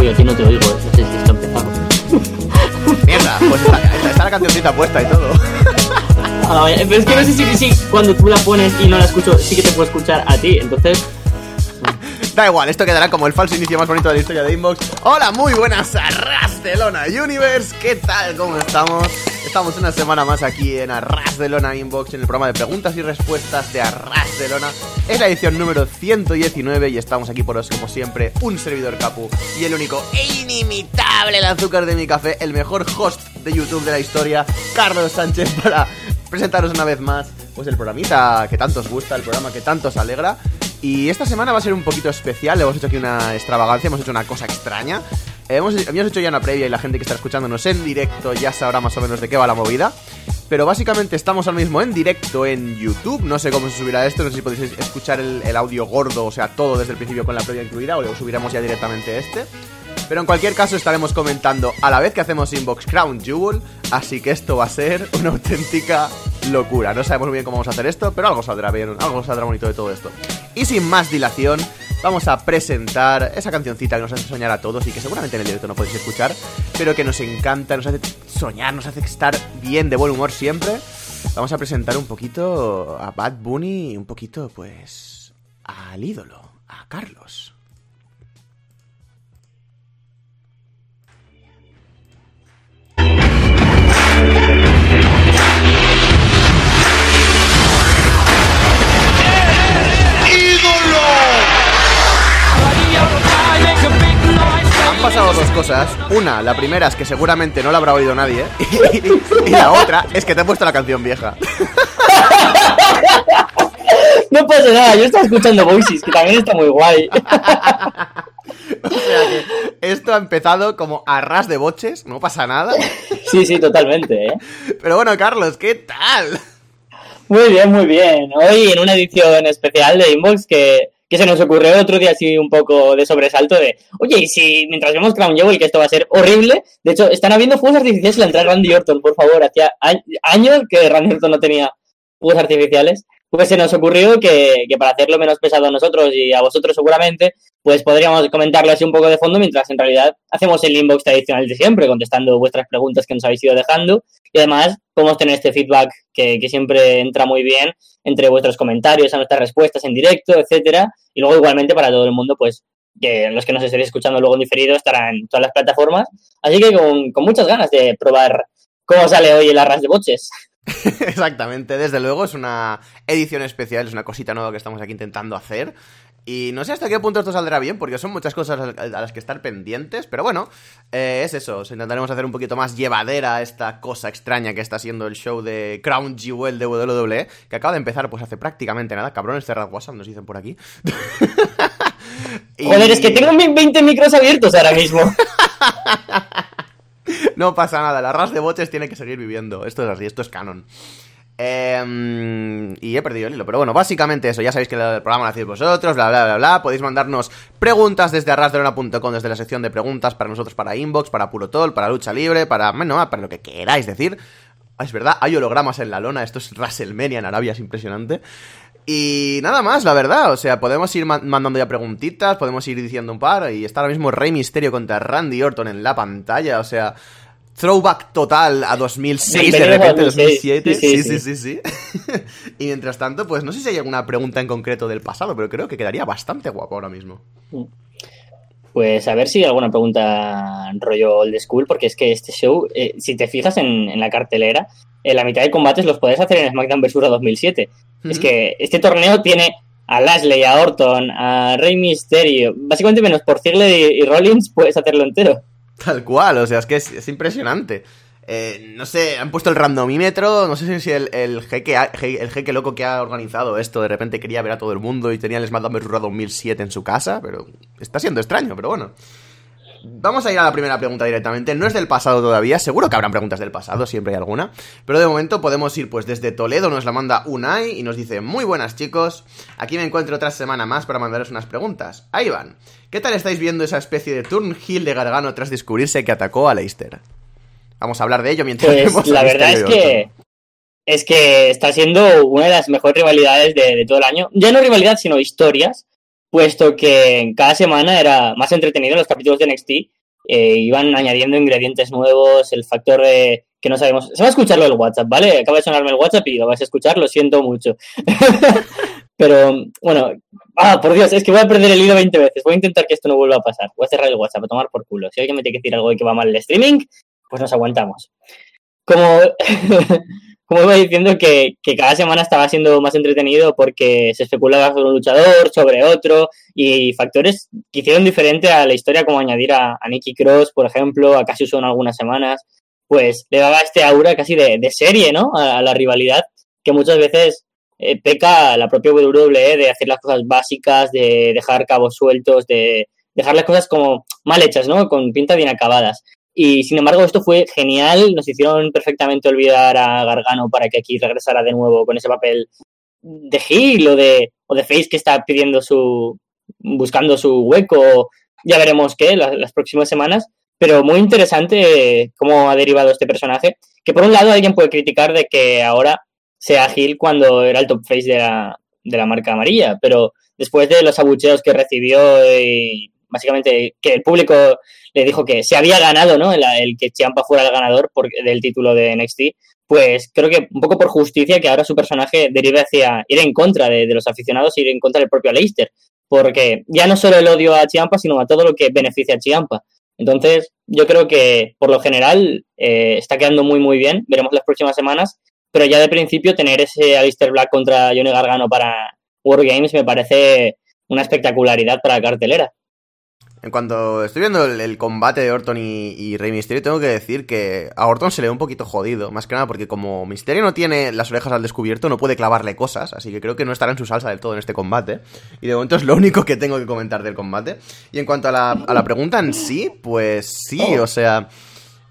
Uy, a ti no te oigo, no sé si está empezado. Mierda, pues está, está la cancioncita puesta y todo. Ah, pero es que no sé si, si cuando tú la pones y no la escucho, sí que te puedo escuchar a ti, entonces... Da igual, esto quedará como el falso inicio más bonito de la historia de Inbox. Hola, muy buenas a Rastelona Universe. ¿Qué tal? ¿Cómo estamos? Estamos una semana más aquí en Arras de Lona Inbox, en el programa de preguntas y respuestas de Arras de Lona. Es la edición número 119 y estamos aquí por os, como siempre, un servidor capu y el único e inimitable el azúcar de mi café, el mejor host de YouTube de la historia, Carlos Sánchez, para presentaros una vez más pues el programita que tanto os gusta, el programa que tanto os alegra. Y esta semana va a ser un poquito especial, hemos hecho aquí una extravagancia, hemos hecho una cosa extraña. Hemos, habíamos hecho ya una previa y la gente que está escuchándonos en directo ya sabrá más o menos de qué va la movida. Pero básicamente estamos ahora mismo en directo en YouTube. No sé cómo se subirá esto, no sé si podéis escuchar el, audio gordo, o sea, todo desde el principio con la previa incluida, o subiremos ya directamente este. Pero en cualquier caso estaremos comentando a la vez que hacemos Inbox Crown Jewel, así que esto va a ser una auténtica locura. No sabemos muy bien cómo vamos a hacer esto, pero algo saldrá bien, algo saldrá bonito de todo esto. Y sin más dilación, vamos a presentar esa cancioncita que nos hace soñar a todos y que seguramente en el directo no podéis escuchar, pero que nos encanta, nos hace soñar, nos hace estar bien, de buen humor siempre. Vamos a presentar un poquito a Bad Bunny, un poquito, pues, al ídolo, a Carlos. Han pasado dos cosas. Una, la primera es que seguramente no la habrá oído nadie. Y, y la otra es que te he puesto la canción vieja. No pasa nada, yo estaba escuchando Voices, que también está muy guay. O sea que esto ha empezado como a ras de boches, no pasa nada. Sí, sí, totalmente, ¿eh? Pero bueno, Carlos, ¿qué tal? Muy bien, muy bien. Hoy en una edición especial de Inbox que, que se nos ocurrió otro día así un poco de sobresalto de, oye, y si mientras vemos Crown Jewel que esto va a ser horrible, de hecho, están habiendo fuegos artificiales en la entrada de Randy Orton, por favor, hacía años que Randy Orton no tenía fuegos artificiales, pues se nos ocurrió que, que para hacerlo menos pesado a nosotros y a vosotros seguramente, pues podríamos comentarlo así un poco de fondo, mientras en realidad hacemos el inbox tradicional de siempre, contestando vuestras preguntas que nos habéis ido dejando, y además podemos tener este feedback que, que siempre entra muy bien entre vuestros comentarios, a nuestras respuestas en directo, etcétera, y luego igualmente para todo el mundo, pues que los que nos estaréis escuchando luego en diferido estarán en todas las plataformas, así que con, con muchas ganas de probar cómo sale hoy el arras de boches. Exactamente, desde luego es una edición especial, es una cosita nueva que estamos aquí intentando hacer. Y no sé hasta qué punto esto saldrá bien, porque son muchas cosas a las que estar pendientes, pero bueno, eh, es eso, os intentaremos hacer un poquito más llevadera esta cosa extraña que está siendo el show de Crown Jewel de WWE, que acaba de empezar pues hace prácticamente nada, cabrones cerrad WhatsApp, nos dicen por aquí. Y- Joder, es que tengo mis 20 micros abiertos ahora mismo. No pasa nada, la ras de boches tiene que seguir viviendo. Esto es así, esto es canon. Eh, y he perdido el hilo, pero bueno, básicamente eso. Ya sabéis que el programa lo hacéis vosotros, bla, bla, bla, bla. Podéis mandarnos preguntas desde arrasdelona.com, desde la sección de preguntas para nosotros, para Inbox, para Puro Tol, para Lucha Libre, para, bueno, para lo que queráis decir. Ah, Es verdad, hay hologramas en la lona, esto es WrestleMania en Arabia, es impresionante. Y nada más, la verdad, o sea, podemos ir ma- mandando ya preguntitas, podemos ir diciendo un par, y está ahora mismo Rey Misterio contra Randy Orton en la pantalla, o sea, throwback total a 2006, de repente 2006. 2007, Sí, sí, sí, sí, y mientras tanto, pues no sé si hay alguna pregunta en concreto del pasado, pero creo que quedaría bastante guapo ahora mismo. Pues a ver si hay alguna pregunta rollo old school, porque es que este show, eh, si te fijas en, en la cartelera, en la mitad de combates los puedes hacer en SmackDown vs. 2007. Es Ujú. que este torneo tiene a Lashley, a Orton, a Rey Mysterio, básicamente menos por Ziggler y, y Rollins puedes hacerlo entero. Tal cual, o sea, es que es, es impresionante. Eh, no sé, han puesto el randomímetro, no sé si el, el, jeque, el jeque loco que ha organizado esto de repente quería ver a todo el mundo y tenía el SmackDown vs. Raw 2007 en su casa, pero está siendo extraño, pero bueno. Vamos a ir a la primera pregunta directamente. No es del pasado todavía, seguro que habrán preguntas del pasado, siempre hay alguna. Pero de momento podemos ir pues desde Toledo, nos la manda Unai y nos dice, muy buenas chicos, aquí me encuentro otra semana más para mandaros unas preguntas. Ahí van. ¿Qué tal estáis viendo esa especie de turnhill de Gargano tras descubrirse que atacó a Leicester? Vamos a hablar de ello mientras Pues vemos la verdad es que es que está siendo una de las mejores rivalidades de, de todo el año. Ya no rivalidad, sino historias. Puesto que cada semana era más entretenido los capítulos de NXT. Eh, iban añadiendo ingredientes nuevos, el factor de que no sabemos. Se va a escucharlo el WhatsApp, ¿vale? Acaba de sonarme el WhatsApp y lo vais a escuchar, lo siento mucho. Pero bueno, ah, por Dios, es que voy a perder el hilo 20 veces. Voy a intentar que esto no vuelva a pasar. Voy a cerrar el WhatsApp, a tomar por culo. Si alguien me tiene que decir algo y que va mal el streaming, pues nos aguantamos. Como, como iba diciendo que, cada semana estaba siendo más entretenido porque se especulaba sobre un luchador, sobre otro, y factores que hicieron diferente a la historia, como añadir a, a Nicky Cross, por ejemplo, a Cassius en algunas semanas, pues le daba este aura casi de, serie, ¿no? A, a, la rivalidad, que muchas veces eh, peca la propia WWE de hacer las cosas básicas, de dejar cabos sueltos, de dejar las cosas como mal hechas, ¿no? Con pinta bien acabadas. Y sin embargo, esto fue genial. Nos hicieron perfectamente olvidar a Gargano para que aquí regresara de nuevo con ese papel de heel o de, o de face que está pidiendo su. buscando su hueco. Ya veremos qué las, las próximas semanas. Pero muy interesante cómo ha derivado este personaje. Que por un lado alguien puede criticar de que ahora sea Gil cuando era el top face de la, de la marca amarilla, pero después de los abucheos que recibió y básicamente que el público le dijo que se había ganado, ¿no? El, que Chiampa fuera el ganador del título de NXT, pues creo que un poco por justicia que ahora su personaje derive hacia ir en contra de, los aficionados, ir en contra del propio Leicester, porque ya no solo el odio a Chiampa, sino a todo lo que beneficia a Chiampa. Entonces, yo creo que por lo general eh, está quedando muy, muy bien. Veremos las próximas semanas pero ya de principio tener ese Alistair Black contra Johnny Gargano para World Games me parece una espectacularidad para la cartelera. En cuanto estoy viendo el, combate de Orton y, Rey Mysterio, tengo que decir que a Orton se le ve un poquito jodido, más que nada porque como Mysterio no tiene las orejas al descubierto, no puede clavarle cosas, así que creo que no estará en su salsa del todo en este combate. Y de momento es lo único que tengo que comentar del combate. Y en cuanto a la, a la pregunta en sí, pues sí, o sea...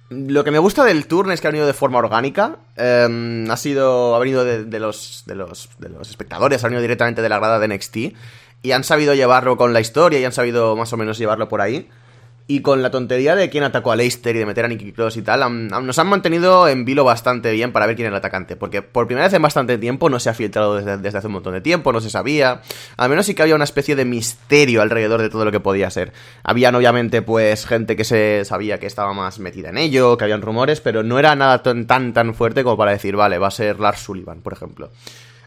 Lo que me gusta del turn es que ha venido de forma orgánica. Eh, ha sido. Ha venido de, de, los, de, los, de los espectadores, ha venido directamente de la grada de NXT. Y han sabido llevarlo con la historia y han sabido más o menos llevarlo por ahí. Y con la tontería de quién atacó a Leicester y de meter a Nicky Cross y tal, nos han mantenido en vilo bastante bien para ver quién era el atacante. Porque por primera vez en bastante tiempo no se ha filtrado desde, desde, hace un montón de tiempo, no se sabía. Al menos sí que había una especie de misterio alrededor de todo lo que podía ser. Habían obviamente pues gente que se sabía que estaba más metida en ello, que habían rumores, pero no era nada tan tan, tan fuerte como para decir, vale, va a ser Lars Sullivan, por ejemplo.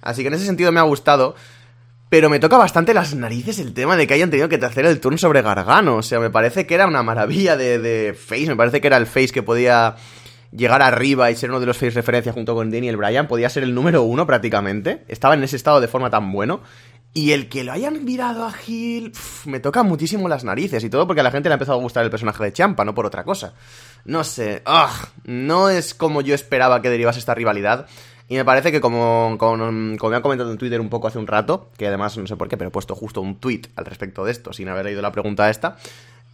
Así que en ese sentido me ha gustado. Pero me toca bastante las narices el tema de que hayan tenido que hacer el turn sobre Gargano. O sea, me parece que era una maravilla de, de face. Me parece que era el face que podía llegar arriba y ser uno de los face referencia junto con Daniel Bryan. Podía ser el número uno prácticamente. Estaba en ese estado de forma tan bueno. Y el que lo hayan virado a Gil me toca muchísimo las narices. Y todo porque a la gente le ha empezado a gustar el personaje de Champa, no por otra cosa. No sé. ¡Ugh! No es como yo esperaba que derivase esta rivalidad. Y me parece que como, como, como, me han comentado en Twitter un poco hace un rato, que además no sé por qué, pero he puesto justo un tweet al respecto de esto, sin haber leído la pregunta esta,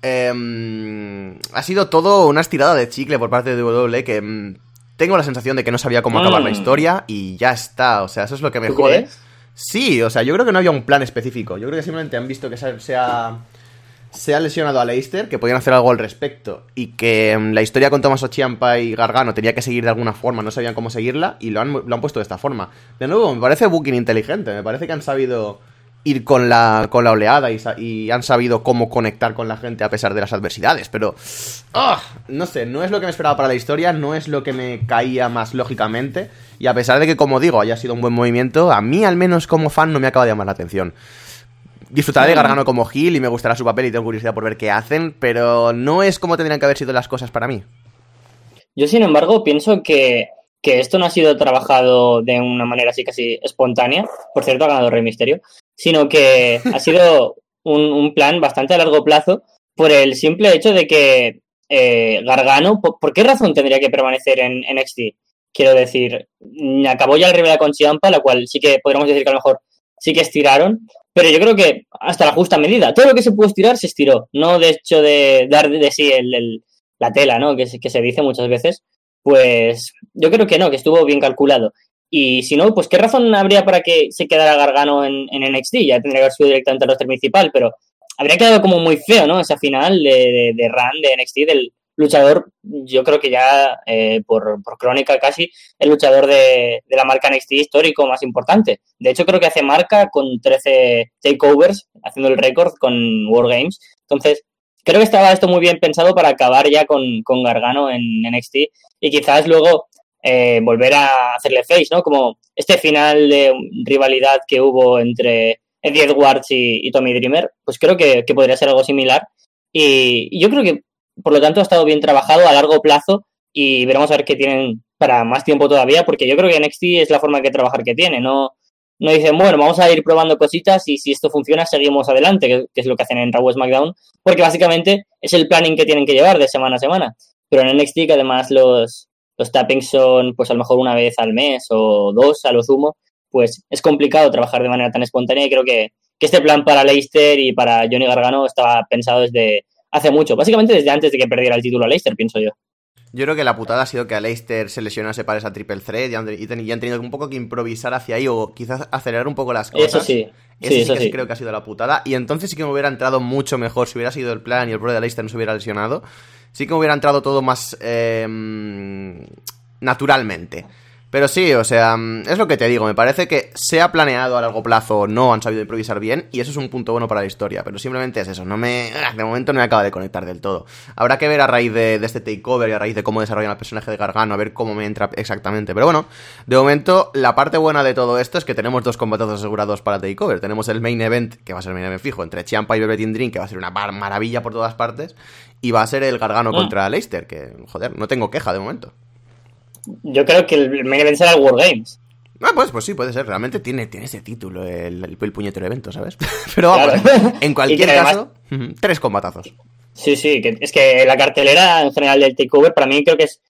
eh, ha sido todo una estirada de chicle por parte de WWE que eh, tengo la sensación de que no sabía cómo acabar mm. la historia y ya está, o sea, eso es lo que me jode. Crees? Sí, o sea, yo creo que no había un plan específico, yo creo que simplemente han visto que se ha se ha lesionado a Leicester, que podían hacer algo al respecto, y que um, la historia con Tomás Ochiampa y Gargano tenía que seguir de alguna forma, no sabían cómo seguirla, y lo han, lo han puesto de esta forma. De nuevo, me parece booking inteligente, me parece que han sabido ir con la, con la oleada y, y, han sabido cómo conectar con la gente a pesar de las adversidades, pero... Oh, no sé, no es lo que me esperaba para la historia, no es lo que me caía más lógicamente, y a pesar de que, como digo, haya sido un buen movimiento, a mí al menos como fan no me acaba de llamar la atención disfrutaré de Gargano como Gil y me gustará su papel y tengo curiosidad por ver qué hacen, pero no es como tendrían que haber sido las cosas para mí. Yo, sin embargo, pienso que, que esto no ha sido trabajado de una manera así casi espontánea, por cierto, ha ganado Rey Misterio, sino que ha sido un, un, plan bastante a largo plazo por el simple hecho de que eh, Gargano, ¿por, ¿por, qué razón tendría que permanecer en, en NXT? Quiero decir, acabó ya el rivalidad con Chiampa, la cual sí que podríamos decir que a lo mejor sí que estiraron, pero yo creo que hasta la justa medida. Todo lo que se pudo estirar se estiró. No de hecho de dar de sí el, la tela, ¿no? Que que se dice muchas veces. Pues yo creo que no, que estuvo bien calculado. Y si no, pues qué razón habría para que se quedara Gargano en, en NXT. Ya tendría que haber subido directamente al roster principal, pero habría quedado como muy feo, ¿no? Esa final de, de, de run de NXT del, luchador, yo creo que ya eh, por, por, crónica casi, el luchador de, de, la marca NXT histórico más importante. De hecho, creo que hace marca con 13 takeovers, haciendo el récord con Wargames. Entonces, creo que estaba esto muy bien pensado para acabar ya con, con Gargano en NXT y quizás luego eh, volver a hacerle face, ¿no? Como este final de rivalidad que hubo entre Eddie Edwards y, Tommy Dreamer, pues creo que, que podría ser algo similar. Y, y, yo creo que, por lo tanto, ha estado bien trabajado a largo plazo y veremos a ver qué tienen para más tiempo todavía, porque yo creo que NXT es la forma de trabajar que tiene, no, no dicen, bueno, vamos a ir probando cositas y si esto funciona, seguimos adelante, que, es lo que hacen en Raw SmackDown, porque básicamente es el planning que tienen que llevar de semana a semana. Pero en NXT, que además los, los tappings son pues a lo mejor una vez al mes o dos a lo sumo, pues es complicado trabajar de manera tan espontánea y creo que, que este plan para Leicester y para Johnny Gargano estaba pensado desde hace mucho, básicamente desde antes de que perdiera el título a Leicester, pienso yo. Yo creo que la putada ha sido que a Leicester se lesionase para esa triple threat y han, y han tenido un poco que improvisar hacia ahí o quizás acelerar un poco las cosas. Eso sí. Eso sí, sí que sí. creo que ha sido la putada. Y entonces sí que me hubiera entrado mucho mejor si hubiera sido el plan y el pro de Leicester no se hubiera lesionado. Sí que me hubiera entrado todo más eh, naturalmente. Pero sí, o sea, es lo que te digo, me parece que se ha planeado a largo plazo, no han sabido improvisar bien, y eso es un punto bueno para la historia, pero simplemente es eso, no me, de momento no me acaba de conectar del todo. Habrá que ver a raíz de, de este takeover y a raíz de cómo desarrollan el personaje de Gargano, a ver cómo me entra exactamente, pero bueno, de momento la parte buena de todo esto es que tenemos dos combatazos asegurados para takeover, tenemos el main event, que va a ser el main event fijo, entre Champa y Velvet Dream, que va a ser una maravilla por todas partes, y va a ser el Gargano mm. contra Leicester, que, joder, no tengo queja de momento yo creo que el main event será el War Games. Ah, pues, pues sí, puede ser. Realmente tiene, tiene ese título, el, el, el puñetero evento, ¿sabes? Pero vamos, claro. en cualquier caso, además, tres combatazos. Sí, sí, que es que la cartelera en general del Takeover para mí creo que es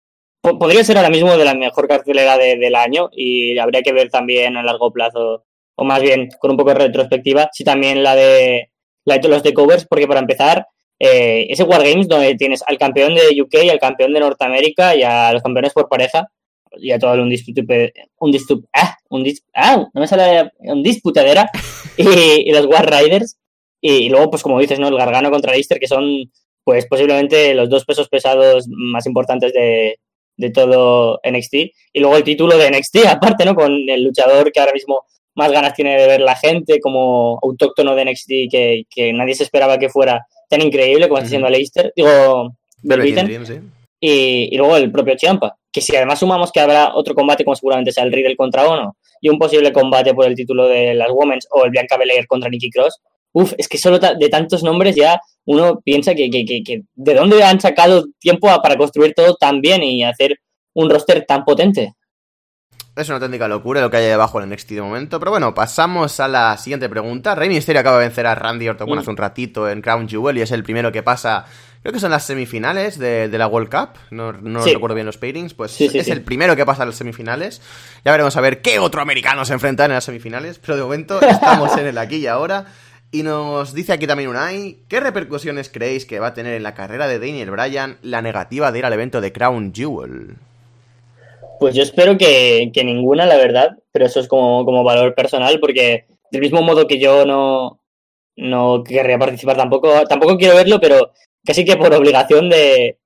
podría ser ahora mismo de la mejor cartelera de, del año y habría que ver también a largo plazo, o más bien con un poco de retrospectiva, si también la de, la de los Takeovers, porque para empezar, eh, ese Wargames donde tienes al campeón de UK, al campeón de Norteamérica y a los campeones por pareja y a todo el un un dispute, ah, un dis, ah, no me sale un disputadera y, y, los War Riders y, y, luego pues como dices, ¿no? El Gargano contra Leicester que son pues posiblemente los dos pesos pesados más importantes de, de todo NXT y luego el título de NXT aparte, ¿no? Con el luchador que ahora mismo más ganas tiene de ver la gente como autóctono de NXT que, que nadie se esperaba que fuera tan increíble como está Leicester, digo, Belviten, sí. y, y, luego el propio Chiampa, que si además sumamos que habrá otro combate como seguramente sea el Riddle contra Ono y un posible combate por el título de las Women's o el Bianca Belair contra Nikki Cross, uff, es que solo de tantos nombres ya uno piensa que, que, que, que de dónde han sacado tiempo a, para construir todo tan bien y hacer un roster tan potente. Es una auténtica locura lo que hay debajo en NXT de momento. Pero bueno, pasamos a la siguiente pregunta. Rey Mysterio acaba de vencer a Randy Orton mm. hace un ratito en Crown Jewel y es el primero que pasa. Creo que son las semifinales de, de la World Cup. No, no sí. recuerdo bien los pairings. Pues sí, sí, es el primero que pasa a las semifinales. Ya veremos a ver qué otro americano se enfrenta en las semifinales. Pero de momento estamos en el aquí y ahora. Y nos dice aquí también Unai, ¿qué repercusiones creéis que va a tener en la carrera de Daniel Bryan la negativa de ir al evento de Crown Jewel? Pues yo espero que, que, ninguna, la verdad, pero eso es como, como valor personal, porque del mismo modo que yo no, no querría participar tampoco, tampoco quiero verlo, pero casi que por obligación de,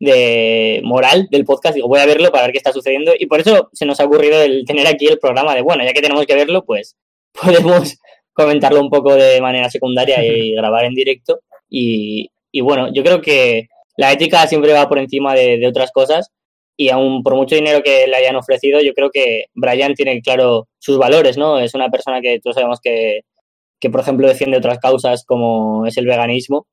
de moral del podcast, digo, voy a verlo para ver qué está sucediendo, y por eso se nos ha ocurrido el tener aquí el programa de, bueno, ya que tenemos que verlo, pues podemos comentarlo un poco de manera secundaria y grabar en directo, y, y bueno, yo creo que la ética siempre va por encima de, de otras cosas, y aún por mucho dinero que le hayan ofrecido, yo creo que Brian tiene claro sus valores, ¿no? Es una persona que todos sabemos que, que por ejemplo, defiende otras causas como es el veganismo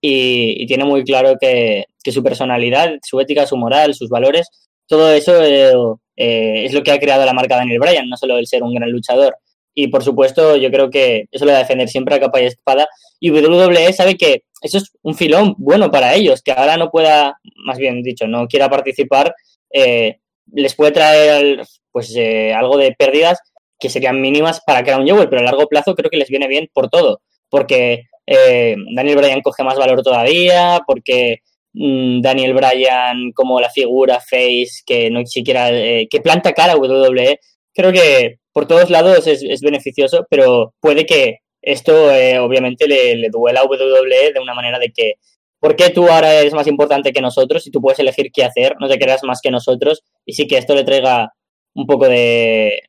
y, y tiene muy claro que, que, su personalidad, su ética, su moral, sus valores, todo eso eh, eh, es lo que ha creado la marca Daniel Bryan, no solo el ser un gran luchador. Y por supuesto, yo creo que eso lo va a defender siempre a capa y espada. Y WWE sabe que eso es un filón bueno para ellos, que ahora no pueda, más bien dicho, no quiera participar eh, les puede traer pues eh, algo de pérdidas que serían mínimas para Crown Jewel, pero a largo plazo creo que les viene bien por todo, porque eh, Daniel Bryan coge más valor todavía, porque mmm, Daniel Bryan como la figura face que no siquiera que planta cara a WWE, creo que por todos lados es, es beneficioso, pero puede que esto obviamente le, le, duela a WWE de una manera de que ¿por qué tú ahora eres más importante que nosotros y tú puedes elegir qué hacer? No te creas más que nosotros y sí que esto le traiga un poco de,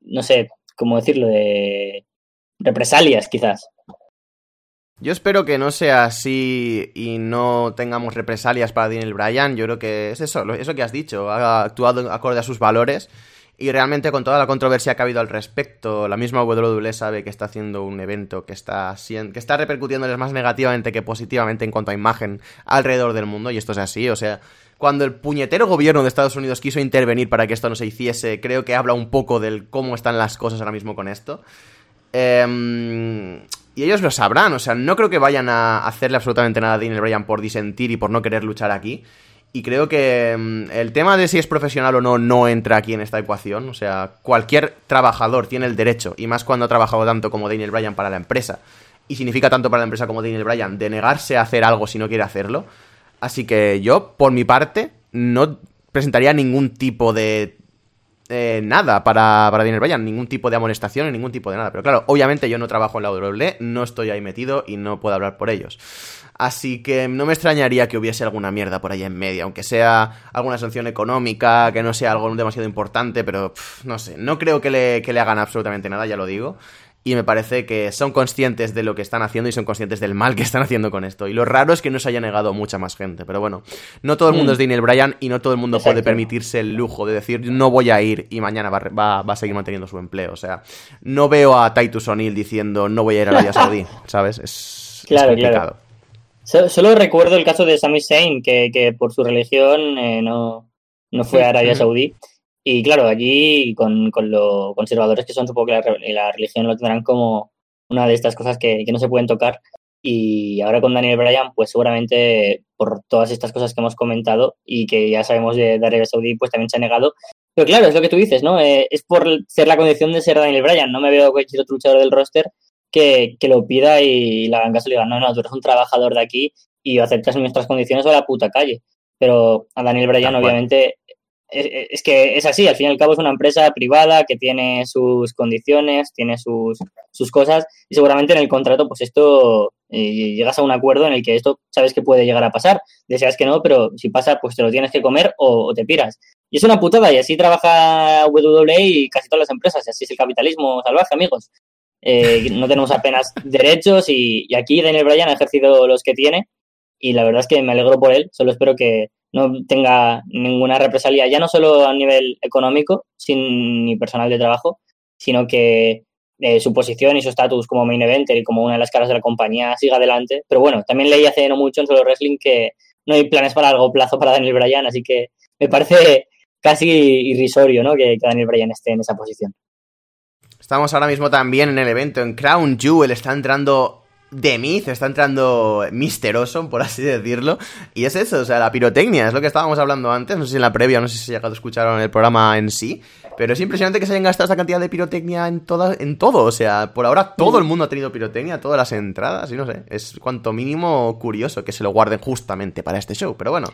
no sé, ¿cómo decirlo? De represalias quizás. Yo espero que no sea así y no tengamos represalias para Daniel Bryan. Yo creo que es eso, eso que has dicho. Ha actuado acorde a sus valores. Y realmente con toda la controversia que ha habido al respecto, la misma WWE sabe que está haciendo un evento que está, que está repercutiéndoles más negativamente que positivamente en cuanto a imagen alrededor del mundo. Y esto es así, o sea, cuando el puñetero gobierno de Estados Unidos quiso intervenir para que esto no se hiciese, creo que habla un poco del cómo están las cosas ahora mismo con esto. Eh, y ellos lo sabrán, o sea, no creo que vayan a hacerle absolutamente nada a Daniel Bryan por disentir y por no querer luchar aquí. Y creo que mm, el tema de si es profesional o no no entra aquí en esta ecuación. O sea, cualquier trabajador tiene el derecho, y más cuando ha trabajado tanto como Daniel Bryan para la empresa, y significa tanto para la empresa como Daniel Bryan, de negarse a hacer algo si no quiere hacerlo. Así que yo, por mi parte, no presentaría ningún tipo de eh, nada para, para Daniel Bryan, ningún tipo de amonestación ningún tipo de nada. Pero claro, obviamente yo no trabajo en la WWE, no estoy ahí metido y no puedo hablar por ellos. Así que no me extrañaría que hubiese alguna mierda por ahí en medio, aunque sea alguna sanción económica, que no sea algo demasiado importante, pero no sé, no creo que le, que le hagan absolutamente nada, ya lo digo y me parece que son conscientes de lo que están haciendo y son conscientes del mal que están haciendo con esto. Y lo raro es que no se haya negado mucha más gente. Pero bueno, no todo el mundo mm. es Daniel Bryan y no todo el mundo puede permitirse el lujo de decir no voy a ir y mañana va, va, a seguir manteniendo su empleo. O sea, no veo a Titus O'Neill diciendo no voy a ir a Arabia Saudí, ¿sabes? Es, claro, complicado. Solo recuerdo el caso de Sami Zayn, que, que por su religión eh, no, no fue a Arabia Saudí. Y claro, allí con, con lo conservadores que son, supongo que la, la, religión lo tendrán como una de estas cosas que, que, no se pueden tocar. Y ahora con Daniel Bryan, pues seguramente por todas estas cosas que hemos comentado y que ya sabemos de, de Arabia Saudí, pues también se ha negado. Pero claro, es lo que tú dices, ¿no? Eh, es por ser la condición de ser Daniel Bryan. No me veo cualquier otro luchador del roster que, que lo pida y la hagan caso y diga, no, no, tú eres un trabajador de aquí y aceptas nuestras condiciones o a la puta calle. Pero a Daniel Bryan, obviamente, es que es así, al fin y al cabo es una empresa privada que tiene sus condiciones, tiene sus, sus cosas y seguramente en el contrato pues esto eh, llegas a un acuerdo en el que esto sabes que puede llegar a pasar, deseas que no, pero si pasa pues te lo tienes que comer o, te piras. Y es una putada y así trabaja WWE y casi todas las empresas, y así es el capitalismo salvaje amigos. Eh, no tenemos apenas derechos y, aquí Daniel Bryan ha ejercido los que tiene y la verdad es que me alegro por él, solo espero que no tenga ninguna represalia, ya no solo a nivel económico, sin ni personal de trabajo, sino que eh, su posición y su estatus como main eventer y como una de las caras de la compañía siga adelante. Pero bueno, también leí hace no mucho en Solo Wrestling que no hay planes para largo plazo para Daniel Bryan, así que me parece casi irrisorio ¿no? que, que Daniel Bryan esté en esa posición. Estamos ahora mismo también en el evento en Crown Jewel, está entrando de Myth está entrando Mr. Por así decirlo. Y es eso, o sea, la pirotecnia, es lo que estábamos hablando antes. No sé si en la previa, no sé si se llegado a escuchar en el programa en sí. Pero es impresionante que se hayan gastado esta cantidad de pirotecnia en, toda, en todo. O sea, por ahora todo el mundo ha tenido pirotecnia, todas las entradas, y no sé. Es cuanto mínimo curioso que se lo guarden justamente para este show, pero bueno.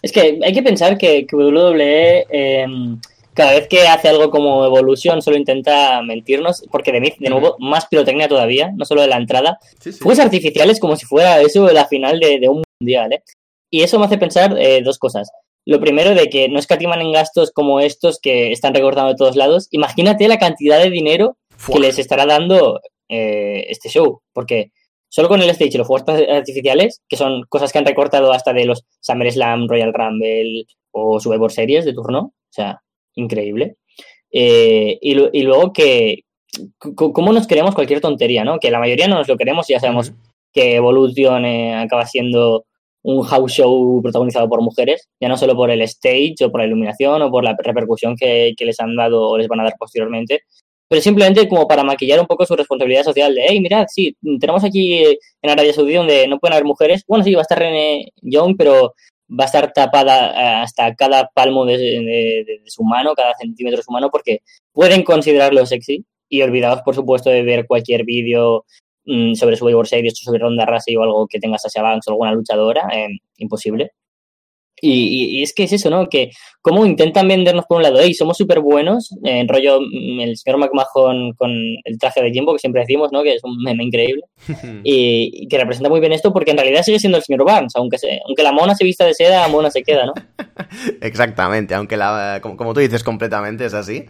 Es que hay que pensar que, WWE. Cada vez que hace algo como Evolution solo intenta mentirnos, porque de, de nuevo, más pirotecnia todavía, no solo de la entrada. Fuegos artificiales como si fuera eso la final de, un mundial, ¿eh? Y eso me hace pensar eh, dos cosas. Lo primero de que no escatiman en gastos como estos que están recortando de todos lados. Imagínate la cantidad de dinero que les estará dando eh, este show, porque solo con el stage y los fuegos artificiales, que son cosas que han recortado hasta de los SummerSlam, Royal Rumble o Survivor Series de turno, o sea, increíble. Eh, y, luego que, ¿cómo nos queremos cualquier tontería, no? Que la mayoría no nos lo queremos y ya sabemos que Evolution eh, acaba siendo un house show protagonizado por mujeres, ya no solo por el stage o por la iluminación o por la repercusión que, les han dado o les van a dar posteriormente, pero simplemente como para maquillar un poco su responsabilidad social de, hey, mirad, sí, tenemos aquí en Arabia Saudí donde no pueden haber mujeres, bueno, sí, va a estar René Young, pero va a estar tapada eh, hasta cada palmo de, su mano, cada centímetro de su mano, porque pueden considerarlo sexy y olvidados, por supuesto, de ver cualquier vídeo mm, sobre su Series sobre Ronda Rousey o algo que tenga Sasha Banks o alguna luchadora, eh, imposible. Y, es que es eso, ¿no? Que cómo intentan vendernos por un lado, hey, somos súper buenos, en rollo mm, el señor McMahon con el traje de Jimbo, que siempre decimos, ¿no? Que es un meme increíble, y, que representa muy bien esto, porque en realidad sigue siendo el señor Barnes, aunque, se, aunque la mona se vista de seda, la mona se queda, ¿no? Exactamente, aunque la, como, tú dices completamente es así.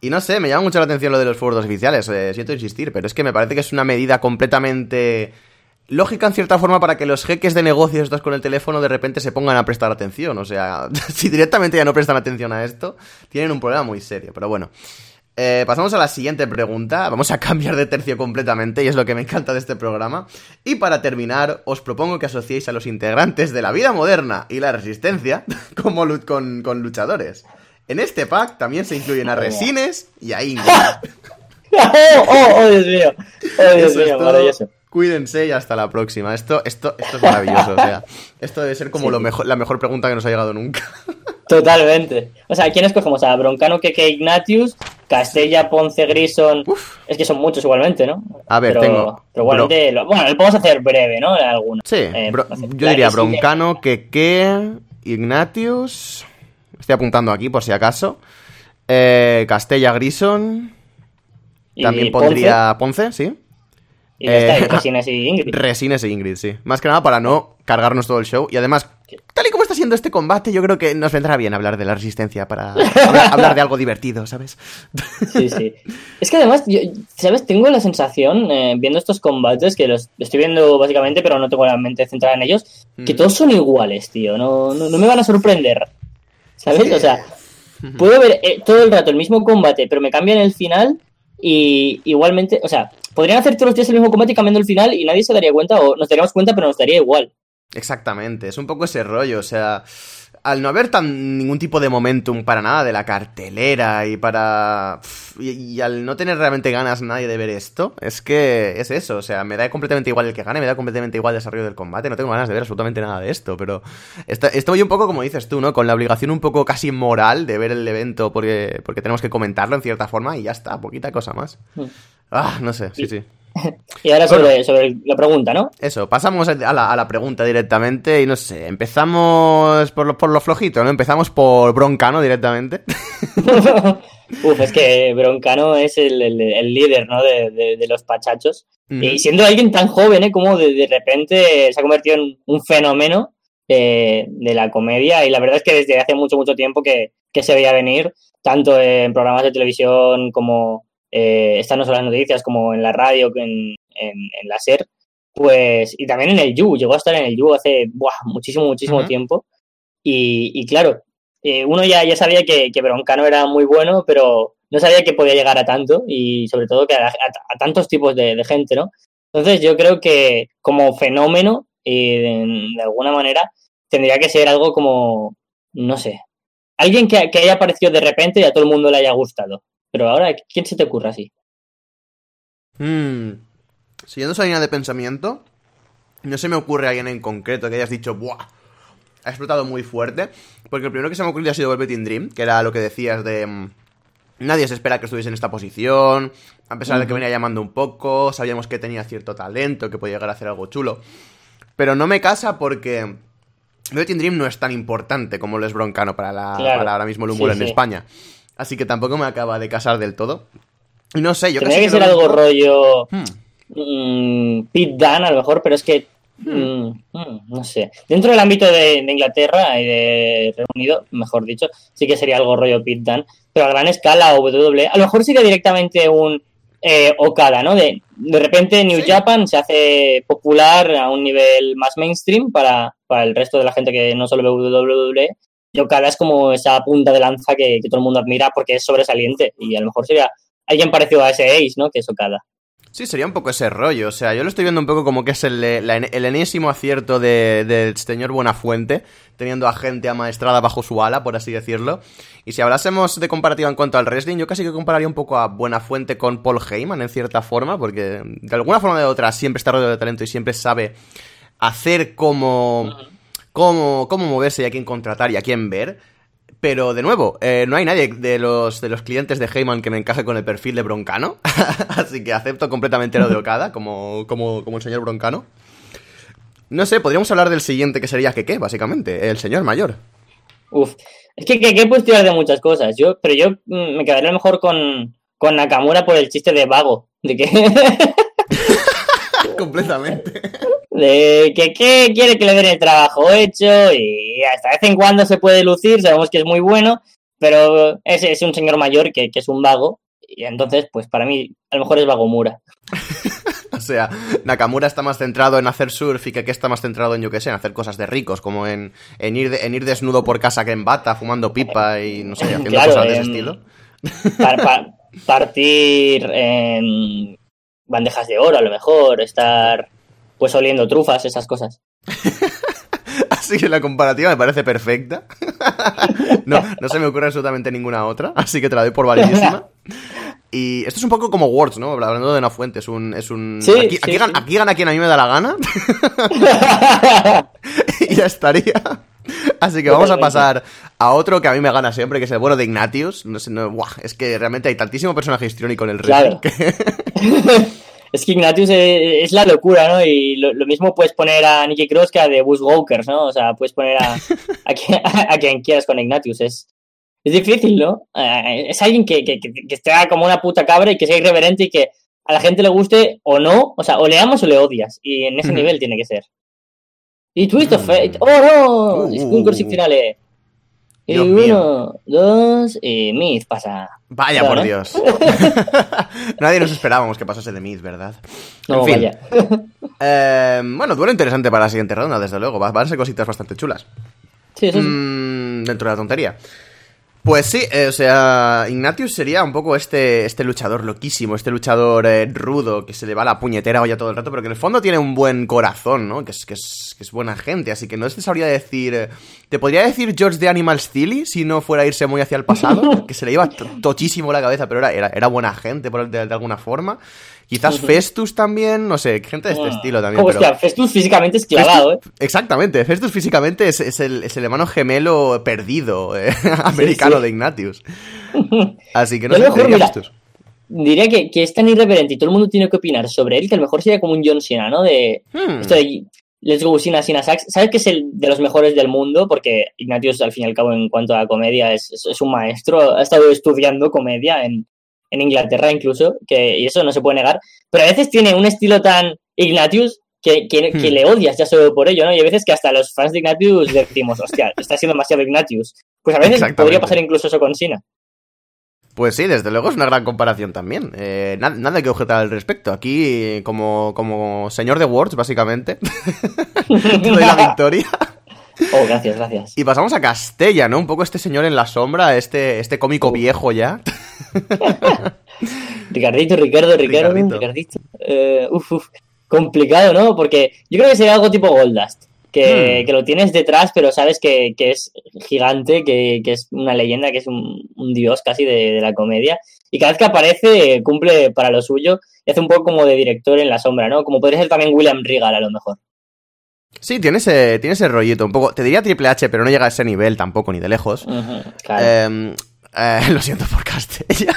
Y no sé, me llama mucho la atención lo de los fuegos oficiales, eh, siento insistir, pero es que me parece que es una medida completamente lógica en cierta forma para que los jeques de negocios estos con el teléfono de repente se pongan a prestar atención. O sea, si directamente ya no prestan atención a esto, tienen un problema muy serio. Pero bueno. Eh, pasamos a la siguiente pregunta. Vamos a cambiar de tercio completamente y es lo que me encanta de este programa. Y para terminar, os propongo que asociéis a los integrantes de la vida moderna y la resistencia como con, con luchadores. En este pack también se incluyen a Resines y a Ingrid. oh, oh, oh, Dios mío. Oh, Dios mío, maravilloso. Cuídense y hasta la próxima. Esto, esto, esto es maravilloso. O sea, esto debe ser como lo mejor, la mejor pregunta que nos ha llegado nunca. Totalmente. O sea, ¿quién escogemos? A Broncano, Keke, Ignatius, Castella, Ponce, Grison. Es que son muchos igualmente, ¿no? A ver, tengo. Pero igualmente. bueno, lo podemos hacer breve, ¿no? Alguno. Sí. Eh, yo diría Broncano, Keke, Ignatius. Estoy apuntando aquí por si acaso. Eh, Castella, Grison. También pondría Ponce sí. Y está, eh, Resines y Ingrid. Resines y Ingrid, sí. Más que nada para no cargarnos todo el show. Y además, tal y como está siendo este combate, yo creo que nos vendrá bien hablar de la resistencia para hablar, de algo divertido, ¿sabes? Sí, sí. Es que además, ¿sabes? Tengo la sensación, eh, viendo estos combates, que los estoy viendo básicamente, pero no tengo la mente centrada en ellos, que mm. todos son iguales, tío. No, no, me van a sorprender. ¿Sabes? O sea, puedo ver eh, todo el rato el mismo combate, pero me cambian el final y igualmente, o sea, podrían hacer todos los días el mismo combate cambiando el final y nadie se daría cuenta, o nos daríamos cuenta, pero nos daría igual. Exactamente, es un poco ese rollo, o sea, al no haber tan ningún tipo de momentum para nada de la cartelera y para y, al no tener realmente ganas nadie de ver esto, es que es eso, o sea, me da completamente igual el que gane, me da completamente igual el desarrollo del combate, no tengo ganas de ver absolutamente nada de esto, pero estoy un poco como dices tú, ¿no? Con la obligación un poco casi moral de ver el evento porque porque tenemos que comentarlo en cierta forma y ya está, poquita cosa más. Mm. Ah, no sé, sí, sí. Y ahora sobre, sobre, la pregunta, ¿no? Eso, pasamos a la, a la, pregunta directamente y no sé, empezamos por lo, por lo flojito, ¿no? Empezamos por Broncano directamente. Uf, es que Broncano es el, el, líder, ¿no? De, de, los pachachos. Y siendo alguien tan joven, ¿eh? Como de, de repente se ha convertido en un fenómeno de, de, la comedia y la verdad es que desde hace mucho, mucho tiempo que, que se veía venir, tanto en programas de televisión como eh, están no solo las noticias como en la radio, en, en, la SER, pues, y también en el You, llegó a estar en el You hace muchísimo, muchísimo tiempo. Y, claro, eh, uno ya, ya sabía que, que, Broncano era muy bueno, pero no sabía que podía llegar a tanto y sobre todo que a, tantos tipos de, gente, ¿no? Entonces yo creo que como fenómeno, y de, alguna manera, tendría que ser algo como, no sé, alguien que, que haya aparecido de repente y a todo el mundo le haya gustado. Pero ahora, ¿quién se te ocurre así? Hmm. Siguiendo esa línea de pensamiento, no se me ocurre alguien en concreto que hayas dicho, ¡buah! Ha explotado muy fuerte. Porque el primero que se me ha ocurrido ha sido Velvet Dream, que era lo que decías de. Mm, nadie se espera que estuviese en esta posición. A pesar de que venía llamando un poco, sabíamos que tenía cierto talento, que podía llegar a hacer algo chulo. Pero no me casa porque. Velvet Dream no es tan importante como lo es Broncano para, la, ahora mismo el humor en España. Así que tampoco me acaba de casar del todo. No sé, yo Tendría que ser algo rollo. Hmm. Mm, Pete Dan, a lo mejor, pero es que. Hmm. Mm, mm, no sé. Dentro del ámbito de, Inglaterra y de Reino Unido, mejor dicho, sí que sería algo rollo Pete Dan. Pero a gran escala o WWE, a lo mejor sería directamente un eh, Okada, ¿no? De, de repente New Japan se hace popular a un nivel más mainstream para, para el resto de la gente que no solo ve WWE Okada es como esa punta de lanza que, todo el mundo admira porque es sobresaliente y a lo mejor sería alguien parecido a ese Ace, ¿no? Que es Okada. Sí, sería un poco ese rollo. O sea, yo lo estoy viendo un poco como que es el, enésimo acierto del señor Buenafuente, teniendo a gente amaestrada bajo su ala, por así decirlo. Y si hablásemos de comparativa en cuanto al wrestling, yo casi que compararía un poco a Buenafuente con Paul Heyman, en cierta forma, porque de alguna forma o de otra siempre está rodeado de talento y siempre sabe hacer como cómo, cómo moverse y a quién contratar y a quién ver. Pero de nuevo, eh, no hay nadie de los, de los clientes de Heyman que me encaje con el perfil de Broncano. Así que acepto completamente lo de Okada como, como, como el señor Broncano. No sé, podríamos hablar del siguiente que sería Keke, básicamente, el señor mayor. Uf, es que Keke puedes tirar de muchas cosas, yo, pero yo mm, me quedaría mejor con, con Nakamura por el chiste de vago, de que... Completamente. De que, que quiere que le den el trabajo hecho y hasta de vez en cuando se puede lucir, sabemos que es muy bueno, pero es, es un señor mayor que, que es un vago y entonces, pues para mí, a lo mejor es Vagomura. O sea, Nakamura está más centrado en hacer surf y que está más centrado en, yo qué sé, en hacer cosas de ricos, como en, en, ir, de- en ir desnudo por casa que en bata, fumando pipa y no sé, haciendo Claro, cosas de ese estilo. Par- par- partir en bandejas de oro, a lo mejor, estar pues oliendo trufas, esas cosas. Así que la comparativa me parece perfecta. No, no se me ocurre absolutamente ninguna otra, así que te la doy por validísima. Y esto es un poco como Words, ¿no? Hablando de una fuente, es un... Es un... Sí, aquí, sí, aquí gana, aquí gana quien a mí me da la gana y ya estaría. Así que vamos a pasar a otro que a mí me gana siempre, que es el bueno de Ignatius. No sé, no, buah, es que realmente hay tantísimo personaje histriónico en el Claro. que- es que Ignatius es, es la locura, ¿no? Y lo, lo mismo puedes poner a Nicky Cross que a The ¿no? O sea, puedes poner a, a, quien, a quien quieras con Ignatius. Es, es difícil, ¿no? Eh, es alguien que, que, que, que esté como una puta cabra y que sea irreverente y que a la gente le guste o no. O sea, o le amas o le odias. Y en ese nivel tiene que ser. Y Twist of. Fate. ¡Oh, no! Uh. Es un cursive finale. Y Dios mío. uno, dos, y Myth pasa. Vaya Claro, por ¿eh? Dios. Nadie nos esperábamos que pasase de Miz, ¿verdad? No, En fin. vaya. Eh, bueno, duelo interesante para la siguiente ronda, desde luego. Va- Van a ser cositas bastante chulas. Sí, eso sí. Mm, dentro de la tontería. Pues sí, eh, o sea, Ignatius sería un poco este, este luchador loquísimo, este luchador eh, rudo que se le va la puñetera olla todo el rato, pero que en el fondo tiene un buen corazón, ¿no? Que es, que es, que es buena gente, así que no te sabría decir... eh, te podría decir George de Animal Steely si no fuera a irse muy hacia el pasado, que se le iba to- tochísimo la cabeza, pero era, era, era buena gente por, de, de alguna forma. Quizás Festus también, no sé, gente de este estilo también. Oh, pero... hostia, Festus físicamente es clavado, ¿eh? Exactamente, Festus físicamente es, es el, es el hermano gemelo perdido eh, americano sí. de Ignatius. Así que no Yo sé, mejor, mira, Festus. Diría que, que es tan irreverente y todo el mundo tiene que opinar sobre él que a lo mejor sería como un John Cena, ¿no? De Hmm. esto de Let's Go Cena, Cena Sax. ¿Sabes que es el de los mejores del mundo? Porque Ignatius, al fin y al cabo, en cuanto a comedia, es, es- es un maestro. Ha estado estudiando comedia en, en Inglaterra incluso, que, y eso no se puede negar. Pero a veces tiene un estilo tan Ignatius que, que, que Hmm. le odias ya solo por ello, ¿no? Y a veces que hasta los fans de Ignatius decimos, hostia, está siendo demasiado Ignatius. Pues a veces podría pasar incluso eso con Cena. Pues sí, desde luego es una gran comparación también. Eh, na- nada que objetar al respecto. Aquí, como, como señor de Words, básicamente, te doy la victoria. Oh, gracias, gracias. Y pasamos a Castella, ¿no? Un poco este señor en la sombra, este, este cómico viejo ya. Ricardito, Ricardo, Ricardo, Ricardito. Ricardito. Eh, uf, uf. Complicado, ¿no? Porque yo creo que sería algo tipo Goldust. Que, Hmm. que lo tienes detrás, pero sabes que, que es gigante, que, que es una leyenda, que es un, un dios casi de, de la comedia. Y cada vez que aparece, cumple para lo suyo y hace un poco como de director en la sombra, ¿no? Como podría ser también William Regal, a lo mejor. Sí, tiene ese, tiene ese rollito un poco. Te diría Triple H, pero no llega a ese nivel tampoco, ni de lejos. Claro. Eh, eh, lo siento por Castella.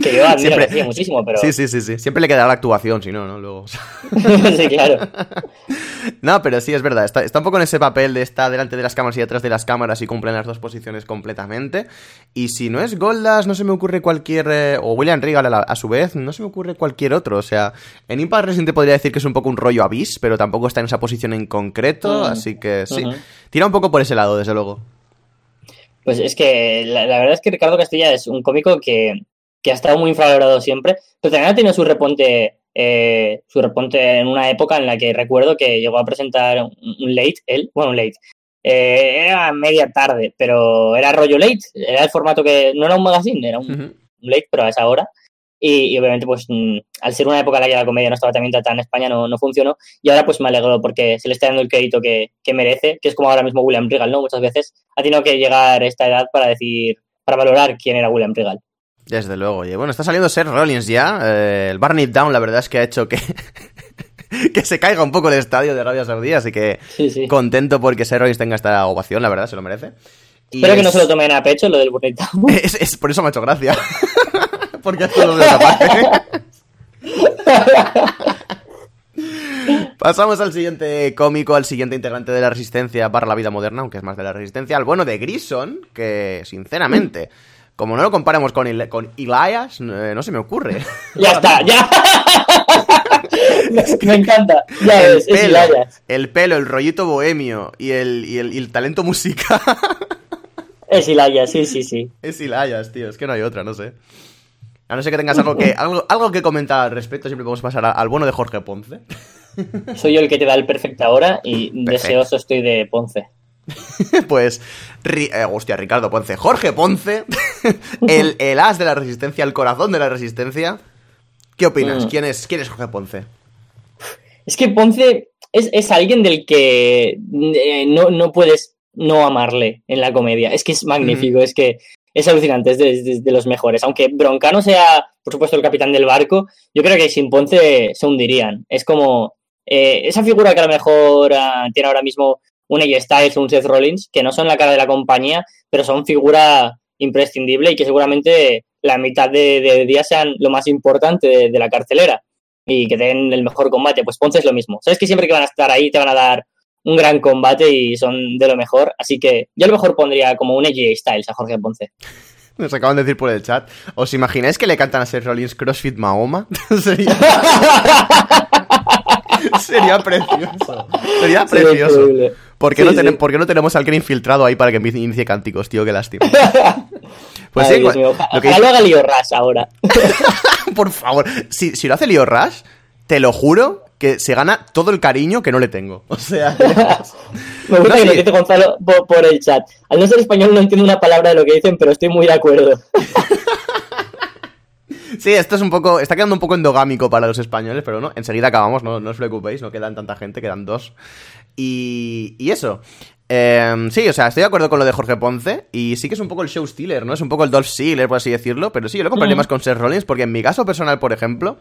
que yo admiro siempre- que muchísimo, pero. Sí, sí, sí, sí. Siempre le quedará la actuación, si no, ¿no? Luego. sí, claro. No, pero sí, es verdad. Está, está un poco en ese papel de estar delante de las cámaras y detrás de las cámaras y cumplen las dos posiciones completamente. Y si no es Goldas, no se me ocurre cualquier. eh, o William Regal a, la- a su vez, no se me ocurre cualquier otro. O sea, en Impact te podría decir que es un poco un rollo Abyss, pero tampoco está en esa posición en concreto. Mm. Así que sí. Ujú. Tira un poco por ese lado, desde luego. Pues es que la, la verdad es que Ricardo Castilla es un cómico que, que ha estado muy infravalorado siempre, pero también ha tenido su reponte, eh, su reponte en una época en la que recuerdo que llegó a presentar un, un late, él, bueno, un late. Eh, era media tarde, pero era rollo late, era el formato que no era un magazine, era un, Ujú. un late, pero a esa hora. Y, y obviamente, pues mm, al ser una época en la que la comedia no estaba también tratada en España, no, no funcionó. Y ahora, pues me alegro porque se le está dando el crédito que, que merece, que es como ahora mismo William Regal, ¿no? Muchas veces ha tenido que llegar a esta edad para decir, para valorar quién era William Regal. Desde luego, oye. Bueno, está saliendo Seth Rollins ya. eh, el Barney Down, la verdad es que ha hecho que. que se caiga un poco el estadio de Arabia Saudí, así que Sí, sí. contento porque Seth Rollins tenga esta ovación, la verdad, se lo merece. Y Espero que no se lo tomen a pecho lo del Burning Down. Es, es- por eso me ha hecho gracia. porque esto lo. Pasamos al siguiente cómico, al siguiente integrante de la Resistencia para la vida moderna, aunque es más de la Resistencia, al bueno de Grison, que sinceramente, como no lo comparemos con, con Elias, eh, no se me ocurre. Ya está, ya. Me encanta. Ya el ves, es pelo, Elias. el pelo, el rollito bohemio y el, y el, y el talento musical. Es Elias, sí, sí, sí. es Elias, tío, es que no hay otra, no sé. A no ser que tengas algo que, algo, algo que comentar al respecto, siempre podemos pasar a- al bueno de Jorge Ponce. Soy yo el que te da el perfecta ahora y Perfecto. deseoso estoy de Ponce. pues, eh, hostia, Ricardo Ponce, Jorge Ponce, el, el as de la resistencia, el corazón de la resistencia. ¿Qué opinas? Mm. ¿Quién, es, ¿Quién es Jorge Ponce? Es que Ponce es, es alguien del que eh, no, no puedes no amarle en la comedia. Es que es magnífico, es que es alucinante, es de, es de- de los mejores. Aunque Broncano sea, por supuesto, el capitán del barco, yo creo que sin Ponce se hundirían. Es como eh, esa figura que a lo mejor ah, tiene ahora mismo un AJ Styles o un Seth Rollins, que no son la cara de la compañía, pero son figura imprescindible y que seguramente la mitad de, de días sean lo más importante de, de la cartelera y que den el mejor combate. Pues Ponce es lo mismo. Sabes que siempre que van a estar ahí te van a dar un gran combate y son de lo mejor. Así que yo a lo mejor pondría como un AJ Styles a Jorge Ponce. Nos acaban de decir por el chat. ¿Os imagináis que le cantan a Seth Rollins CrossFit Mahoma? Sería... Sería precioso. Sería precioso. ¿Por qué, Sí, no sí. tenem- por qué no tenemos a alguien infiltrado ahí para que inicie- cánticos, tío? Qué lástima. Pues Ay, sí, Dios cu- mío, lo que ojalá lo haga Leo Rush ahora. por favor, si, si lo hace Leo Rush, te lo juro que se gana todo el cariño que no le tengo. O sea, Me gusta No, que sí. nos dice Gonzalo por, por el chat. Al no ser español no entiendo una palabra de lo que dicen, pero estoy muy de acuerdo. Sí, esto es un poco, está quedando un poco endogámico para los españoles, pero no, enseguida acabamos, no, no os preocupéis, no quedan tanta gente, quedan dos. Y, y eso. Eh, sí, o sea, estoy de acuerdo con lo de Jorge Ponce y sí que es un poco el show stealer, ¿no? Es un poco el Dolph Ziggler, por así decirlo, pero sí, yo lo compraría Mm. más con Seth Rollins porque en mi caso personal, por ejemplo,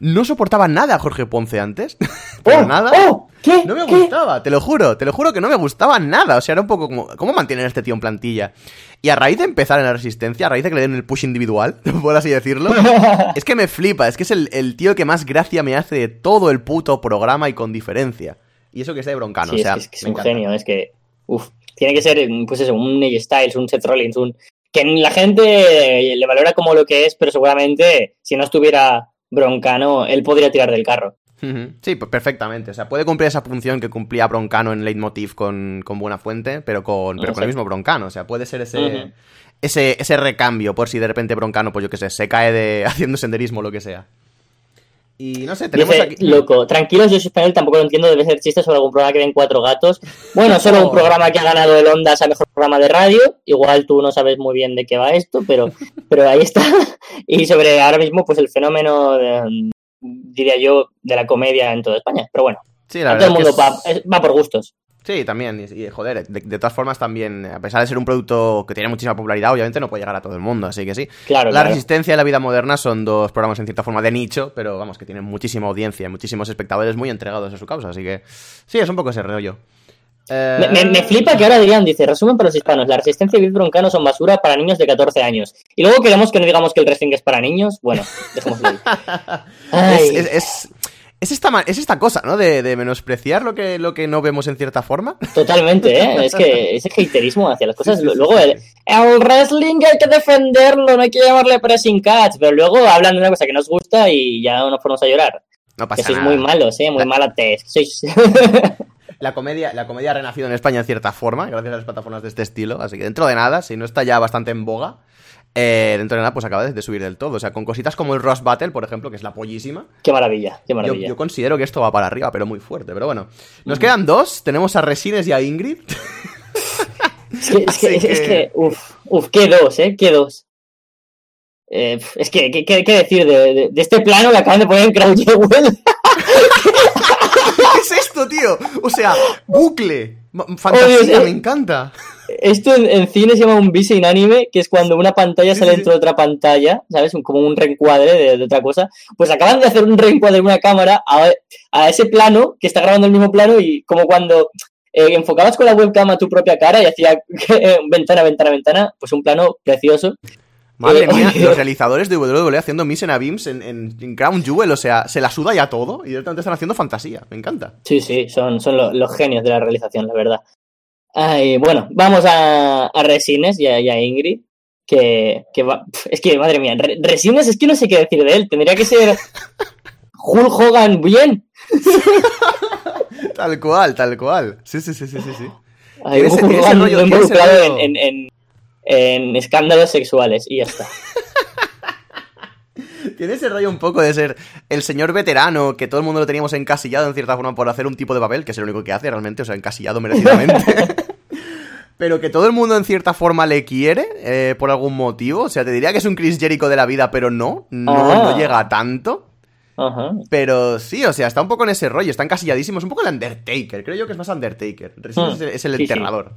no soportaba nada a Jorge Ponce antes. pero ¡Oh! nada. ¡Oh! ¿Qué? No me ¿Qué? gustaba, te lo juro, te lo juro que no me gustaba nada. O sea, era un poco como, ¿cómo mantienen a este tío en plantilla? Y a raíz de empezar en la resistencia, a raíz de que le den el push individual, por así decirlo, es que me flipa, es que es el, el tío que más gracia me hace de todo el puto programa y con diferencia. Y eso que está de broncano, Sí, o sea, es que es, un encanta. genio, es que, uf, tiene que ser, pues eso, un AJ Styles, un Seth Rollins, un que la gente le valora como lo que es, pero seguramente si no estuviera Broncano, él podría tirar del carro. Sí, pues perfectamente. O sea, puede cumplir esa función que cumplía Broncano en Leitmotiv con, con Buena Fuente, pero con, pero con el mismo Broncano. O sea, puede ser ese, ese, ese recambio por si de repente Broncano, pues yo qué sé, se cae de haciendo senderismo o lo que sea. Y no sé, tenemos Dice, aquí. loco, tranquilos, yo soy español, tampoco lo entiendo, debe ser chiste sobre algún programa que den cuatro gatos. Bueno, solo un programa que ha ganado el Ondas a mejor programa de radio. Igual tú no sabes muy bien de qué va esto, pero, pero ahí está. Y sobre ahora mismo, pues el fenómeno, de- diría yo, de la comedia en toda España. Pero bueno, Sí, la a todo el es mundo va por gustos. Sí, también. Y, joder, de, de todas formas también, a pesar de ser un producto que tiene muchísima popularidad, obviamente no puede llegar a todo el mundo, así que sí. Claro, La claro. Resistencia y La Vida Moderna son dos programas en cierta forma de nicho, pero vamos, que tienen muchísima audiencia, muchísimos espectadores muy entregados a su causa, así que sí, es un poco ese rollo. Eh, Me, me- me flipa que ahora dirían, dice, resumen para los hispanos, la resistencia y Bill Broncano son basura para niños de 14 años. Y luego queremos que no digamos que el wrestling es para niños. Bueno, dejémoslo ahí. Es, es- es esta, es esta cosa, ¿no? De, de menospreciar lo que, lo que no vemos en cierta forma. Totalmente, ¿eh? Es que ese haterismo hacia las cosas. Luego, el, el wrestling hay que defenderlo, no hay que llamarle pressing catch. Pero luego hablan de una cosa que nos gusta y ya nos ponemos a llorar. No Que pasa sois nada. muy malos, ¿eh? Muy malates. Sois... La comedia, la comedia ha renacido en España en cierta forma, gracias a las plataformas de este estilo. Así que dentro de nada, si no está ya bastante en boga, eh, dentro de nada, pues acaba de, subir del todo. O sea, con cositas como el Ross Battle, por ejemplo, que es la pollísima. qué maravilla, qué maravilla. yo considero que esto va para arriba, pero muy fuerte. Pero bueno, nos quedan dos. Tenemos a Resines y a Ingrid. Es que, es que, es uf, uf, qué dos, ¿eh? Qué dos. Eh, es que, ¿qué, qué- qué decir de, de- de este plano que acaban de poner en Jewel? ¿Qué es esto, tío? O sea, bucle. Fantasía, Oh, Dios, me encanta. Esto en, en cine se llama un bis in anime, que es cuando una pantalla sale sí, dentro de otra pantalla, ¿sabes? Un- como un reencuadre de, de otra cosa. Pues acaban de hacer un reencuadre de una cámara a, a ese plano que está grabando el mismo plano y como cuando eh, enfocabas con la webcam a tu propia cara y hacía eh, ventana, ventana, ventana, pues un plano precioso. Madre Eh, mía, los realizadores de WWE haciendo Miss en Abims en, en, en Crown Jewel, o sea, se la suda ya todo y directamente están haciendo fantasía. Me encanta. Sí, sí, son, son lo- los genios de la realización, la verdad. Ay, bueno, vamos a, a Resines y a, y a Ingrid, que, que va- es que, madre mía, Re- Resines es que no sé qué decir de él, tendría que ser Hulk Hogan bien. Tal cual, tal cual. Sí, sí, sí, sí, sí. sí. Ay, Hulk Hogan involucrado en- en- en escándalos sexuales y ya está. Tiene ese rollo un poco de ser el señor veterano que todo el mundo lo teníamos encasillado en cierta forma por hacer un tipo de papel, que es el único que hace realmente, o sea, encasillado merecidamente. pero que todo el mundo en cierta forma le quiere eh, por algún motivo. O sea, te diría que es un Chris Jericho de la vida, pero no, no, Ah. no llega a tanto. Ajá. Pero sí, o sea, está un poco en ese rollo, está encasilladísimo. Es un poco el Undertaker, creo yo que es más Undertaker. Hmm, es el, es el sí, sí. enterrador.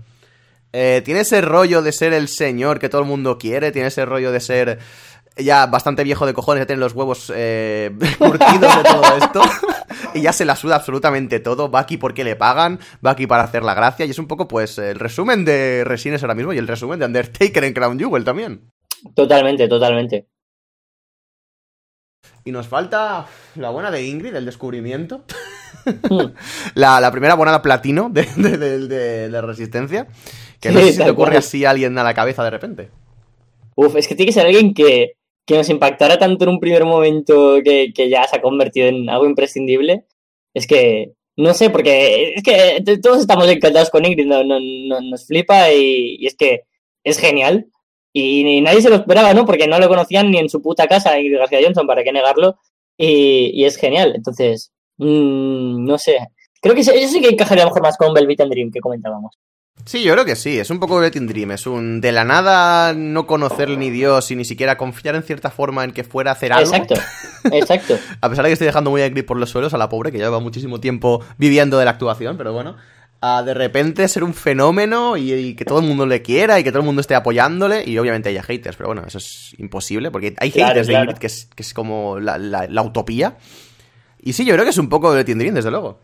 Eh, tiene ese rollo de ser el señor que todo el mundo quiere, tiene ese rollo de ser ya bastante viejo de cojones, de tener los huevos eh, curtidos de todo esto. y ya se la suda absolutamente todo. Va aquí porque le pagan, va aquí para hacer la gracia. Y es un poco, pues, el resumen de Resines ahora mismo y el resumen de Undertaker en Crown Jewel también. Totalmente, totalmente. Y nos falta la buena de Ingrid, el descubrimiento. Hmm. la, la primera bonada platino de, de, de- resistencia. Que no Sí, sé si te ocurre cual. así a alguien a la cabeza de repente. Uf, es que tiene que ser alguien que, que nos impactara tanto en un primer momento que, que ya se ha convertido en algo imprescindible. Es que, no sé, porque es que todos estamos encantados con Ingrid, no, no- no- nos flipa y, y es que es genial. Y, ni nadie se lo esperaba, ¿no? Porque no lo conocían ni en su puta casa, Ingrid García Johnson, para qué negarlo. Y, y es genial. Entonces, mm, no sé. Creo que eso eso sí que encajaría mejor más con Velvet and Dream que comentábamos. Sí, yo creo que sí. Es un poco Letting Dream. Es un de la nada no conocerle ni Dios y ni siquiera confiar en cierta forma en que fuera a hacer algo. Exacto, exacto. A pesar de que estoy dejando muy a Ingrid por los suelos a la pobre, que lleva muchísimo tiempo viviendo de la actuación, pero bueno. A de repente ser un fenómeno y, y que todo el mundo le quiera y que todo el mundo esté apoyándole. Y obviamente haya haters, pero bueno, eso es imposible porque hay Claro, haters de claro. Ingrid que es, que es como la, la- la utopía. Y sí, yo creo que es un poco de Dream, desde luego.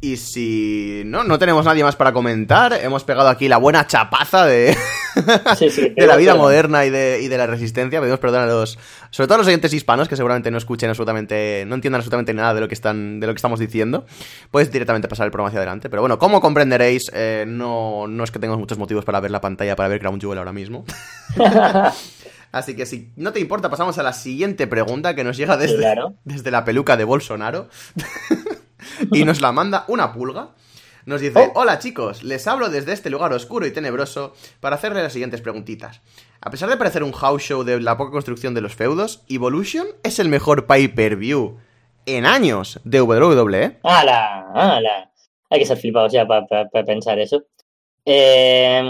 Y si no, no tenemos nadie más para comentar, hemos pegado aquí la buena chapaza de, Sí, sí, de la vida moderna y de, y de la resistencia. Pedimos perdón a los, sobre todo a los oyentes hispanos que seguramente no escuchen absolutamente, no entiendan absolutamente nada de lo que están, de lo que estamos diciendo. Puedes directamente pasar el programa hacia adelante. Pero bueno, como comprenderéis, eh, no, no es que tengamos muchos motivos para ver la pantalla, para ver Crown Jewel ahora mismo. Así que si no te importa, pasamos a la siguiente pregunta que nos llega desde, Claro. desde la peluca de Bolsonaro. y nos la manda una pulga. Nos dice, Oh. hola chicos, les hablo desde este lugar oscuro y tenebroso para hacerle las siguientes preguntitas. A pesar de parecer un house show de la poca construcción de los feudos, Evolution es el mejor pay-per-view en años de WWE. ¡Hala! ¡Hala! Hay que ser flipados ya para pensar eso. Eh,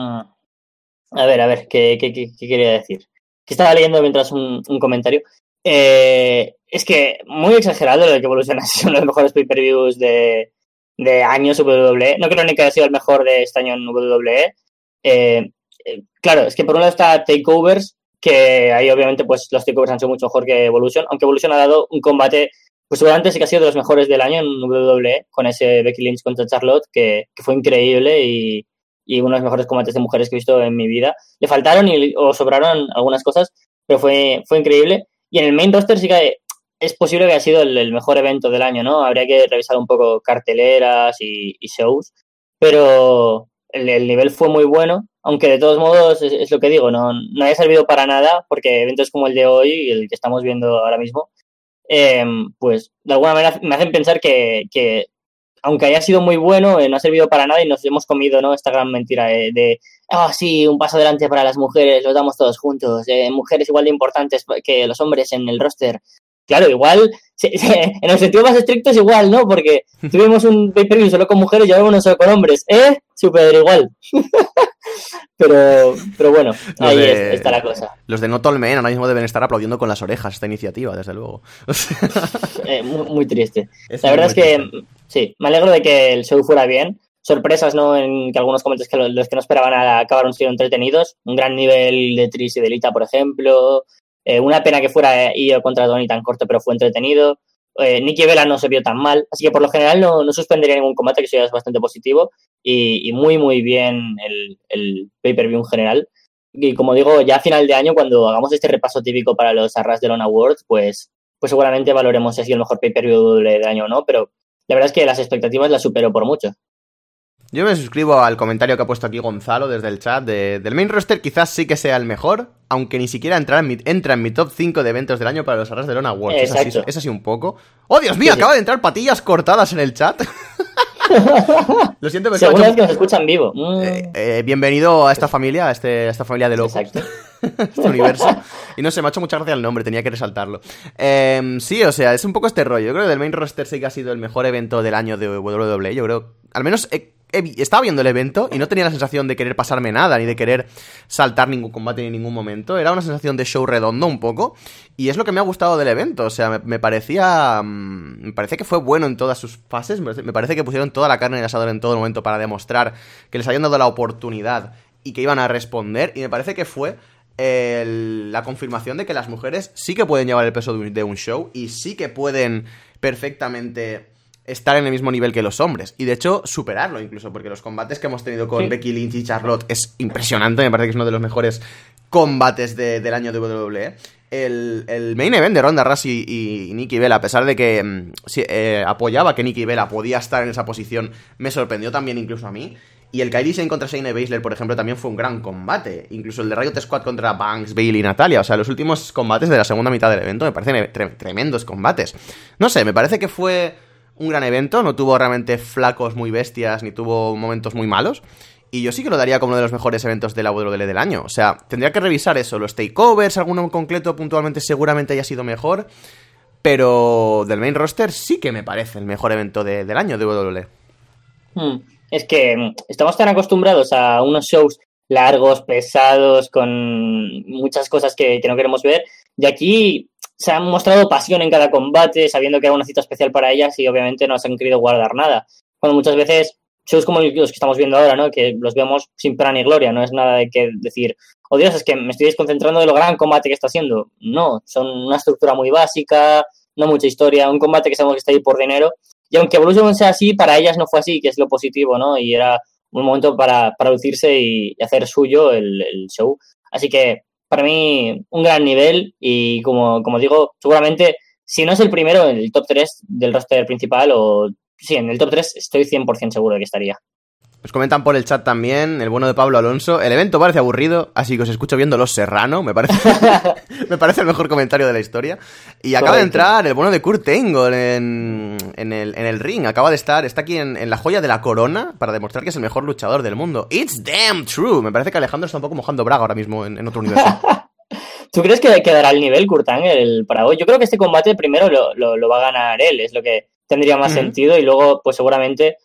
a ver, a ver, ¿qué, qué, qué- qué quería decir? Que estaba leyendo mientras un, un comentario. Eh, es que muy exagerado lo de que Evolution ha sido uno de los mejores pay-per-views de, de años WWE. No creo ni que haya sido el mejor de este año en WWE. Eh, eh, claro, es que por un lado está Takeovers, que ahí obviamente pues los Takeovers han sido mucho mejor que Evolution, aunque Evolution ha dado un combate pues seguramente sí que ha sido de los mejores del año en WWE, con ese Becky Lynch contra Charlotte, que, que fue increíble y, y uno de los mejores combates de mujeres que he visto en mi vida. Le faltaron y, o sobraron algunas cosas, pero fue, fue increíble. Y en el main roster sí que es posible que haya sido el, el mejor evento del año, ¿no? Habría que revisar un poco carteleras y, shows, pero el, el nivel fue muy bueno, aunque de todos modos es, lo que digo, no, no haya servido para nada, porque eventos como el de hoy y el que estamos viendo ahora mismo, eh, pues de alguna manera me hacen pensar que, que aunque haya sido muy bueno, eh, no ha servido para nada y nos hemos comido ¿no? esta gran mentira de, de ah, sí, un paso adelante para las mujeres, los damos todos juntos, eh, mujeres igual de importantes que los hombres en el roster. Claro, igual, se- se- en el sentido más estricto es igual, ¿no? Porque tuvimos un pay-per-view solo con mujeres y ahora uno solo con hombres, ¿eh? Súper igual. pero, pero bueno, ahí de- es- está la cosa. Los de Not All Men ahora mismo deben estar aplaudiendo con las orejas esta iniciativa, desde luego. Eh, muy, muy triste. es La verdad es que triste. sí, me alegro de que el show fuera bien. Sorpresas, ¿no? En que algunos comentarios que lo- los que no esperaban acabaron siendo entretenidos. Un gran nivel de Tris y de Lita, por ejemplo. Eh, una pena que fuera Io contra Tony tan corto, pero fue entretenido. Eh, Nikki Vela no se vio tan mal. Así que por lo general no, no suspendería ningún combate, que eso ya es bastante positivo. Y, muy, muy bien el, el pay-per-view en general. y como digo, ya a final de año, cuando hagamos este repaso típico para los Arras de Lone Awards, pues, pues seguramente valoremos si ha el mejor pay-per-view del año o no, pero la verdad es que las expectativas las supero por mucho. Yo me suscribo al comentario que ha puesto aquí Gonzalo desde el chat. del main roster quizás sí que sea el mejor, aunque ni siquiera entra en mi, entra en mi top 5 de eventos del año para los Arras de Lona Awards. Es así, un poco. ¡Oh, Dios mío! acaba de entrar patillas cortadas en el chat. Lo siento, me Segunda vez que nos escuchan vivo. Mm. Eh, eh, bienvenido a esta familia, a, este, esta familia de locos. Exacto. este universo. Y no sé, me ha hecho mucha gracia el nombre, tenía que resaltarlo. Em, sí, o sea, es un poco este rollo. Yo creo que del main roster sí que ha sido el mejor evento del año de WWE. Yo creo, al menos estaba viendo el evento y no tenía la sensación de querer pasarme nada, ni de querer saltar ningún combate en ningún momento. Era una sensación de show redondo un poco. Y es lo que me ha gustado del evento. O sea, me, parecía. Mm, me parece que fue bueno en todas sus fases. Me parece que pusieron toda la carne en el asador en todo el momento para demostrar que les habían dado la oportunidad y que iban a responder. Y me parece que fue la confirmación de que las mujeres sí que pueden llevar el peso de un show y sí que pueden perfectamente estar en el mismo nivel que los hombres. Y de hecho, superarlo incluso, porque los combates que hemos tenido con Becky Lynch y Charlotte es impresionante. Me parece que es uno de los mejores combates del año de WWE. El, main event de Ronda Rousey y, Nikki Bella, a pesar de que mm, eh, apoyaba que Nikki Bella podía estar en esa posición, me sorprendió también incluso a mí. Y el Kairi Sane contra Shayna Baszler, por ejemplo, también fue un gran combate. Incluso el de Riot Squad contra Banks, Bailey y Natalia. O sea, los últimos combates de la segunda mitad del evento me parecen tremendos combates. No sé, me parece que fue un gran evento, no tuvo realmente flacos muy bestias, ni tuvo momentos muy malos. Y yo sí que lo daría como uno de los mejores eventos de la WWE del año. O sea, tendría que revisar eso, los takeovers, alguno en concreto puntualmente seguramente haya sido mejor. Pero del main roster sí que me parece el mejor evento del año de WWE. Hmm. Es que mm, estamos tan acostumbrados a unos shows largos, pesados, con muchas cosas que, que no queremos ver. Y aquí se han mostrado pasión en cada combate, sabiendo que era una cita especial para ellas y obviamente no se han querido guardar nada. Cuando muchas veces shows como los que estamos viendo ahora, ¿no? Que los vemos sin pena ni gloria, no es nada de que decir, oh Dios, es que me estoy desconcentrando de lo gran combate que está haciendo. No, son una estructura muy básica, no mucha historia, un combate que sabemos que está ahí por dinero. Y aunque Evolution sea así, para ellas no fue así, que es lo positivo, ¿no? Y era un momento para, para lucirse y, hacer suyo el, el show. Así que para mí un gran nivel y como, como digo, seguramente si no es el primero, en el top 3 del roster principal o sí, en el top 3 estoy 100% seguro de que estaría. Nos comentan por el chat también, el bueno de Pablo Alonso. El evento parece aburrido, así que os escucho viendo Los Serrano. Me parece, me parece el mejor comentario de la historia. Y acaba de entrar el bueno de Kurt Angle en, en, el, en el ring. Acaba de estar, está aquí en, la joya de la corona para demostrar que es el mejor luchador del mundo. It's damn true. Me parece que Alejandro está un poco mojando Braga ahora mismo en, otro universo. ¿Tú crees que quedará al nivel Kurt Angle para hoy? Yo creo que este combate primero lo, lo, va a ganar él, es lo que tendría más sentido. Y luego, pues seguramente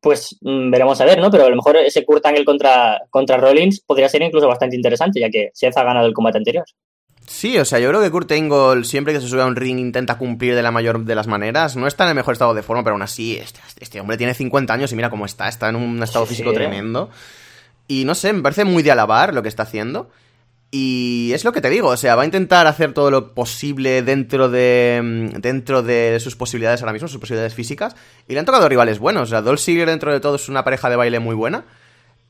pues mm, veremos a ver, ¿no? Pero a lo mejor ese Kurt Angle contra, contra Rollins podría ser incluso bastante interesante, ya que Seth ha ganado el combate anterior. Sí, o sea, yo creo que Kurt Angle siempre que se sube a un ring intenta cumplir de la mayor de las maneras. No está en el mejor estado de forma, pero aún así, este, este hombre tiene 50 años y mira cómo está, está en un estado físico tremendo. Y no sé, me parece muy de alabar lo que está haciendo. Y es lo que te digo, o sea, va a intentar hacer todo lo posible dentro de mm, dentro de sus posibilidades ahora mismo, sus posibilidades físicas. Y le han tocado rivales buenos. O sea, Dolph Ziggler dentro de todo es una pareja de baile muy buena.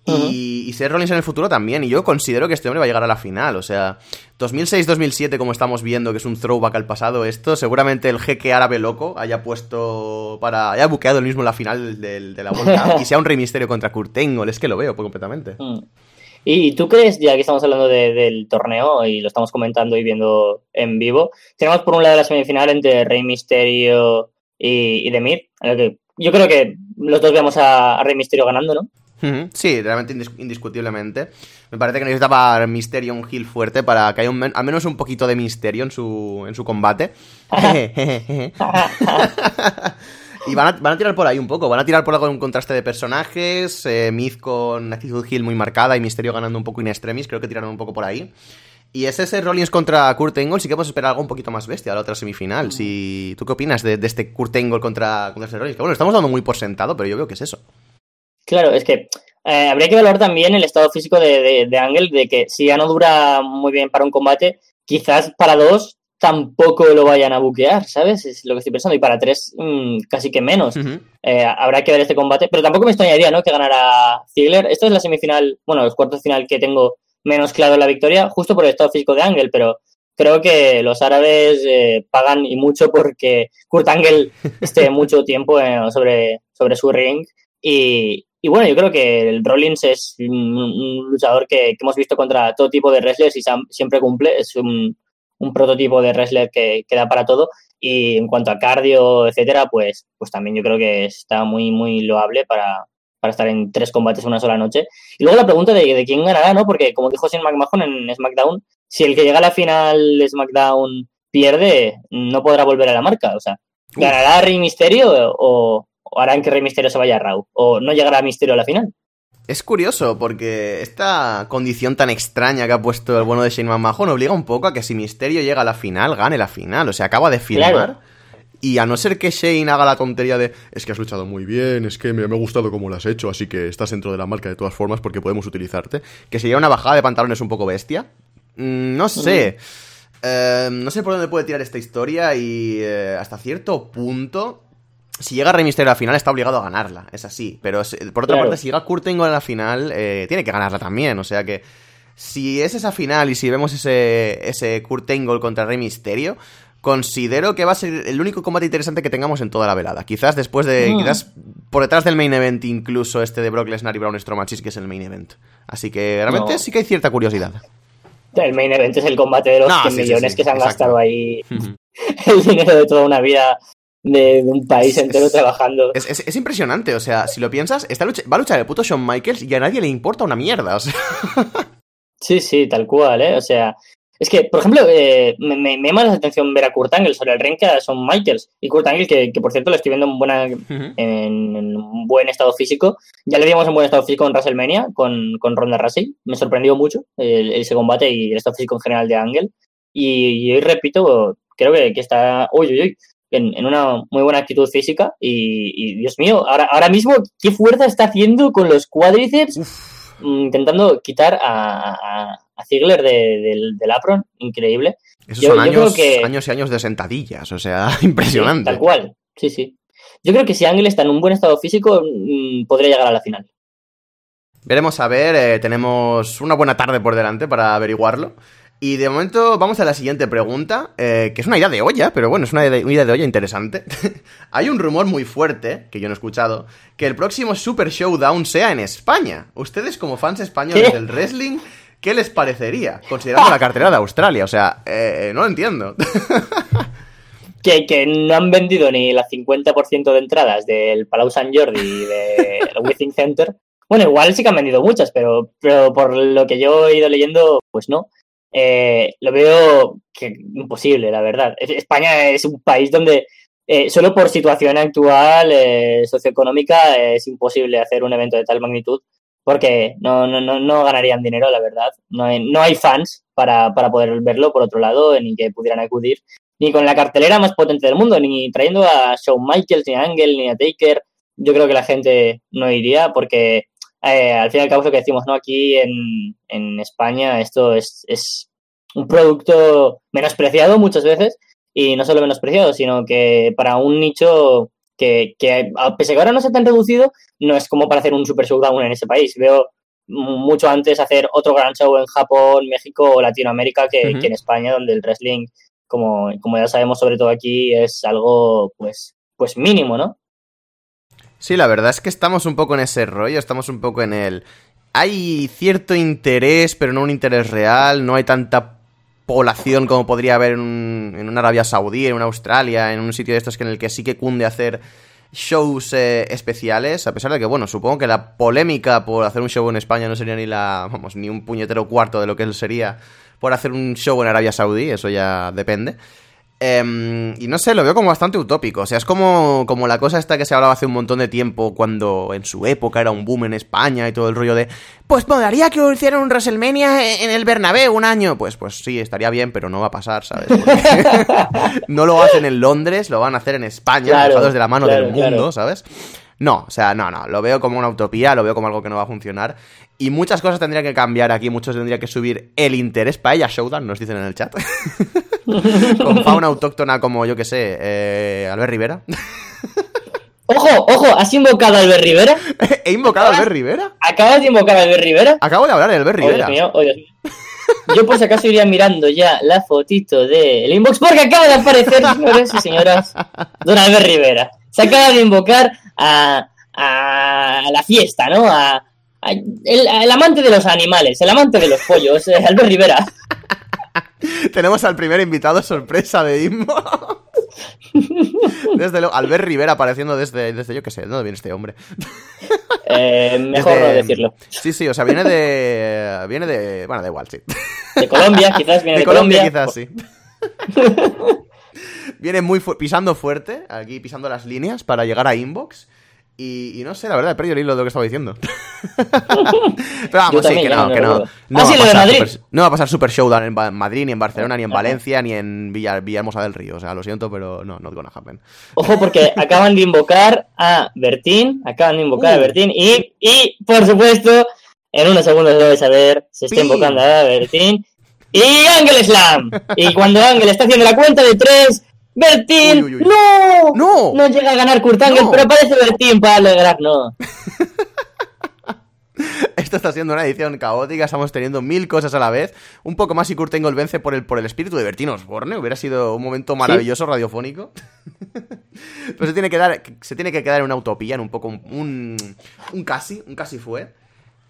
Y, y Seth Rollins en el futuro también. Y yo considero que este hombre va a llegar a la final. O sea, 2006-2007, como estamos viendo, que es un throwback al pasado, esto, seguramente el jeque árabe loco haya puesto para. haya buqueado el mismo la final de, la vuelta. y sea un rey misterio contra Kurt Angle. Es que lo veo completamente. Mm. ¿Y tú crees, ya que estamos hablando del torneo y lo estamos comentando y viendo en vivo, tenemos por un lado la semifinal entre Rey Misterio y, y Demir, que yo creo que los dos veamos a, Rey Misterio ganando, ¿no? Sí, realmente indiscutiblemente. Me parece que necesitaba Misterio un heal fuerte para que haya al menos un poquito de misterio en su, en su combate. Y van a, tirar por ahí un poco, van a tirar por algo un contraste de personajes, eh, Myth con actitud Hill muy marcada y Misterio ganando un poco in extremis, creo que tiraron un poco por ahí. Y ese ese Rollins contra Kurt Angle, sí que podemos esperar algo un poquito más bestia a la otra semifinal. Si, ¿Tú qué opinas de, este Kurt Angle contra, contra ese Rollins? Que bueno, estamos dando muy por sentado, pero yo veo que es eso. Claro, es que eh, habría que valorar también el estado físico de, de, de Angle, de que si ya no dura muy bien para un combate, quizás para dos tampoco lo vayan a buquear, ¿sabes? Es lo que estoy pensando. Y para tres, mm, casi que menos. Eh, habrá que ver este combate. Pero tampoco me extrañaría, ¿no? Que ganara Ziggler. Esta es la semifinal, bueno, el cuarto final que tengo menos claro la victoria, justo por el estado físico de Ángel, pero creo que los árabes eh, pagan y mucho porque Kurt Angle esté mucho tiempo eh, sobre, sobre su ring y, y, bueno, yo creo que el Rollins es un, luchador que, que, hemos visto contra todo tipo de wrestlers y siempre cumple, es un, un prototipo de wrestler que, que, da para todo y en cuanto a cardio, etcétera, pues, pues también yo creo que está muy, muy loable para, para estar en tres combates en una sola noche. Y luego la pregunta de, quién ganará, ¿no? Porque como dijo Shane McMahon en SmackDown, si el que llega a la final de SmackDown pierde, no podrá volver a la marca. O sea, ¿ganará Rey Misterio o, o harán que Rey Misterio se vaya a Raw? ¿O no llegará Misterio a la final? Es curioso porque esta condición tan extraña que ha puesto el bueno de Shane McMahon obliga un poco a que si Misterio llega a la final, gane la final. O sea, acaba de. Claro. Y a no ser que Shane haga la tontería de es que has luchado muy bien, es que me, me, ha gustado cómo lo has hecho, así que estás dentro de la marca de todas formas porque podemos utilizarte. Que sería una bajada de pantalones un poco bestia. Mm, no sé. Eh, no sé por dónde puede tirar esta historia y eh, hasta cierto punto si llega Rey Mysterio a la final está obligado a ganarla, es así. Pero por otra claro. parte, si llega Kurt Angle a la final, eh, tiene que ganarla también. O sea que si es esa final y si vemos ese, ese Kurt Angle contra Rey Mysterio, considero que va a ser el único combate interesante que tengamos en toda la velada. Quizás después de. Mm. Quizás por detrás del main event, incluso este de Brock Lesnar y Braun Strowman, que es el main event. Así que realmente no. sí que hay cierta curiosidad. El main event es el combate de los no, 100 sí, millones sí, que se han exacto. gastado ahí. el dinero de toda una vida de, un país es, entero es, trabajando. Es, es, impresionante, o sea, si lo piensas, esta lucha, va a luchar el puto Shawn Michaels y a nadie le importa una mierda, o sea. Sí, sí, tal cual, ¿eh? O sea, es que, por ejemplo, eh, me, me, me, llama la atención ver a Kurt Angle sobre el ring que a Shawn Michaels. Y Kurt Angle, que, que por cierto lo estoy viendo en, buena, uh -huh. en, en, un buen estado físico. Ya le dimos en buen estado físico en WrestleMania con, con Ronda Rousey. Me sorprendió mucho el, ese combate y el estado físico en general de Angle. Y, y hoy repito, creo que, que está. Uy, uy, uy en, en, una muy buena actitud física y, y, Dios mío, ahora, ahora mismo, ¿qué fuerza está haciendo con los cuádriceps? Uf. Intentando quitar a, a, a Ziggler de, de, del apron, increíble. Esos yo, son años, yo que... años y años de sentadillas, o sea, impresionante. Sí, tal cual, sí, sí. Yo creo que si Ángel está en un buen estado físico, mmm, podría llegar a la final. Veremos a ver, eh, tenemos una buena tarde por delante para averiguarlo. Y de momento vamos a la siguiente pregunta, eh, que es una idea de olla, pero bueno, es una idea, de olla interesante. Hay un rumor muy fuerte, que yo no he escuchado, que el próximo Super Showdown sea en España. Ustedes como fans españoles ¿Qué? del wrestling, ¿qué les parecería? Considerando la cartera de Australia, o sea, eh, no lo entiendo. que, que, no han vendido ni el 50% de entradas del Palau Sant Jordi y del Withing Center. Bueno, igual sí que han vendido muchas, pero, pero por lo que yo he ido leyendo, pues no eh, lo veo imposible, la verdad. España es un país donde eh, solo por situación actual eh, socioeconómica es imposible hacer un evento de tal magnitud porque no, no, no, no ganarían dinero, la verdad. No hay, no hay fans para, para poder verlo, por otro lado, ni que pudieran acudir, ni con la cartelera más potente del mundo, ni trayendo a Shawn Michaels, ni a Angel, ni a Taker. Yo creo que la gente no iría porque eh, al fin y al cabo lo que decimos, ¿no? Aquí en, en España esto es, es, un producto menospreciado muchas veces y no solo menospreciado, sino que para un nicho que, que a pesar que ahora no sea tan reducido, no es como para hacer un super showdown en ese país. Veo mucho antes hacer otro gran show en Japón, México o Latinoamérica que, uh -huh. que en España, donde el wrestling, como, como ya sabemos, sobre todo aquí, es algo pues, pues mínimo, ¿no? Sí, la verdad es que estamos un poco en ese rollo, estamos un poco en el... Hay cierto interés, pero no un interés real, no hay tanta población como podría haber en, un, en una Arabia Saudí, en una Australia, en un sitio de estos que en el que sí que cunde hacer shows eh, especiales, a pesar de que, bueno, supongo que la polémica por hacer un show en España no sería ni la, vamos, ni un puñetero cuarto de lo que él sería por hacer un show en Arabia Saudí, eso ya depende. Eh, y no sé, lo veo como bastante utópico. O sea, es como, como la cosa esta que se hablaba hace un montón de tiempo, cuando en su época era un boom en España y todo el rollo de. Pues molaría que hicieran un WrestleMania en el Bernabéu un año. Pues, pues sí, estaría bien, pero no va a pasar, ¿sabes? no lo hacen en Londres, lo van a hacer en España, claro, de la mano claro, del mundo, claro. ¿sabes? No, o sea, no, no, lo veo como una utopía, lo veo como algo que no va a funcionar. Y muchas cosas tendrían que cambiar aquí, muchos tendría que subir el interés para ella, Showdown, nos dicen en el chat. Con fauna autóctona como, yo que sé, eh, Albert Rivera. Ojo, ojo, ¿has invocado a Albert Rivera? ¿He invocado a Albert Rivera? ¿Acabas de invocar a Albert Rivera? Acabo de hablar de Albert Oh, Dios Rivera. mío, oh, Dios mío. Yo si acaso iría mirando ya la fotito del inbox porque acaba de aparecer, señores y señoras, Don Albert Rivera. Se acaba de invocar a, a la fiesta, ¿no? A, a- el, el amante de los animales, el amante de los pollos, eh, Albert Rivera. Tenemos al primer invitado sorpresa de Inbox. Desde luego, Albert Rivera apareciendo desde, desde yo qué sé, ¿de dónde viene este hombre? Eh, mejor Desde- no decirlo. Sí, sí, o sea, viene de. Viene de. Bueno, da igual, sí. De Colombia, quizás viene De de, Colombia, quizás sí. Viene muy fu- pisando fuerte, aquí pisando las líneas para llegar a Inbox. Y, y no sé, la verdad, he perdido el hilo de lo que estaba diciendo. Pero vamos, Yo sí, también, que no, no que no. No, Ah, va sí, a pasar Madrid. super- no va a pasar Super Showdown en Madrid, ni en Barcelona, ni en Ajá. Valencia, ni en Villa, Villahermosa del Río. O sea, lo siento, pero no, not gonna happen. Ojo, porque acaban de invocar a Bertín, acaban de invocar a Uh. Bertín y, y, por supuesto, en unos segundos debes saber, se está invocando a Bertín y Ángel Slam. Y cuando Ángel está haciendo la cuenta de tres, Bertín, Uy, uy, uy. ¡no! ¡No! No llega a ganar Kurt Angle, No. pero aparece Bertín para alegrar, no. Esto está siendo una edición caótica, estamos teniendo mil cosas a la vez. Un poco más si Kurt Angle vence por el, por el espíritu de Bertino Osborne. Hubiera sido un momento maravilloso radiofónico. Pero se tiene que dar, se tiene que quedar en una utopía, en un poco un, un, un casi, un casi fue.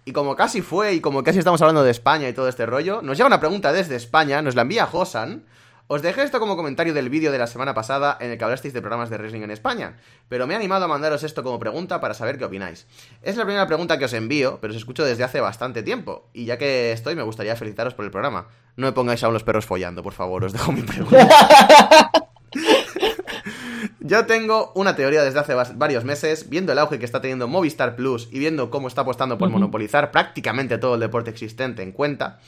Y como casi fue, y como casi estamos hablando de España y todo este rollo, nos llega una pregunta desde España, nos la envía Josan. Os dejé esto como comentario del vídeo de la semana pasada en el que hablasteis de programas de wrestling en España, pero me he animado a mandaros esto como pregunta para saber qué opináis. Es la primera pregunta que os envío, pero os escucho desde hace bastante tiempo, y ya que estoy me gustaría felicitaros por el programa. No me pongáis aún los perros follando, por favor, os dejo mi pregunta. Yo tengo una teoría desde hace varios meses, viendo el auge que está teniendo Movistar Plus y viendo cómo está apostando por monopolizar prácticamente todo el deporte existente en cuenta.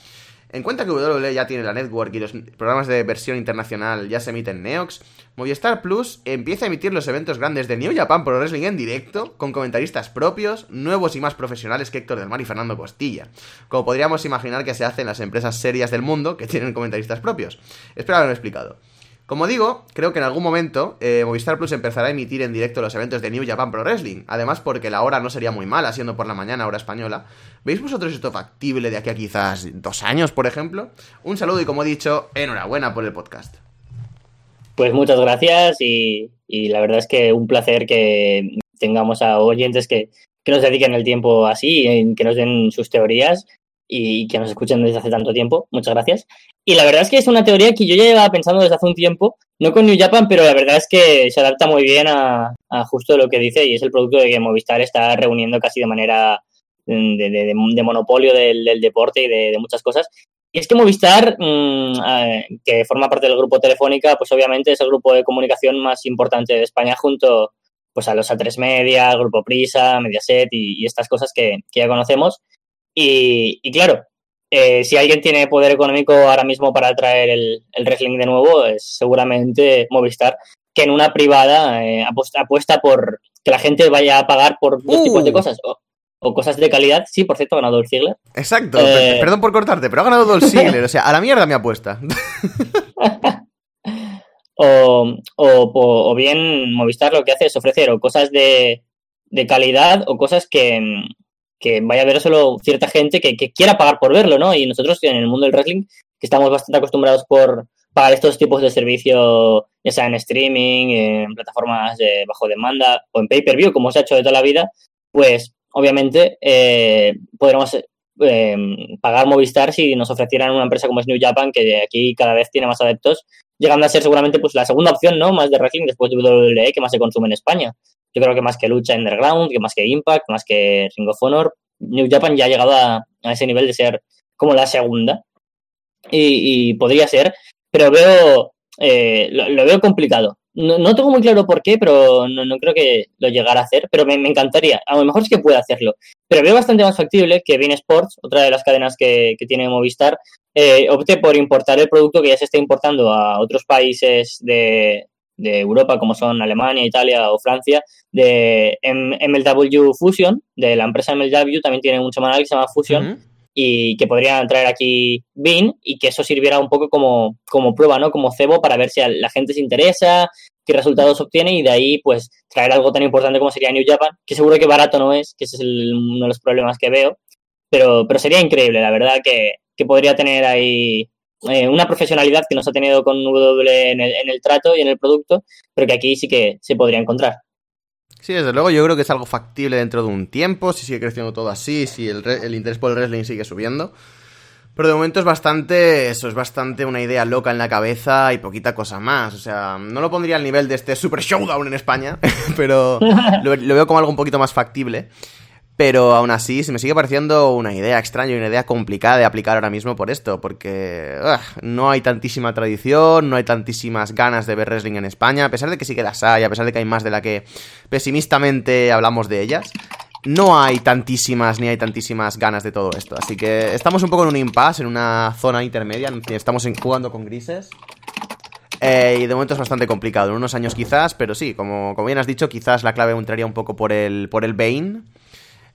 En cuenta que WWE ya tiene la network y los programas de versión internacional ya se emiten en Neox, Movistar Plus empieza a emitir los eventos grandes de New Japan Pro Wrestling en directo, con comentaristas propios, nuevos y más profesionales que Héctor del Mar y Fernando Costilla, como podríamos imaginar que se hace en las empresas serias del mundo que tienen comentaristas propios. Espero haberlo explicado. Como digo, creo que en algún momento eh, Movistar Plus empezará a emitir en directo los eventos de New Japan Pro Wrestling. Además, porque la hora no sería muy mala, siendo por la mañana hora española. ¿Veis vosotros esto factible de aquí a quizás dos años, por ejemplo? Un saludo y, como he dicho, enhorabuena por el podcast. Pues muchas gracias y, y la verdad es que un placer que tengamos a oyentes que, que nos dediquen el tiempo así, que nos den sus teorías y que nos escuchen desde hace tanto tiempo. Muchas gracias. Y la verdad es que es una teoría que yo ya llevaba pensando desde hace un tiempo, no con New Japan, pero la verdad es que se adapta muy bien a, a justo lo que dice y es el producto de que Movistar está reuniendo casi de manera mm, de, de- de- de monopolio del, del deporte y de, muchas cosas. Y es que Movistar, mm, eh, que forma parte del grupo Telefónica, pues obviamente es el grupo de comunicación más importante de España junto pues a los A3 Media, Grupo Prisa, Mediaset y, y estas cosas que, que ya conocemos. Y, y claro, eh, si alguien tiene poder económico ahora mismo para traer el, el wrestling de nuevo, es seguramente Movistar, que en una privada eh, apuesta, apuesta por que la gente vaya a pagar por dos Uh. tipos de cosas. O, o cosas de calidad, sí, por cierto, ha ganado el Ziggler. Exacto, Eh. per- perdón por cortarte, pero ha ganado Dolph Ziggler, o sea, a la mierda mi apuesta. o, o, o bien Movistar lo que hace es ofrecer o cosas de, de calidad o cosas que, que vaya a ver solo cierta gente que, que quiera pagar por verlo, ¿no? Y nosotros en el mundo del wrestling, que estamos bastante acostumbrados por pagar estos tipos de servicio, ya sea en streaming, en plataformas de bajo demanda o en pay-per-view, como se ha hecho de toda la vida, pues obviamente eh, podremos eh, pagar Movistar si nos ofrecieran una empresa como es New Japan, que aquí cada vez tiene más adeptos, llegando a ser seguramente pues la segunda opción, ¿no? Más de wrestling después de WWE que más se consume en España. Yo creo que más que lucha underground, que más que Impact, más que Ring of Honor, New Japan ya ha llegado a, ese nivel de ser como la segunda. Y, podría ser, pero veo eh, lo, veo complicado. No, no tengo muy claro por qué, pero no, no creo que lo llegara a hacer, pero me, encantaría. A lo mejor es que puede hacerlo. Pero veo bastante más factible que Bein Sports, otra de las cadenas que, que tiene Movistar, eh, opte por importar el producto que ya se está importando a otros países de, de Europa, como son Alemania, Italia o Francia, de MLW Fusion, de la empresa MLW, también tiene un semanal que se llama Fusion, y que podrían traer aquí Bean y que eso sirviera un poco como, como prueba, ¿no? Como cebo para ver si a la gente se interesa, qué resultados obtiene y de ahí pues traer algo tan importante como sería New Japan, que seguro que barato no es, que ese es uno de los problemas que veo, pero, pero sería increíble, la verdad, que, que podría tener ahí eh, una profesionalidad que no se ha tenido con W en el, en el trato y en el producto, pero que aquí sí que se podría encontrar. Sí, desde luego yo creo que es algo factible dentro de un tiempo, si sigue creciendo todo así, si el, el, interés por el wrestling sigue subiendo. Pero de momento es bastante, eso, es bastante una idea loca en la cabeza y poquita cosa más. O sea, no lo pondría al nivel de este Super Showdown en España, pero lo veo como algo un poquito más factible. Pero aún así, se me sigue pareciendo una idea extraña y una idea complicada de aplicar ahora mismo por esto, porque no hay tantísima tradición, no hay tantísimas ganas de ver wrestling en España, a pesar de que sí que las hay, a pesar de que hay más de la que pesimistamente hablamos de ellas. No hay tantísimas ni hay tantísimas ganas de todo esto. Así que estamos un poco en un impasse, en una zona intermedia. Estamos jugando con grises. Eh, y de momento es bastante complicado. En unos años quizás, pero sí, como, como bien has dicho, quizás la clave entraría un poco por el, por el Bane.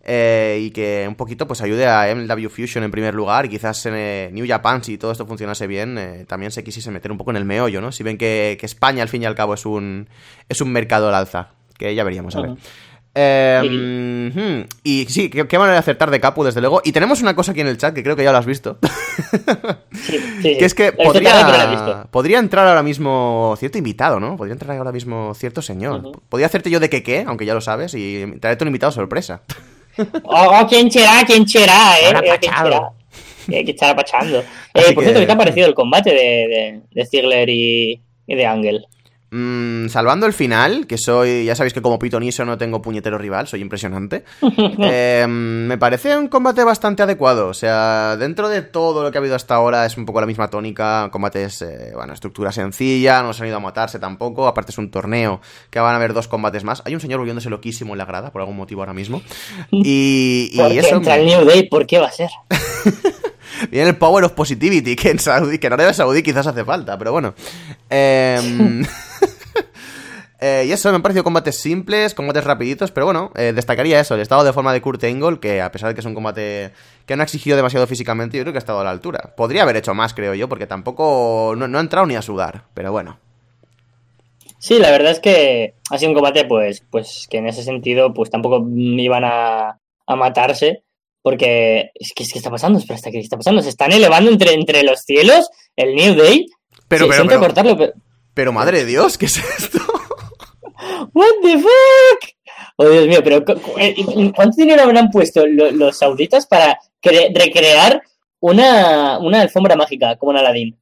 Eh, y que un poquito pues ayude a MLW Fusion en primer lugar y quizás en eh, New Japan si todo esto funcionase bien eh, también se quisiese meter un poco en el meollo, ¿no? Si ven que, que, España al fin y al cabo es un es un mercado al alza, que ya veríamos a ver. Eh, y sí, qué, qué, manera de acertar de Capu, desde luego. Y tenemos una cosa aquí en el chat que creo que ya lo has visto. sí, sí. Que es que podría, podría entrar ahora mismo cierto invitado, ¿no? Podría entrar ahora mismo cierto señor. Uh -huh. Podría hacerte yo de que qué, aunque ya lo sabes, y traerte un invitado sorpresa. Oh, oh, ¿quién será? ¿Quién será? Eh? ¿Quién será? Hay que estar apachando. Eh, por que... cierto, ¿qué te ha parecido el combate de, de, de Ziggler y, y de Ángel? Mm, salvando el final, que soy, ya sabéis que como pitoniso no tengo puñetero rival, soy impresionante. eh, me parece un combate bastante adecuado. O sea, dentro de todo lo que ha habido hasta ahora es un poco la misma tónica. Combates, eh, bueno, estructura sencilla, no se han ido a matarse tampoco. Aparte es un torneo que van a haber dos combates más. Hay un señor volviéndose loquísimo en la grada por algún motivo ahora mismo. Y, y ¿Por qué eso. entra el New Day? ¿Por qué va a ser? Viene el Power of Positivity, que en Saudi, que en Arabia Saudí quizás hace falta, pero bueno. Eh, eh, y eso, me han parecido combates simples, combates rapiditos, pero bueno, eh, destacaría eso, el estado de forma de Kurt Angle, que a pesar de que es un combate que no ha exigido demasiado físicamente, yo creo que ha estado a la altura. Podría haber hecho más, creo yo, porque tampoco, no, no ha entrado ni a sudar, pero bueno. Sí, la verdad es que ha sido un combate, pues, pues que en ese sentido, pues tampoco iban a, a matarse, porque es que, es que está pasando, espera, ¿qué está pasando? Se están elevando entre, entre los cielos el New Day. Pero, sí, pero, pero, cortarlo, pero, pero, madre de Dios, ¿qué es esto? What the fuck? Oh, Dios mío, pero ¿cuánto dinero habrán puesto los, los sauditas para recrear una, una alfombra mágica como en Aladdin?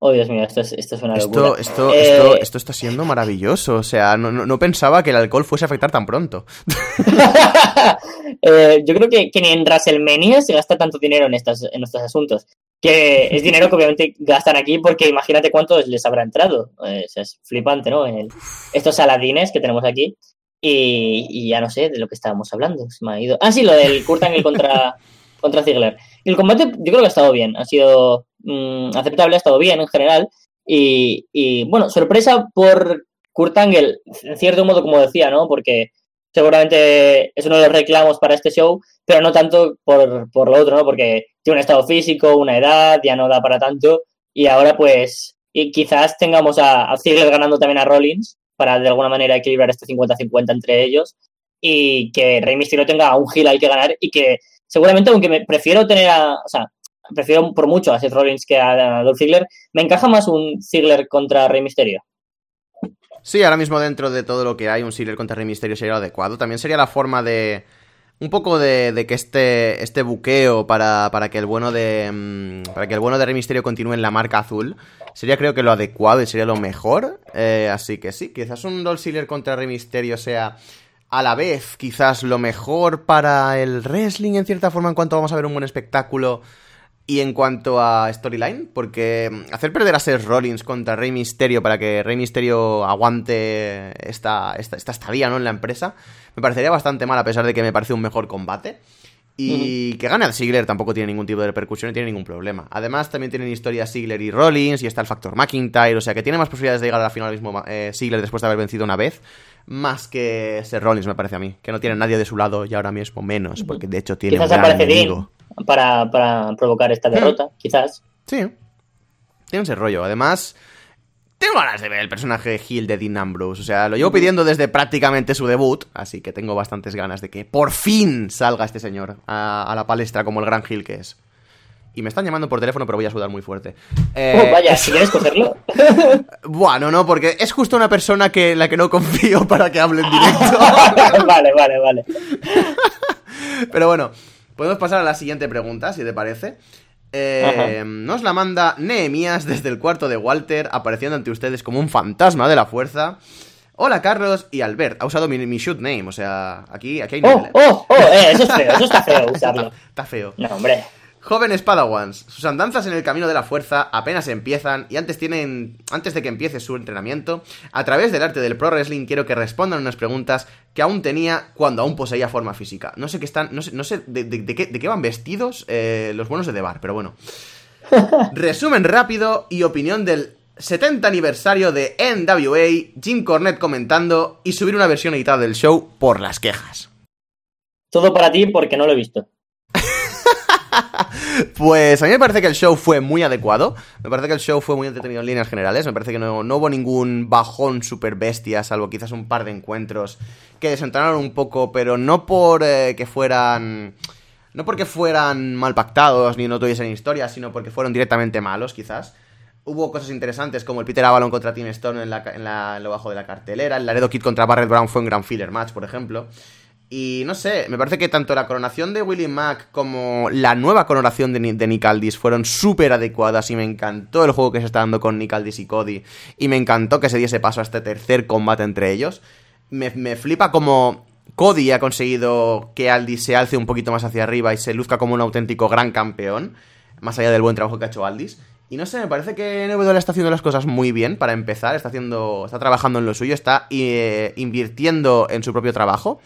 Oh, Dios mío, esto es, esto es una esto, locura. Esto, eh... esto, esto, está siendo maravilloso. O sea, no, no, no, pensaba que el alcohol fuese a afectar tan pronto. eh, yo creo que, que, ni en WrestleMania se gasta tanto dinero en, estas, en estos asuntos. Que es dinero que obviamente gastan aquí porque imagínate cuánto les habrá entrado. Eh, o sea, es flipante, ¿no? El, estos aladines que tenemos aquí. Y, y, ya no sé de lo que estábamos hablando. Se me ha ido. Ah, sí, lo del Kurt Angle contra, contra Ziggler. Y el combate yo creo que ha estado bien. Ha sido mmm, aceptable, ha estado bien en general. Y, y, bueno, sorpresa por Kurt Angle, en cierto modo, como decía, ¿no? Porque seguramente es uno de los reclamos para este show, pero no tanto por, por lo otro, ¿no? Porque tiene un estado físico, una edad, ya no da para tanto. Y ahora, pues, y quizás tengamos a, a Ziggler ganando también a Rollins para de alguna manera equilibrar este 50-50 entre ellos. Y que Rey Mysterio tenga un heel ahí que ganar y que seguramente, aunque me prefiero tener a. O sea, prefiero por mucho a Seth Rollins que a Dolph Ziggler, me encaja más un Ziggler contra Rey Mysterio. Sí, ahora mismo dentro de todo lo que hay, un Ziggler contra Rey Mysterio sería lo adecuado. También sería la forma de. Un poco de, de que este, este buqueo para, para que el bueno de. Mmm, para que el bueno de Rey Mysterio continúe en la marca azul. Sería creo que lo adecuado y sería lo mejor. Eh, así que sí, quizás un Dolph Ziggler contra Rey Mysterio sea a la vez quizás lo mejor para el wrestling en cierta forma en cuanto vamos a ver un buen espectáculo y en cuanto a storyline, porque hacer perder a Seth Rollins contra Rey Mysterio para que Rey Mysterio aguante esta, esta, esta estadía ¿no? en la empresa, me parecería bastante mal a pesar de que me parece un mejor combate. Y que gane a Ziggler tampoco tiene ningún tipo de repercusión y tiene ningún problema. Además, también tienen historia Ziggler y Rollins y está el factor McIntyre, o sea que tiene más posibilidades de llegar a la final mismo eh, Ziggler después de haber vencido una vez, más que ser Rollins, me parece a mí, que no tiene nadie de su lado y ahora mismo menos, porque de hecho tiene Quizás un gran enemigo. Para, para provocar esta derrota, quizás. Sí, tiene ese rollo. Además, tengo ganas de ver el personaje de Hill de Dean Ambrose. O sea, lo llevo pidiendo desde prácticamente su debut, así que tengo bastantes ganas de que por fin salga este señor a, a la palestra como el gran Hill que es. Y me están llamando por teléfono, pero voy a sudar muy fuerte. Eh, Oh, vaya, si quieres cogerlo. Bueno, no, porque es justo una persona que la que no confío para que hable en directo. vale, vale, vale. Pero bueno, podemos pasar a la siguiente pregunta, si te parece. Eh, nos la manda Nehemías desde el cuarto de Walter, apareciendo ante ustedes como un fantasma de la fuerza. Hola Carlos y Albert, ha usado mi, mi shoot name, o sea, aquí, aquí hay Oh, nivel, ¿eh? oh, oh, eh, eso es feo, eso está feo usarlo. Está feo. No, hombre. Jóvenes Padawans, sus andanzas en el camino de la fuerza apenas empiezan y antes tienen antes de que empiece su entrenamiento, a través del arte del pro wrestling quiero que respondan unas preguntas que aún tenía cuando aún poseía forma física. No sé qué están, no sé, no sé de, de- de qué, de qué van vestidos eh, los buenos de The Bar, pero bueno. Resumen rápido y opinión del 70 aniversario de NWA, Jim Cornette comentando y subir una versión editada del show por las quejas. Todo para ti porque no lo he visto. Pues a mí me parece que el show fue muy adecuado. Me parece que el show fue muy entretenido en líneas generales. Me parece que no, hubo ningún bajón super bestia, salvo quizás un par de encuentros que desentonaron un poco, pero no por eh, que fueran. No porque fueran mal pactados ni no tuviesen historia, sino porque fueron directamente malos, quizás. Hubo cosas interesantes como el Peter Avalon contra Tim Stone en, la, en, la- en lo bajo de la cartelera. El Laredo Kid contra Barrett Brown fue un gran filler match, por ejemplo. Y no sé, me parece que tanto la coronación de Willie Mack como la nueva coronación de, de Nick Aldis fueron súper adecuadas y me encantó el juego que se está dando con Nick Aldis y Cody. Y me encantó que se diese paso a este tercer combate entre ellos. Me, me flipa como Cody ha conseguido que Aldis se alce un poquito más hacia arriba y se luzca como un auténtico gran campeón, más allá del buen trabajo que ha hecho Aldis. Y no sé, me parece que NW está haciendo las cosas muy bien para empezar, está haciendo, está trabajando en lo suyo, está eh, invirtiendo en su propio trabajo.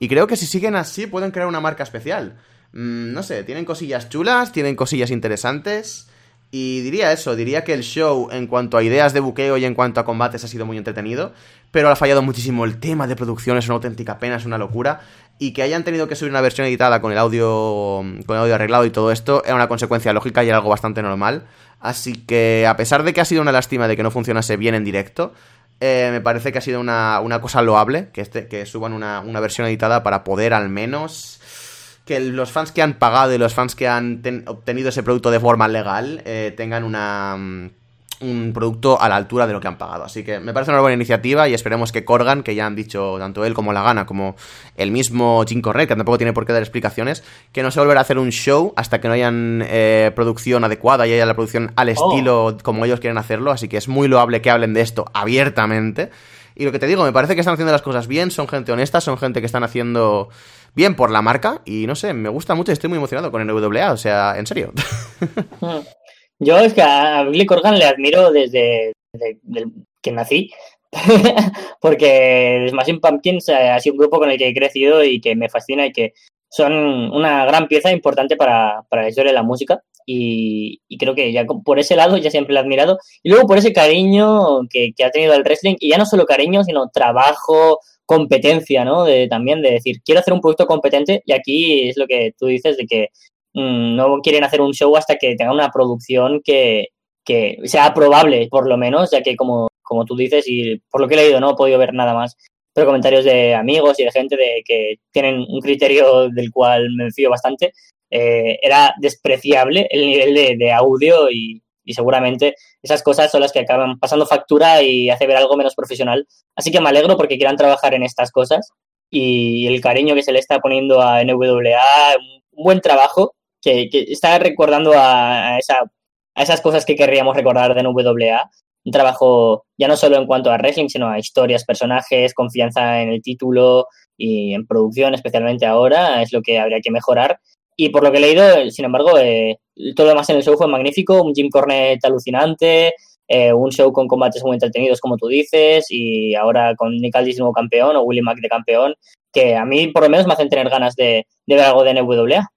Y creo que si siguen así pueden crear una marca especial. Mm, no sé, tienen cosillas chulas, tienen cosillas interesantes. Y diría eso, diría que el show en cuanto a ideas de buqueo y en cuanto a combates ha sido muy entretenido, pero ha fallado muchísimo el tema de producción, es una auténtica pena, es una locura. Y que hayan tenido que subir una versión editada con el audio, con el audio arreglado y todo esto, era una consecuencia lógica y era algo bastante normal. Así que, a pesar de que ha sido una lástima de que no funcionase bien en directo, eh, me parece que ha sido una, una cosa loable que, este, que suban una, una versión editada para poder al menos que los fans que han pagado y los fans que han ten- obtenido ese producto de forma legal eh, tengan una mm, un producto a la altura de lo que han pagado. Así que me parece una buena iniciativa y esperemos que Corgan, que ya han dicho tanto él como la gana, como el mismo Jim Cornette, que tampoco tiene por qué dar explicaciones, que no se volverá a hacer un show hasta que no hayan eh, producción adecuada y haya la producción al Oh. estilo como ellos quieren hacerlo. Así que es muy loable que hablen de esto abiertamente. Y lo que te digo, me parece que están haciendo las cosas bien, son gente honesta, son gente que están haciendo bien por la marca y no sé, me gusta mucho y estoy muy emocionado con el NWA, o sea, en serio. Yo es que a Billy Corgan le admiro desde, desde que nací, porque Smashing Pumpkins eh, ha sido un grupo con el que he crecido y que me fascina y que son una gran pieza importante para, para la historia de la música. Y, y creo que ya por ese lado ya siempre lo he admirado. Y luego por ese cariño que, que ha tenido al wrestling y ya no solo cariño sino trabajo competencia no de también de decir quiero hacer un producto competente y aquí es lo que tú dices de que no quieren hacer un show hasta que tengan una producción que, que sea probable por lo menos ya que como como tú dices y por lo que he leído no he podido ver nada más pero comentarios de amigos y de gente de que tienen un criterio del cual me fío bastante, eh, era despreciable el nivel de, de audio y, y seguramente esas cosas son las que acaban pasando factura y hace ver algo menos profesional. Así que me alegro porque quieran trabajar en estas cosas y el cariño que se le está poniendo a NWA, un buen trabajo que, que está recordando a, a esa, a esas cosas que querríamos recordar de NWA un trabajo ya no solo en cuanto a wrestling, sino a historias, personajes, confianza en el título y en producción, especialmente ahora, es lo que habría que mejorar. Y por lo que he leído, sin embargo, eh, todo lo demás en el show fue magnífico, un Jim Cornette alucinante, eh, un show con combates muy entretenidos, como tú dices, y ahora con Nick Aldis nuevo campeón o Willie Mack de campeón, que a mí por lo menos me hacen tener ganas de, de ver algo de NWA.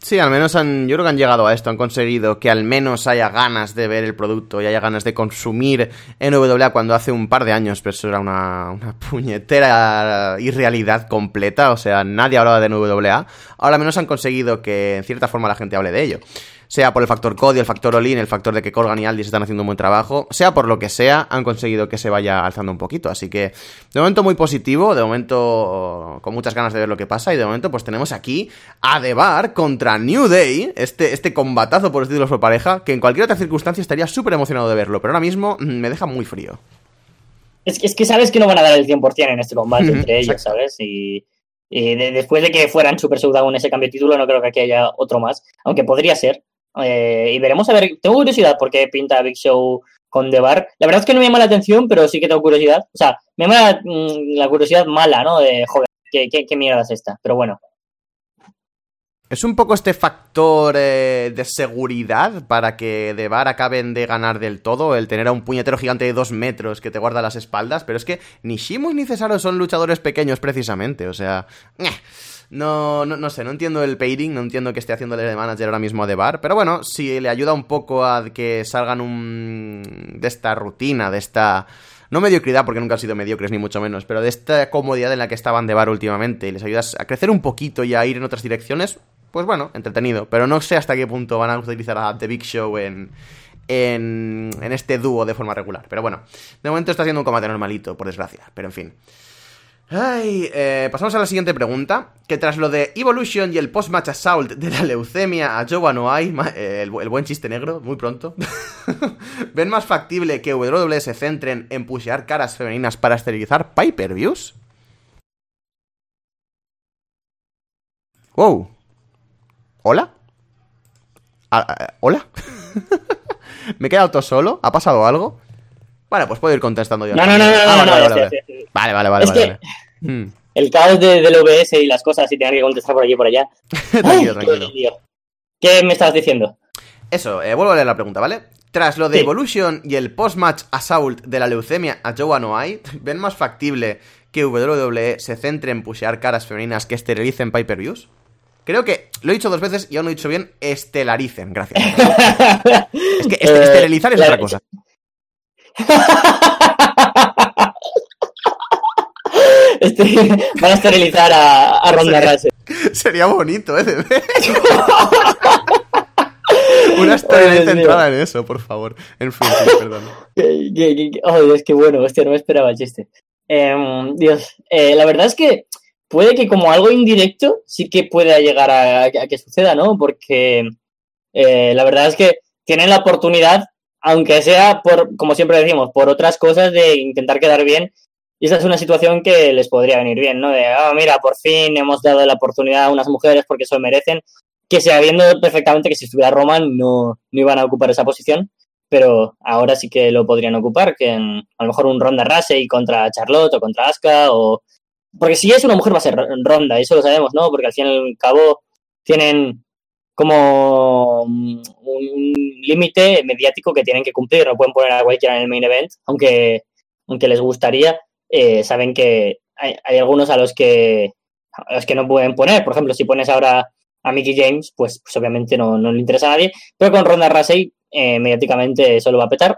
Sí, al menos han, yo creo que han llegado a esto, han conseguido que al menos haya ganas de ver el producto y haya ganas de consumir NWA cuando hace un par de años, eso era una, una puñetera irrealidad completa, o sea, nadie hablaba de NWA. Ahora al menos han conseguido que en cierta forma la gente hable de ello sea por el factor Cody, el factor Olin, el factor de que Corgan y Aldis están haciendo un buen trabajo, sea por lo que sea, han conseguido que se vaya alzando un poquito. Así que, de momento muy positivo, de momento con muchas ganas de ver lo que pasa, y de momento pues tenemos aquí a Debar contra New Day, este, este combatazo por los títulos por pareja, que en cualquier otra circunstancia estaría súper emocionado de verlo, pero ahora mismo mm, me deja muy frío. Es que, es que sabes que no van a dar el 100% en este combate entre ellos, ¿sabes? Y... después de que fueran Super en ese cambio de título, no creo que aquí haya otro más. Aunque podría ser. Eh, y veremos a ver, tengo curiosidad porque pinta Big Show con The Bar. La verdad es que no me llama la atención, pero sí que tengo curiosidad. O sea, me llama la, mm, curiosidad mala, ¿no? De, joder, ¿qué, qué, mierda es esta? Pero bueno. Es un poco este factor eh, de seguridad para que The Bar acaben de ganar del todo, el tener a un puñetero gigante de dos metros que te guarda las espaldas, pero es que ni Shimu ni Cesaro son luchadores pequeños precisamente, o sea... No, no, no sé, no entiendo el pairing, no entiendo que esté haciéndole de manager ahora mismo a The Bar, pero bueno, si le ayuda un poco a que salgan un... de esta rutina, de esta... No mediocridad, porque nunca han sido mediocres, ni mucho menos, pero de esta comodidad en la que estaban de bar últimamente y les ayudas a crecer un poquito y a ir en otras direcciones, pues bueno, entretenido. Pero no sé hasta qué punto van a utilizar a The Big Show en, en, en este dúo de forma regular. Pero bueno, de momento está siendo un combate normalito, por desgracia. Pero en fin. Ay, eh, pasamos a la siguiente pregunta. Que tras lo de Evolution y el post-match assault de la leucemia a Joe Noai, eh, el, buen chiste negro, muy pronto, ¿ven más factible que WWE se centren en pushear caras femeninas para esterilizar pay-per-views? Wow. ¿Hola? Ah, ah, ¿Hola? ¿Me he quedado todo solo? ¿Ha pasado algo? Bueno, pues puedo ir contestando yo. No, no, no, no, ah, no, vale, vale, vale, es que hmm. el caos del OBS y las cosas y tener que contestar por allí y por allá. tranquilo, tranquilo. Qué, me estabas diciendo? Eso, eh, vuelvo a leer la pregunta, ¿vale? Tras lo de Evolution y el post-match assault de la leucemia a Joe Noai, ¿ven más factible que WWE se centre en pushear caras femeninas que esterilicen pay-per-views? Creo que lo he dicho dos veces y aún no he dicho bien, estelaricen, gracias. es que este, esterilizar es otra cosa. Este, van a esterilizar a, Ronda Rousey. Sería bonito, ¿eh? Una historia centrada en eso, por favor. En fin, perdón. Oh, es que bueno, hostia, no me esperaba el chiste. Em, Dios, eh, la verdad es que puede que como algo indirecto sí que pueda llegar a, que suceda, ¿no? Porque eh, la verdad es que tienen la oportunidad aunque sea por, como siempre decimos, por otras cosas de intentar quedar bien. Y esa es una situación que les podría venir bien, ¿no? De, ah, mira, por fin hemos dado la oportunidad a unas mujeres porque eso merecen, que sabiendo perfectamente que si estuviera Roman no, no iban a ocupar esa posición, pero ahora sí que lo podrían ocupar, que en, a lo mejor un Ronda Rousey contra Charlotte o contra Asuka, o... Porque si es una mujer va a ser Ronda, eso lo sabemos, ¿no? Porque al fin y al cabo tienen como un límite mediático que tienen que cumplir, no pueden poner a cualquiera en el main event, aunque, aunque les gustaría, eh, saben que hay, algunos a los que a los que no pueden poner, por ejemplo, si pones ahora a Mickey James, pues, pues obviamente no, no, le interesa a nadie, pero con Ronda Rousey eh, mediáticamente eso lo va a petar.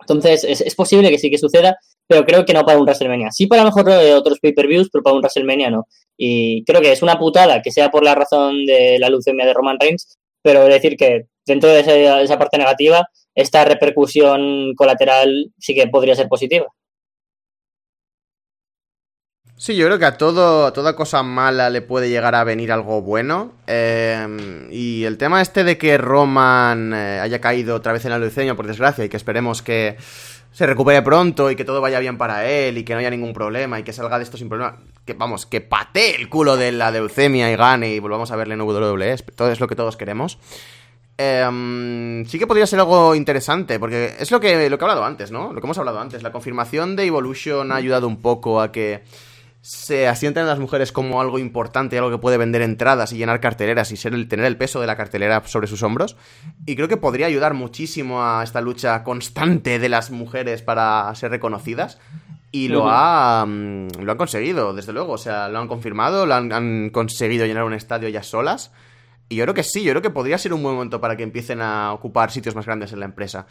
Entonces es, es, posible que sí que suceda, pero creo que no para un WrestleMania. Sí para lo mejor eh, otros pay-per-views, pero para un WrestleMania no. Y creo que es una putada que sea por la razón de la leucemia de Roman Reigns, pero decir que dentro de esa, parte negativa, esta repercusión colateral sí que podría ser positiva. Sí, yo creo que a todo, toda cosa mala le puede llegar a venir algo bueno. Eh, y el tema este de que Roman eh, haya caído otra vez en la leucemia, por desgracia, y que esperemos que se recupere pronto y que todo vaya bien para él y que no haya ningún problema y que salga de esto sin problema. Que vamos, que patee el culo de la leucemia y gane y volvamos a verle en WWE. Todo es lo que todos queremos. Em, sí que podría ser algo interesante, porque es lo que, lo que he hablado antes, ¿no? Lo que hemos hablado antes. La confirmación de Evolution ha ayudado un poco a que se asienten las mujeres como algo importante, algo que puede vender entradas y llenar carteleras y ser el, tener el peso de la cartelera sobre sus hombros. Y creo que podría ayudar muchísimo a esta lucha constante de las mujeres para ser reconocidas. Y lo, ha, mm, lo han conseguido, desde luego. O sea, lo han confirmado, lo han, conseguido llenar un estadio ya solas. Y yo creo que sí, yo creo que podría ser un buen momento para que empiecen a ocupar sitios más grandes en la empresa.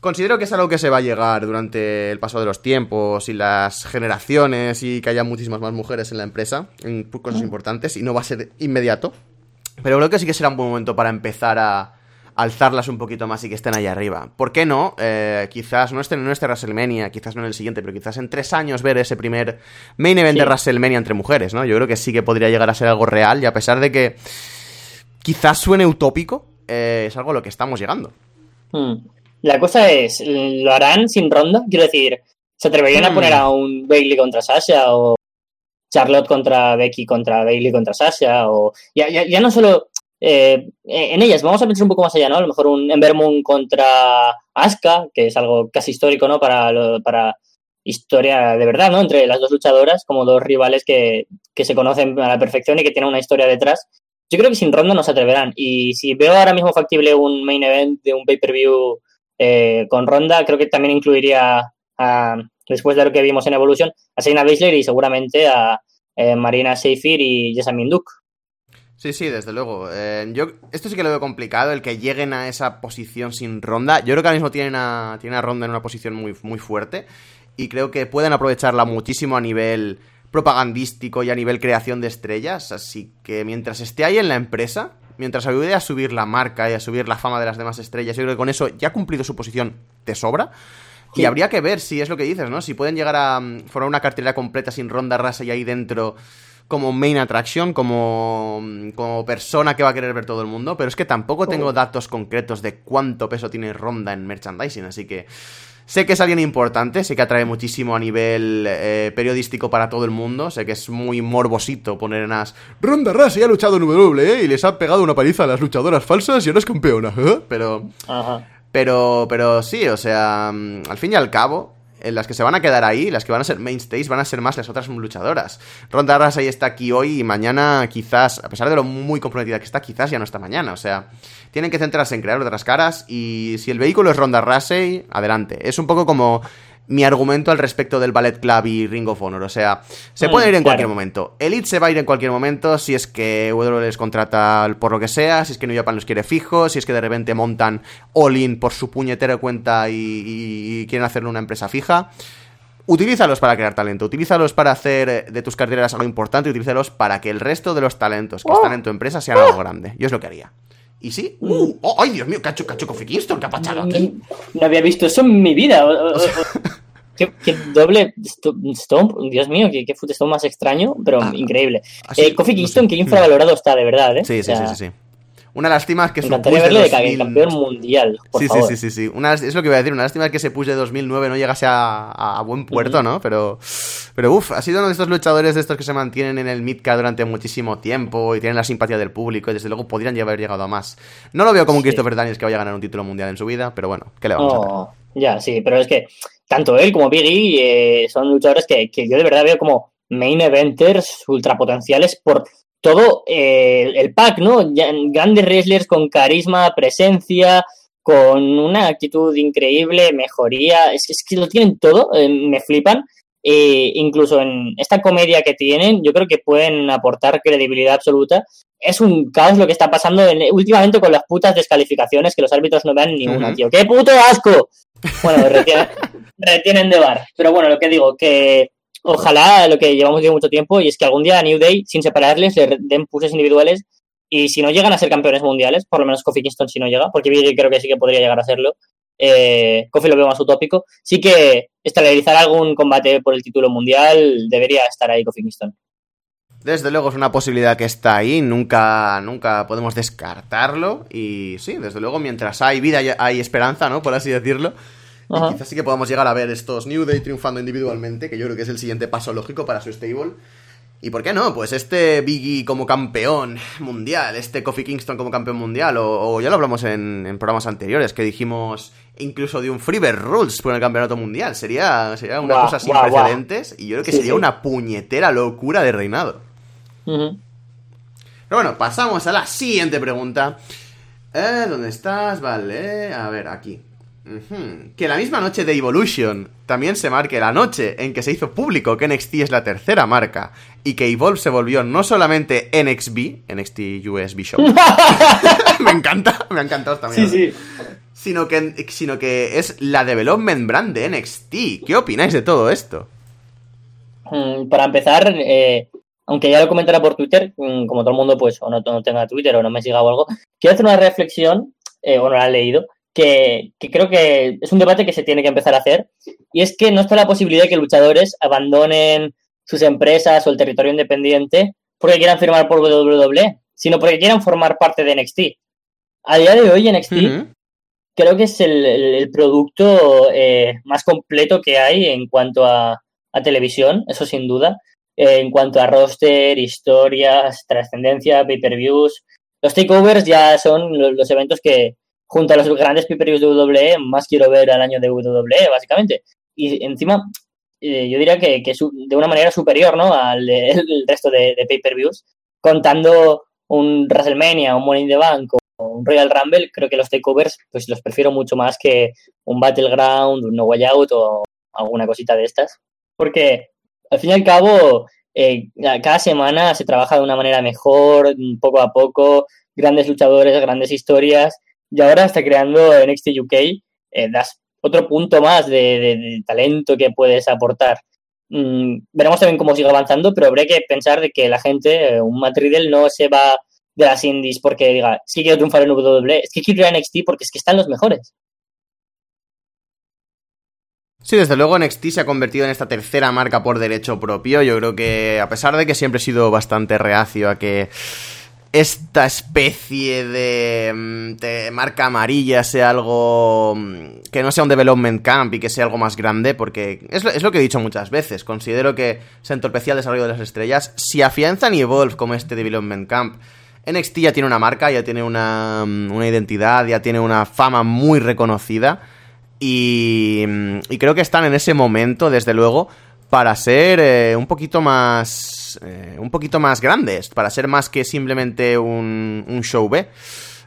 Considero que es algo que se va a llegar durante el paso de los tiempos y las generaciones y que haya muchísimas más mujeres en la empresa, en cosas importantes, y no va a ser inmediato. Pero creo que sí que será un buen momento para empezar a alzarlas un poquito más y que estén ahí arriba. ¿Por qué no? Eh, quizás no estén en este WrestleMania, quizás no en el siguiente, pero quizás en tres años ver ese primer main event de WrestleMania entre mujeres, ¿no? Yo creo que sí que podría llegar a ser algo real y a pesar de que quizás suene utópico, eh, es algo a lo que estamos llegando. Hmm. La cosa es, ¿lo harán sin ronda? Quiero decir, ¿se atreverían a poner a un Bailey contra Sasha o Charlotte contra Becky contra Bailey contra Sasha? O ya, ya, no solo eh, en ellas, vamos a pensar un poco más allá, ¿no? A lo mejor un Ember Moon contra Asuka, que es algo casi histórico, ¿no? Para, para historia de verdad, ¿no? Entre las dos luchadoras, como dos rivales que, que se conocen a la perfección y que tienen una historia detrás. Yo creo que sin ronda no se atreverán. Y si veo ahora mismo factible un main event de un pay-per-view eh, con ronda, creo que también incluiría, a, después de lo que vimos en Evolution, a Seina Baszler y seguramente a eh, Marina Seyfir y Jessamine Duke. Sí, sí, desde luego. Eh, yo esto sí que lo veo complicado, el que lleguen a esa posición sin ronda. Yo creo que ahora mismo tienen a, a ronda en una posición muy, muy fuerte y creo que pueden aprovecharla muchísimo a nivel propagandístico y a nivel creación de estrellas. Así que mientras esté ahí en la empresa, mientras ayude a subir la marca y a subir la fama de las demás estrellas, yo creo que con eso ya ha cumplido su posición de sobra. Y habría que ver si es lo que dices, ¿no? Si pueden llegar a mm, formar una cartelera completa sin ronda rasa y ahí dentro como main attraction, como, mm, como persona que va a querer ver todo el mundo. Pero es que tampoco tengo datos concretos de cuánto peso tiene ronda en merchandising, así que Sé que es alguien importante, sé que atrae muchísimo a nivel eh, periodístico para todo el mundo, sé que es muy morbosito poner en as Ronda Rousey ha luchado en WWE y les ha pegado una paliza a las luchadoras falsas y ahora es campeona, ¿eh? Pero... Pero, pero sí, o sea, mm, al fin y al cabo, las que se van a quedar ahí, las que van a ser mainstays, van a ser más las otras luchadoras. Ronda Rousey está aquí hoy y mañana quizás, a pesar de lo muy comprometida que está, quizás ya no está mañana. O sea, tienen que centrarse en crear otras caras y si el vehículo es Ronda Rousey, adelante. Es un poco como mi argumento al respecto del Ballet Club y Ring of Honor. O sea, se puede ir en cualquier momento. Elite se va a ir en cualquier momento si es que WWE les contrata por lo que sea, si es que New Japan los quiere fijos, si es que de repente montan all-in por su puñetera cuenta y, quieren hacerlo una empresa fija. Utilízalos para crear talento, utilízalos para hacer de tus carteras algo importante, utilízalos para que el resto de los talentos que están en tu empresa sean algo grande. Yo es lo que haría. Y sí. Uh, oh, ¡Ay, Dios mío! ¿Qué ha hecho, Kofi Kingston? ¿Qué ha pachado aquí? No, había visto eso en mi vida. ¿Qué, doble Stomp, Dios mío, qué, qué footstomp más extraño, pero ah, increíble. Eh, Kofi Kingston, qué infravalorado está, de verdad, ¿eh? Sí, sí, sí, sí. Una lástima es que su push verle de 2000... campeón mundial. Por sí, favor. sí, sí, sí, Una, es lo que voy a decir. Una lástima es que ese push de 2009 no llegase a, a buen puerto, ¿no? Pero, pero uff, ha sido uno de estos luchadores de estos que se mantienen en el midcard durante muchísimo tiempo y tienen la simpatía del público y desde luego podrían haber llegado a más. No lo veo como un Christopher Daniels que vaya a ganar un título mundial en su vida, pero bueno, ¿qué le vamos a hacer? Ya, sí, pero es que tanto él como Biggie eh, son luchadores que, que yo de verdad veo como main eventers ultrapotenciales por todo eh, el pack, ¿no? Grandes wrestlers con carisma, presencia, con una actitud increíble, mejoría, es, es que lo tienen todo, eh, me flipan. E incluso en esta comedia que tienen, yo creo que pueden aportar credibilidad absoluta. Es un caos lo que está pasando últimamente con las putas descalificaciones que los árbitros no dan ni una, tío. ¡Qué puto asco! Bueno, retienen, retienen de bar. Pero bueno, lo que digo, que ojalá lo que llevamos de mucho tiempo y es que algún día a New Day, sin separarles, le den puses individuales y si no llegan a ser campeones mundiales, por lo menos Kofi Kingston si no llega, porque Biggie creo que sí que podría llegar a hacerlo, eh, lo veo más utópico, sí que estelarizar algún combate por el título mundial debería estar ahí Kofi Kingston. Desde luego es una posibilidad que está ahí, nunca, nunca podemos descartarlo y sí, desde luego mientras hay vida hay esperanza, ¿no? Por así decirlo. Y quizás sí que podamos llegar a ver estos New Day triunfando individualmente, que yo creo que es el siguiente paso lógico para su stable. ¿Y por qué no? Pues este Biggie como campeón mundial, este Kofi Kingston como campeón mundial, o, ya lo hablamos en, programas anteriores, que dijimos incluso de un Freebird Rules por el campeonato mundial. Sería, sería una cosa sin precedentes y yo creo que sería una puñetera locura de reinado. Pero bueno, pasamos a la siguiente pregunta. Eh, ¿Dónde estás? Vale, a ver, aquí. Que la misma noche de Evolution también se marque la noche en que se hizo público que NXT es la tercera marca y que Evolve se volvió no solamente NXB, NXT USB Show. me encanta, me ha encantado también. Sí, sí. Sino que, sino que es la development brand de NXT. ¿Qué opináis de todo esto? Mm, para empezar, eh, aunque ya lo comentará por Twitter, mm, como todo el mundo, pues, o no, tenga Twitter o no me siga o algo, quiero hacer una reflexión, eh, o no la he leído, que, creo que es un debate que se tiene que empezar a hacer, y es que no está la posibilidad de que luchadores abandonen sus empresas o el territorio independiente porque quieran firmar por WWE, sino porque quieran formar parte de NXT. A día de hoy, NXT creo que es el, producto eh, más completo que hay en cuanto a, a televisión, eso sin duda. Eh, en cuanto a roster, historias, trascendencia, pay-per-views. Los takeovers ya son los, eventos que, junto a los grandes pay-per-views de WWE, más quiero ver al año de WWE, básicamente. Y encima, eh, yo diría que, que de una manera superior ¿no? al resto de, pay-per-views, contando un WrestleMania, un Money in the Bank o un Royal Rumble, creo que los takeovers pues los prefiero mucho más que un Battleground, un No Way Out o alguna cosita de estas. Porque al fin y al cabo, eh, cada semana se trabaja de una manera mejor, poco a poco, grandes luchadores, grandes historias, y ahora está creando NXT UK, eh, das otro punto más de, talento que puedes aportar. Mm, veremos también cómo sigue avanzando, pero habrá que pensar de que la gente, eh, un Matt no se va de las indies porque diga, es que quiero triunfar en WWE, es que quiero ir a NXT porque es que están los mejores. Sí, desde luego NXT se ha convertido en esta tercera marca por derecho propio. Yo creo que, a pesar de que siempre he sido bastante reacio a que esta especie de, mm, marca amarilla sea algo mm, que no sea un development camp y que sea algo más grande, porque es lo, que he dicho muchas veces. Considero que se entorpecía el desarrollo de las estrellas. Si afianzan y Evolve como este development camp, NXT ya tiene una marca, ya tiene una, mm, una identidad, ya tiene una fama muy reconocida y, creo que están en ese momento, desde luego, para ser eh, un poquito más. Eh, un poquito más grandes. Para ser más que simplemente un, un show B.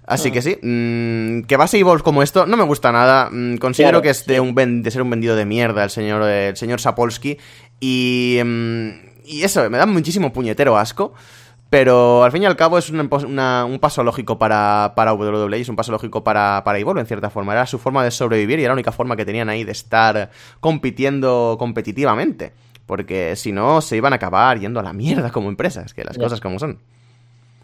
Así que sí, mm, que base Evolve como esto no me gusta nada. Mm, considero que es de, un de ser un vendido de mierda el señor, el señor Sapolsky. Y, mm, y eso, me da muchísimo puñetero asco. Pero al fin y al cabo es un paso lógico para, para WWE es un paso lógico para, para Evolve en cierta forma. Era su forma de sobrevivir y era la única forma que tenían ahí de estar compitiendo competitivamente. Porque si no, se iban a acabar yendo a la mierda como empresas, que las cosas como son.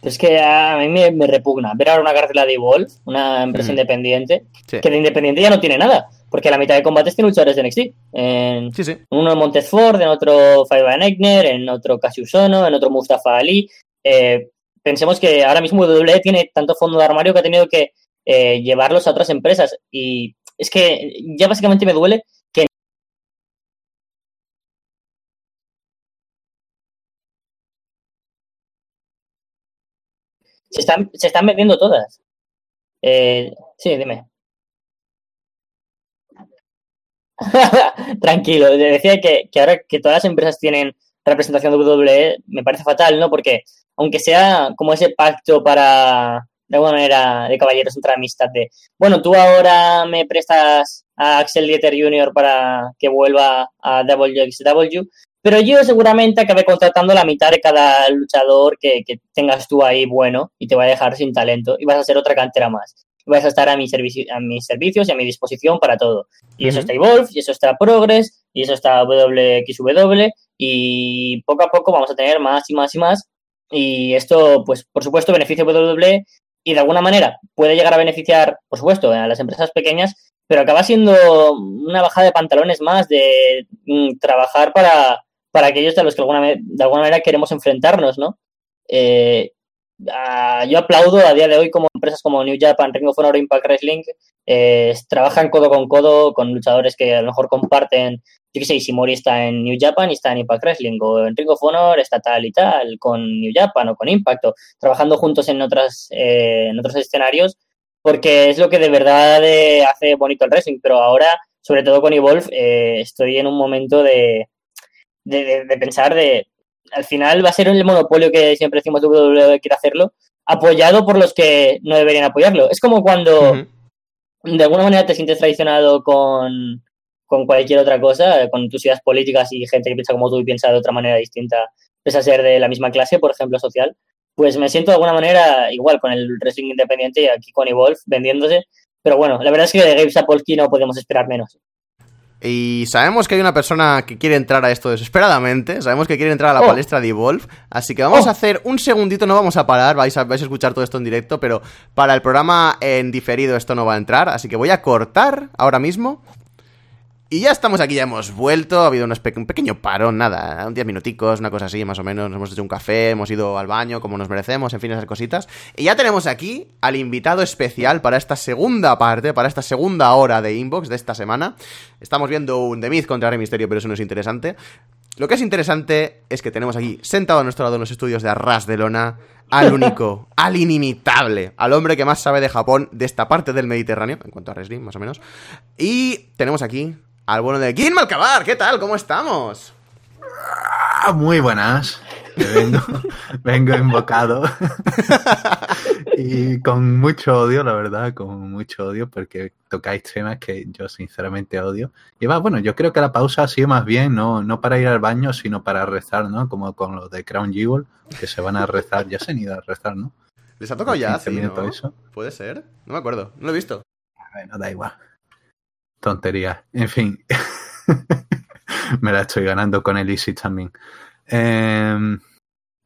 Es que a mí me, repugna ver ahora una cartela de Evolve, una empresa independiente, que de independiente ya no tiene nada. Porque la mitad de combates tiene luchadores de NXT. En, uno en Montesford, en otro Five Egner, en otro Cassius Ono, en otro Mustafa Ali. Eh, pensemos que ahora mismo WWE tiene tanto fondo de armario que ha tenido que eh, llevarlos a otras empresas. Y es que ya básicamente me duele que se están, se están vendiendo todas. Eh, sí, dime. Tranquilo, decía que, que, ahora que todas las empresas tienen representación de WWE, me parece fatal, ¿no? Porque aunque sea como ese pacto para, de alguna manera, de caballeros entre amistad de, bueno, tú ahora me prestas a Axel Dieter Jr. para que vuelva a WXW, pero yo seguramente acabé contratando la mitad de cada luchador que, tengas tú ahí bueno y te va a dejar sin talento y vas a ser otra cantera más. Vas a estar a, mi a mis servicios y a mi disposición para todo. Y eso está Evolve, y eso está Progress, y eso está WXW, y poco a poco vamos a tener más y más y más y esto, pues, por supuesto, beneficia a WWE y de alguna manera puede llegar a beneficiar, por supuesto, a las empresas pequeñas, pero acaba siendo una bajada de pantalones más de mm, trabajar para, para aquellos de los que alguna, de alguna manera queremos enfrentarnos, ¿no? Eh, yo aplaudo a día de hoy como empresas como New Japan, Ring of Honor, Impact Wrestling eh, trabajan codo con codo con luchadores que a lo mejor comparten yo qué sé, Ishimori está en New Japan y está en Impact Wrestling, o en Ring of Honor está tal y tal, con New Japan o con Impact, trabajando juntos en, otras, eh, en otros escenarios, porque es lo que de verdad eh, hace bonito el wrestling, pero ahora, sobre todo con Evolve, eh, estoy en un momento de, de, pensar de, al final va a ser el monopolio que siempre decimos WWE quiere hacerlo, apoyado por los que no deberían apoyarlo. Es como cuando de alguna manera te sientes traicionado con, con cualquier otra cosa, con tus ideas políticas y gente que piensa como tú y piensa de otra manera distinta, pese a ser de la misma clase, por ejemplo, social, pues me siento de alguna manera igual con el wrestling independiente y aquí con Evolve vendiéndose. Pero bueno, la verdad es que de Gabe Sapolsky no podemos esperar menos. Y sabemos que hay una persona que quiere entrar a esto desesperadamente. Sabemos que quiere entrar a la Oh. palestra de Evolve. Así que vamos Oh. a hacer un segundito, no vamos a parar. Vais a, vais a escuchar todo esto en directo, pero para el programa en diferido esto no va a entrar. Así que voy a cortar ahora mismo. Y ya estamos aquí, ya hemos vuelto. Ha habido un, pequeño parón, nada, un 10 minuticos, una cosa así, más o menos. Nos hemos hecho un café, hemos ido al baño como nos merecemos, en fin, esas cositas. Y ya tenemos aquí al invitado especial para esta segunda parte, para esta segunda hora de Inbox de esta semana. Estamos viendo un The Miz contra Rey Misterio, pero eso no es interesante. Lo que es interesante es que tenemos aquí, sentado a nuestro lado en los estudios de Arras de Lona, al único, al inimitable, al hombre que más sabe de Japón, de esta parte del Mediterráneo, en cuanto a wrestling, más o menos. Y tenemos aquí al bueno de Gin Malcabar. ¿Qué tal? ¿Cómo estamos? Ah, muy buenas. Vengo, vengo invocado. y con mucho odio, la verdad, con mucho odio, porque tocáis temas que yo sinceramente odio. Y va, bueno, yo creo que la pausa ha sido más bien, no, no para ir al baño, sino para rezar, ¿no? Como con los de Crown Jewel, que se van a rezar, ya se han ido a rezar, ¿no? ¿Les ha tocado ya? 15 Sí, ¿no? eso. ¿Puede ser? No me acuerdo, no lo he visto. Bueno, da igual. Tontería. En fin. Me la estoy ganando con el Easy también. Eh,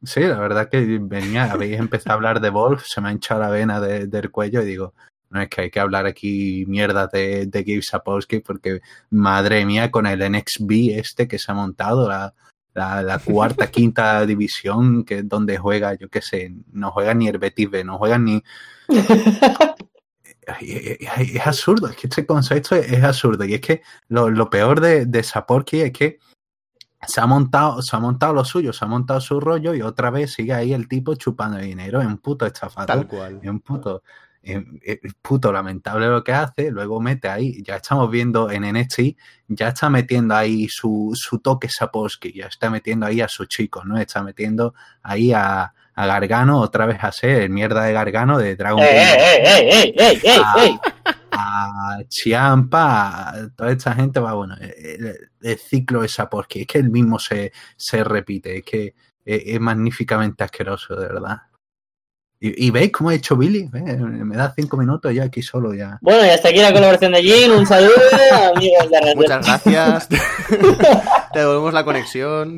sí, la verdad que venía, habéis empezado a hablar de Wolf, se me ha hinchado la vena de- del cuello y digo, no es que hay que hablar aquí mierda de, de Gabe Sapolsky porque, madre mía, con el NXB este que se ha montado, la, la, la cuarta, quinta división, que es donde juega, yo qué sé, no juega ni el Betis B, no juega ni, Es absurdo, es que este concepto es, es absurdo. Y es que lo, lo peor de, de Saporki es que se ha montado, se ha montado lo suyo, se ha montado su rollo y otra vez sigue ahí el tipo chupando dinero, es un puto estafador, Tal cual. es un puto, es, es puto lamentable lo que hace, luego mete ahí, ya estamos viendo en NXT, ya está metiendo ahí su, su toque Saporski, ya está metiendo ahí a sus chicos, ¿no? Está metiendo ahí a, a Gargano otra vez a ser el mierda de Gargano de Dragon ¡Ey, Ball ey, ey! a Chiampa, a toda esta gente va, bueno, el, el ciclo esa porque es que el mismo se, se repite, es que es, es magníficamente asqueroso, de verdad. Y, y veis cómo ha hecho Billy, me da cinco minutos ya aquí solo ya. Bueno, y hasta aquí la colaboración de Jin. Un saludo, amigos de de Muchas gracias. Te devolvemos la conexión.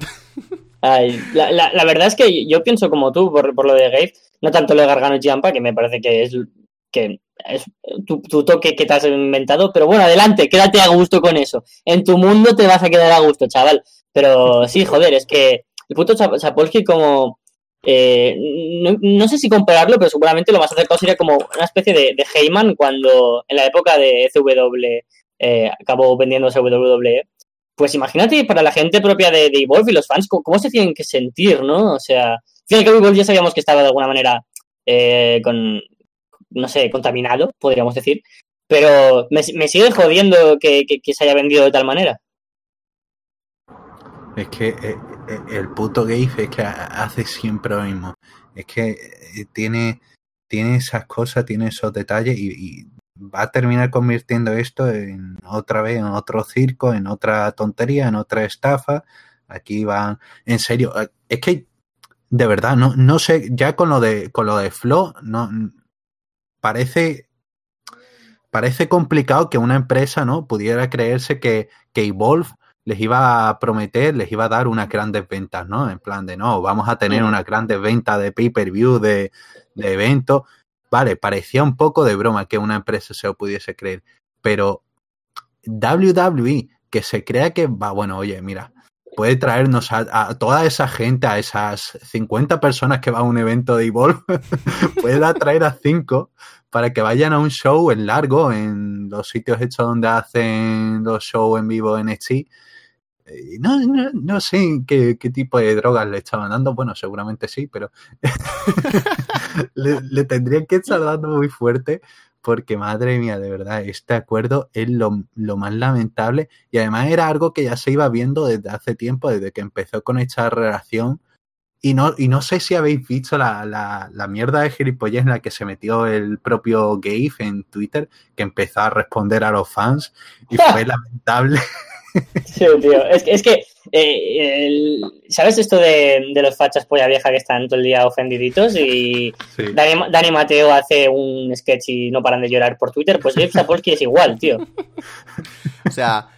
La, la, verdad es que yo pienso como tú por, por lo de Gabe, no tanto lo de Gargano y Champa, que me parece que es que es tu, tu, toque que te has inventado, pero bueno, adelante, quédate a gusto con eso. En tu mundo te vas a quedar a gusto, chaval. Pero sí, joder, es que el puto Sapolsky como... Eh, no, no, sé si compararlo, pero seguramente lo más acercado sería como una especie de, Heyman cuando en la época de CW eh, acabó vendiéndose WWE pues imagínate para la gente propia de, de Evolve y los fans, ¿cómo, ¿cómo, se tienen que sentir, no? O sea, al cabo Evolve ya sabíamos que estaba de alguna manera eh, con, no sé, contaminado, podríamos decir, pero me, sigue jodiendo que, que, que, se haya vendido de tal manera. Es que eh, el puto Gabe es que hace siempre lo mismo. Es que eh, tiene, tiene esas cosas, tiene esos detalles y va a terminar convirtiendo esto en otra vez en otro circo, en otra tontería, en otra estafa. Aquí van, en serio, es que de verdad no, no sé, ya con lo de con lo de Flo, no parece parece complicado que una empresa no pudiera creerse que, que Evolve les iba a prometer, les iba a dar unas grandes ventas, ¿no? En plan de no, vamos a tener unas grandes ventas de pay-per-view, de, de eventos vale, parecía un poco de broma que una empresa se lo pudiese creer, pero WWE, que se crea que va, bueno, oye, mira, puede traernos a, a, toda esa gente, a esas 50 personas que van a un evento de Evolve, puede atraer a 5 para que vayan a un show en largo, en los sitios hechos donde hacen los shows en vivo en NXT. No, no, no, sé qué, qué, tipo de drogas le estaban dando. Bueno, seguramente sí, pero le, le, tendrían que estar dando muy fuerte porque, madre mía, de verdad, este acuerdo es lo, lo, más lamentable y además era algo que ya se iba viendo desde hace tiempo, desde que empezó con esta relación Y no, y no sé si habéis visto la, la, la mierda de gilipollez en la que se metió el propio Gabe en Twitter, que empezó a responder a los fans y fue lamentable. Sí, tío. Es que, es que eh, el- ¿sabes esto de, de los fachas polla vieja que están todo el día ofendiditos? Y Sí. Dani, Dani Mateo hace un sketch y no paran de llorar por Twitter. Pues Gabe Sapolsky es igual, tío. O sea,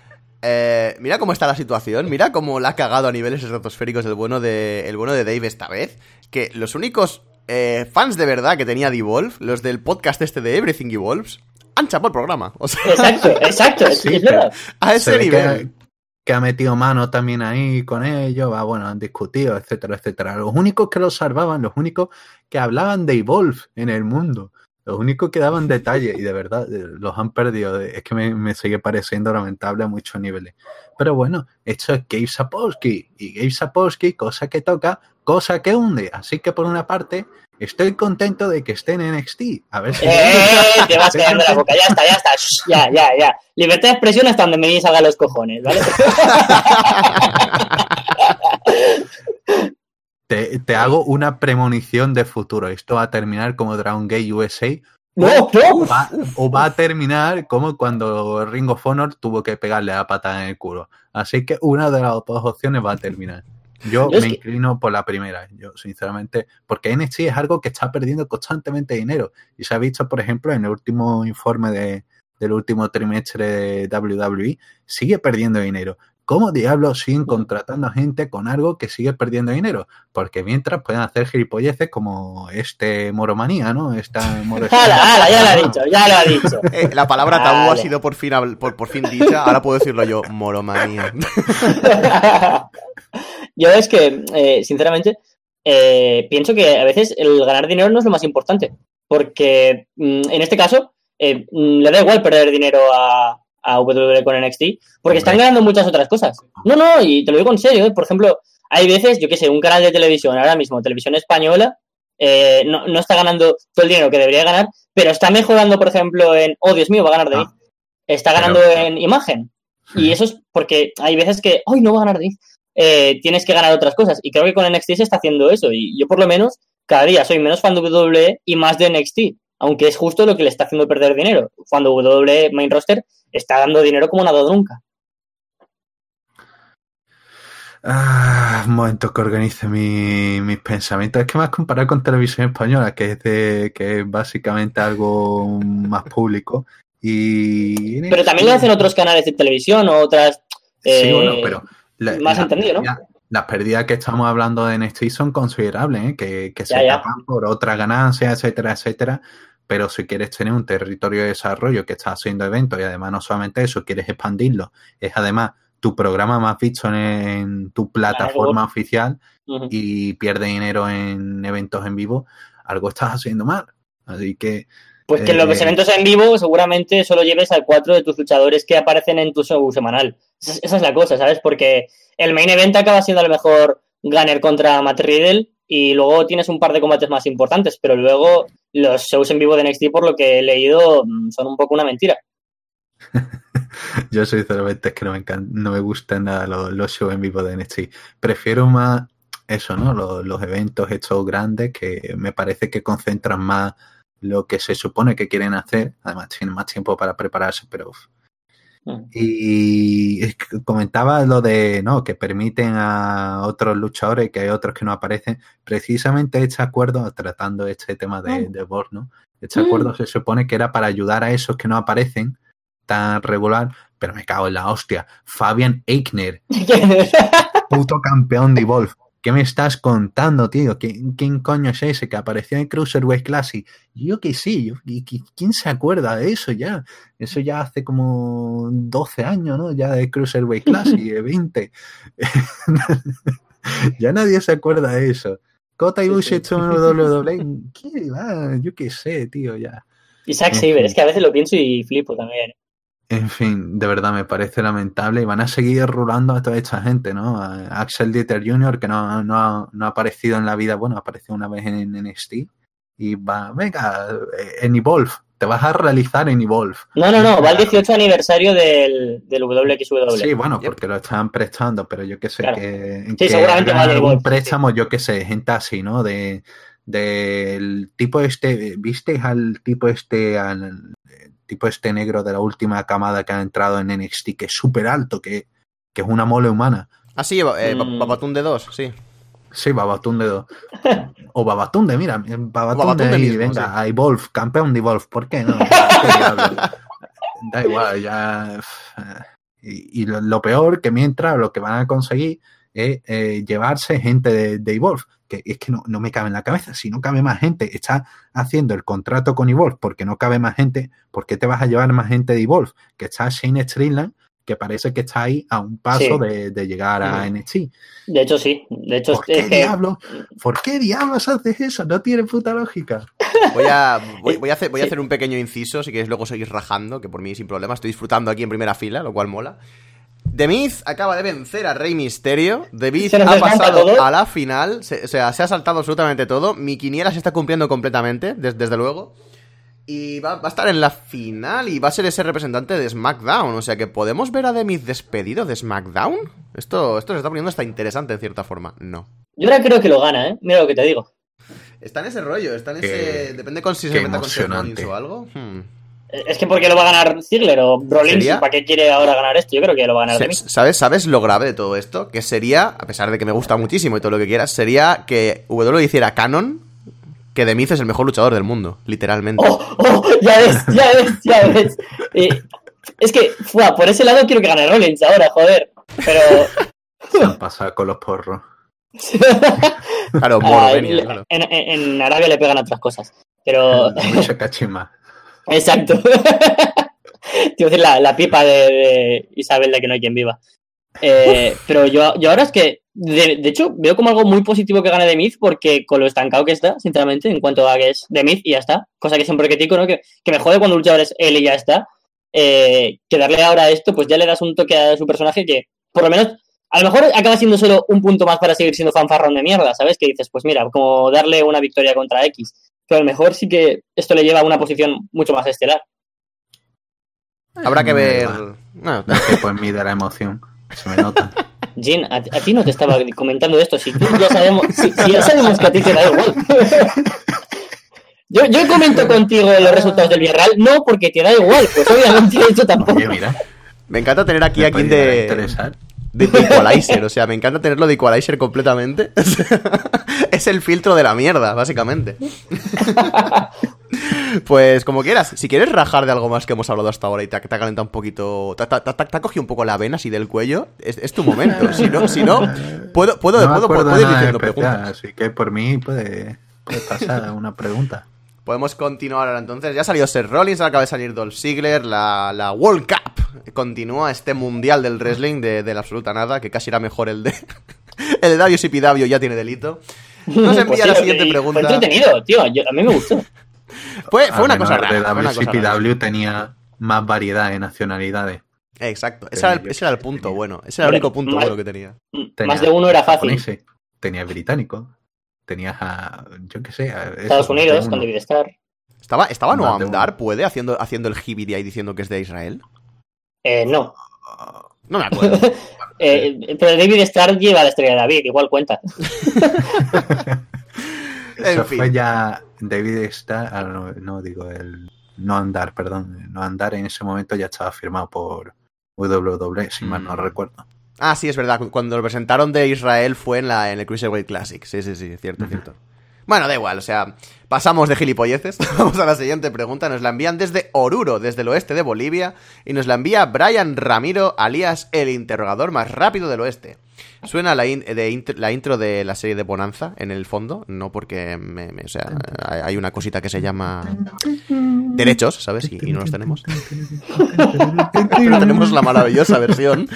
eh, mira cómo está la situación, mira cómo la ha cagado a niveles estratosféricos el bueno de, el bueno de Dave esta vez, que los únicos eh, fans de verdad que tenía Devolve, los del podcast este de Everything Evolves, han chapado el programa. O sea, Exacto, exacto. Sí, es verdad. a Se ese ve nivel. que, que ha metido mano también ahí con ellos, va, bueno, han discutido, etcétera, etcétera. Los únicos que los salvaban, los únicos que hablaban de Evolve en el mundo, los únicos que daban detalles, y de verdad, eh, los han perdido. Es que me, me sigue pareciendo lamentable a muchos niveles. Pero bueno, esto es Gabe Sapolsky, y Gabe Sapolsky, cosa que toca, cosa que hunde. Así que por una parte, estoy contento de que esté en NXT. A ver si... Eh, te vas callando la boca. Ya está, ya está. Shh, ya, ya, ya. Libertad de expresión hasta donde me salga los cojones, ¿vale? Te, te hago una premonición de futuro. Esto va a terminar como Dragon Gate USA No, no. va- o va a terminar como cuando Ring of Honor tuvo que pegarle la patada en el culo. Así que una de las dos opciones va a terminar. Yo me que- inclino por la primera, yo sinceramente, porque NXT es algo que está perdiendo constantemente dinero. Y se ha visto, por ejemplo, en el último informe de, del último trimestre de WWE, sigue perdiendo dinero. ¿Cómo diablos siguen contratando gente con algo que sigue perdiendo dinero? Porque mientras pueden hacer gilipolleces como este Moromanía, ¿no? Esta Moro Hala, hala, ya lo ha dicho, ya lo ha dicho. Eh, la palabra tabú ha sido por fin, por, por fin dicha, ahora puedo decirlo yo, moromanía. Yo es que, eh, sinceramente, eh, pienso que a veces el ganar dinero no es lo más importante. Porque mm, en este caso, eh, mm, le da igual perder dinero a, a WWE con NXT, porque están ganando muchas otras cosas. No, no, y te lo digo en serio. ¿eh? Por ejemplo, hay veces, yo qué sé, un canal de televisión, ahora mismo, televisión española, eh, no, no está ganando todo el dinero que debería ganar, pero está mejorando, por ejemplo, en, oh Dios mío, va a ganar. Ah. Está Pero- ganando en imagen. Y eso es porque hay veces que, ¡ay, no va a ganar David! Eh, tienes que ganar otras cosas. Y creo que con NXT se está haciendo eso. Y yo, por lo menos, cada día soy menos fan de WWE y más de NXT. Aunque es justo lo que le está haciendo perder dinero. Cuando WWE Main Roster está dando dinero como no ha dado nunca. Ah, un momento que organice mi- mis pensamientos. Es que más comparar con televisión española, que es de, que es básicamente algo más público. Y Pero también lo hacen otros canales de televisión o otras. Sí, eh, bueno, pero la- más la entendido, ¿no? Las pérdidas que estamos hablando de NXT son considerables, ¿eh? que, que se Ya, tapan por otras ganancias, etcétera, etcétera. Pero si quieres tener un territorio de desarrollo que está haciendo eventos y además no solamente eso, quieres expandirlo, es además tu programa más visto en, en tu plataforma oficial y pierde dinero en eventos en vivo, algo estás haciendo mal. Así que Pues que en los Eh, eventos en vivo seguramente solo lleves a cuatro de tus luchadores que aparecen en tu show semanal. Esa, es- esa es la cosa, ¿sabes? Porque el main event acaba siendo a lo mejor Gunner contra Matt Riddle y luego tienes un par de combates más importantes, pero luego los shows en vivo de NXT, por lo que he leído, mm, son un poco una mentira. Yo sinceramente es que no me no me gustan nada los, los shows en vivo de NXT. Prefiero más eso, ¿no? Los, los eventos estos grandes que me parece que concentran más lo que se supone que quieren hacer. Además tienen más tiempo para prepararse, pero uf. Mm. Y comentaba lo de no que permiten a otros luchadores que hay otros que no aparecen. Precisamente este acuerdo, tratando este tema de, Mm. de Borg, ¿no? Este Mm. acuerdo se supone que era para ayudar a esos que no aparecen tan regular, pero me cago en la hostia. Fabian Eichner, puto campeón de Evolve. ¿Qué me estás contando, tío? ¿Quién, quién coño es ese que apareció en Cruiserweight Classic? Yo que sí, yo- ¿quién se acuerda de eso ya? Eso ya hace como 12 años, ¿no? Ya de Cruiserweight Classic, de 20. ya nadie se acuerda de eso. Kota Ibushi hecho en WWE. ¿Qué va? Yo qué sé, tío, ya. Y Zack Saber, es que a veces lo pienso y flipo también. En fin, de verdad me parece lamentable y van a seguir rulando a toda esta gente, ¿no? A Axel Dieter Jr., que no, no, ha, no ha aparecido en la vida, bueno, apareció una vez en, NXT y va, venga, eh, en Evolve, te vas a realizar en Evolve. No, no, no, va el 18 aniversario del, del WXW. Sí, bueno, porque lo están prestando, pero yo que sé Claro. que, Sí, que seguramente va de Evolve, préstamo, yo que sé, gente así, ¿no? De del tipo este, ¿viste al tipo este, al tipo este negro de la última camada que ha entrado en NXT, que es súper alto, que, que es una mole humana? Ah, sí, eh, Mm. Babatunde 2, sí. Sí, Babatunde 2. O Babatunde, mira, Babatunde, Babatunde ahí, mismo, venga, sí. a Evolve, campeón de Evolve, ¿por qué no? Da igual, ya. Y, y lo, lo peor que mientras lo que van a conseguir es eh, llevarse gente de, de Evolve, que es que no, no me cabe en la cabeza. Si no cabe más gente, está haciendo el contrato con Evolve porque no cabe más gente, ¿por qué te vas a llevar más gente de Evolve? Que está Shane Strickland, que parece que está ahí a un paso Sí. de, de llegar a Mm. NXT. De hecho, sí. De hecho, ¿Por es qué que. diablos? ¿Por qué diablos haces eso? No tiene puta lógica. Voy a, voy, voy a, hacer, voy a hacer un pequeño inciso, si queréis luego seguir rajando, que por mí sin problema, estoy disfrutando aquí en primera fila, lo cual mola. The Miz acaba de vencer a Rey Misterio. The Miz ha pasado todo. a la final. se- o sea, se ha saltado absolutamente todo. Mi quiniela se está cumpliendo completamente, des- desde luego. Y va, va a estar en la final y va a ser ese representante de SmackDown. O sea que podemos ver a The Miz despedido de SmackDown. Esto, esto se está poniendo hasta interesante en cierta forma. No. Yo ahora creo que lo gana, ¿eh? Mira lo que te digo. Está en ese rollo, está en Qué- ese. Depende con si se meta con Seth o algo. Hmm. Es que porque lo va a ganar Ziggler o Rollins, ¿Sería? ¿para qué quiere ahora ganar esto? Yo creo que lo va a ganar de mí. ¿Sabes, ¿Sabes lo grave de todo esto? Que sería, a pesar de que me gusta muchísimo y todo lo que quieras, sería que W hiciera canon que The Miz es el mejor luchador del mundo, literalmente. ¡Oh, oh! Ya ves, ya ves, ya ves. Eh, es que, fua, por ese lado quiero que gane Rollins ahora, joder. Pero. Se han pasado con los porros. Claro, Ah, Morovenia, en, claro. en- en Arabia le pegan otras cosas. Pero. Mucha cachima. Exacto. Decir la, la pipa de, de Isabel de que no hay quien viva. Eh, pero yo, yo ahora es que, de, de hecho, veo como algo muy positivo que gane de Myth porque con lo estancado que está, sinceramente, en cuanto a que es y ya está. Cosa que siempre critico, ¿no? Que, que me jode cuando un luchador es él y ya está. Eh, que darle ahora esto, pues ya le das un toque a su personaje que, por lo menos, a lo mejor acaba siendo solo un punto más para seguir siendo fanfarrón de mierda, ¿sabes? Que dices, pues mira, como darle una victoria contra X. Pero a lo mejor sí que esto le lleva a una posición mucho más estelar. Habrá que da ver. No es que pues mide la emoción. Se me nota. Jin, a, a ti no te estaba comentando esto. Si tú ya sabemos, si, si ya sabemos que a ti te da igual. Yo, yo comento contigo los resultados del Villarreal, no porque te da igual, pues obviamente eso tampoco. Oye, mira. me encanta tener aquí a quien de, interesar. De, Equalizer. O sea, me encanta tenerlo de Equalizer completamente. es el filtro de la mierda, básicamente. Pues como quieras, si quieres rajar de algo más que hemos hablado hasta ahora y te, te ha calentado un poquito, te, te- ha cogido un poco la vena así del cuello, es, es tu momento. Si no, si no puedo, puedo, No puedo, puedo ir diciendo preguntas. así que por mí puede, puede pasar una pregunta. Podemos continuar ahora entonces. Ya ha salido Seth Rollins, acaba de salir Dolph Ziggler, la, la World Cup. Continúa este mundial del wrestling de, de la absoluta nada, que casi era mejor el de. el de WCPW ya tiene delito. Nos envía Pues la siguiente pregunta. Fue entretenido, tío. yo- a mí me gustó. Fue, fue una cosa rara. rara. WCPW tenía más variedad de nacionalidades. Exacto, ese era, el, ese era el punto bueno. Ese era el único punto mal- bueno que tenía. Tenía Más de uno era fácil. Tenías británico. Tenías a. Yo qué sé. a Estados Unidos, con David Starr. ¿Estaba, estaba Más Noam. Dar, puede, haciendo, haciendo el hibidi ahí diciendo que es de Israel? Eh, no. No me acuerdo. Eh, pero David Starr lleva la estrella de David, igual cuenta. En Eso fin. fue ya David está, ah, no, no digo el no andar, perdón, no andar en ese momento ya estaba firmado por WWE, si mal no Mm. recuerdo. Ah, sí, es verdad. cu- Cuando lo presentaron de Israel fue en, la, en el Cruiserweight Classic. Sí, sí, sí, cierto, cierto. Bueno, da igual, o sea, pasamos de gilipolleces. Vamos a la siguiente pregunta. Nos la envían desde Oruro, desde el oeste de Bolivia. Y nos la envía Brian Ramiro, alias el interrogador más rápido del oeste. Suena la, in- de int- la intro de la serie de Bonanza en el fondo, no porque, me- me- o sea, hay una cosita que se llama derechos, ¿sabes? Y, y no los tenemos. Pero tenemos la maravillosa versión.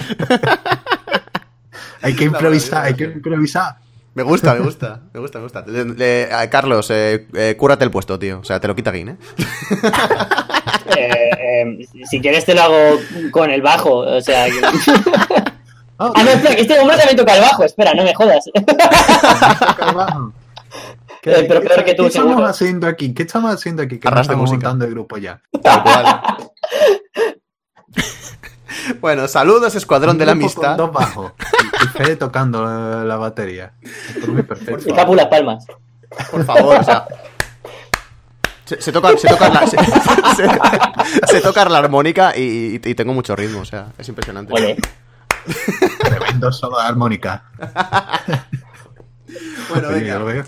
Hay que improvisar, hay que improvisar. Me gusta, me gusta, me gusta, me gusta. Le- le- a Carlos, eh, eh, cúrate el puesto, tío. O sea, te lo quita Guin, ¿eh? Eh, eh, si quieres te lo hago con el bajo, o sea... que- Oh, Ah, no, espera, que este hombre también toca el bajo, espera, no me jodas. toca el bajo. ¿Qué, Eh, pero peor que tú, qué estamos haciendo aquí? ¿Qué estamos haciendo aquí? Que Arras de estamos música. montando el grupo ya. Tal cual. bueno, saludos, Escuadrón de la grupo con Amistad. Dos bajos. Y, Fede tocando la, la batería. Perfecto. Y Capu las palmas. Por favor, o sea. Se, se toca, se toca la, se, se- se toca la armónica y, y tengo mucho ritmo, o sea, es impresionante. Ole. Tremendo solo de armónica. Bueno, venga.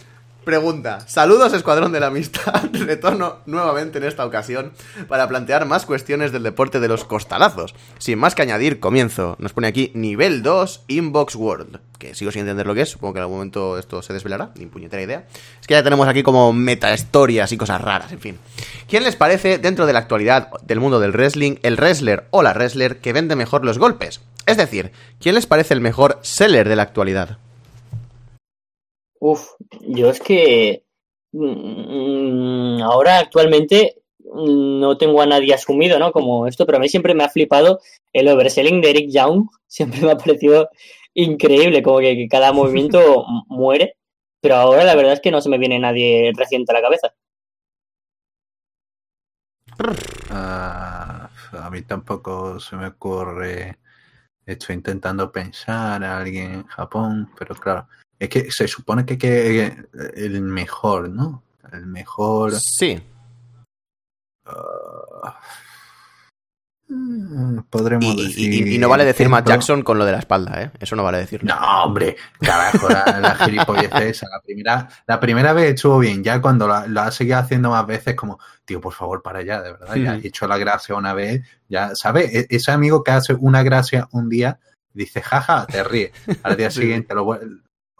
Pregunta. Saludos, Escuadrón de la Amistad. Retorno nuevamente en esta ocasión para plantear más cuestiones del deporte de los costalazos. Sin más que añadir, comienzo. Nos pone aquí nivel 2 Inbox World. Que sigo sin entender lo que es. Supongo que en algún momento esto se desvelará. Ni puñetera idea. Es que ya tenemos aquí como meta historias y cosas raras, en fin. ¿Quién les parece, dentro de la actualidad del mundo del wrestling, el wrestler o la wrestler que vende mejor los golpes? Es decir, ¿quién les parece el mejor seller de la actualidad? Uf, yo es que mm, ahora actualmente mm, no tengo a nadie asumido, ¿no? Como esto, pero a mí siempre me ha flipado el overselling de Eric Young. Siempre me ha parecido increíble, como que, que cada movimiento muere. Pero ahora la verdad es que no se me viene nadie reciente a la cabeza. Ah, a mí tampoco se me ocurre. Estoy intentando pensar a alguien en Japón, pero claro, es que se supone que, que el mejor, ¿no? El mejor. Sí. ah, podremos Y, decir. y- y no vale decir Matt. Jackson con lo de la espalda, ¿eh? Eso no vale decirlo. No, hombre, carajo, la, la gilipollez. La primera, la primera vez estuvo bien, ya cuando la, la ha seguido haciendo más veces, como, tío, por favor, para allá, de verdad, ya he hecho la gracia una vez, ya, ¿sabes? E- Ese amigo que hace una gracia un día, dice, jaja, te ríes. Al día siguiente, lo,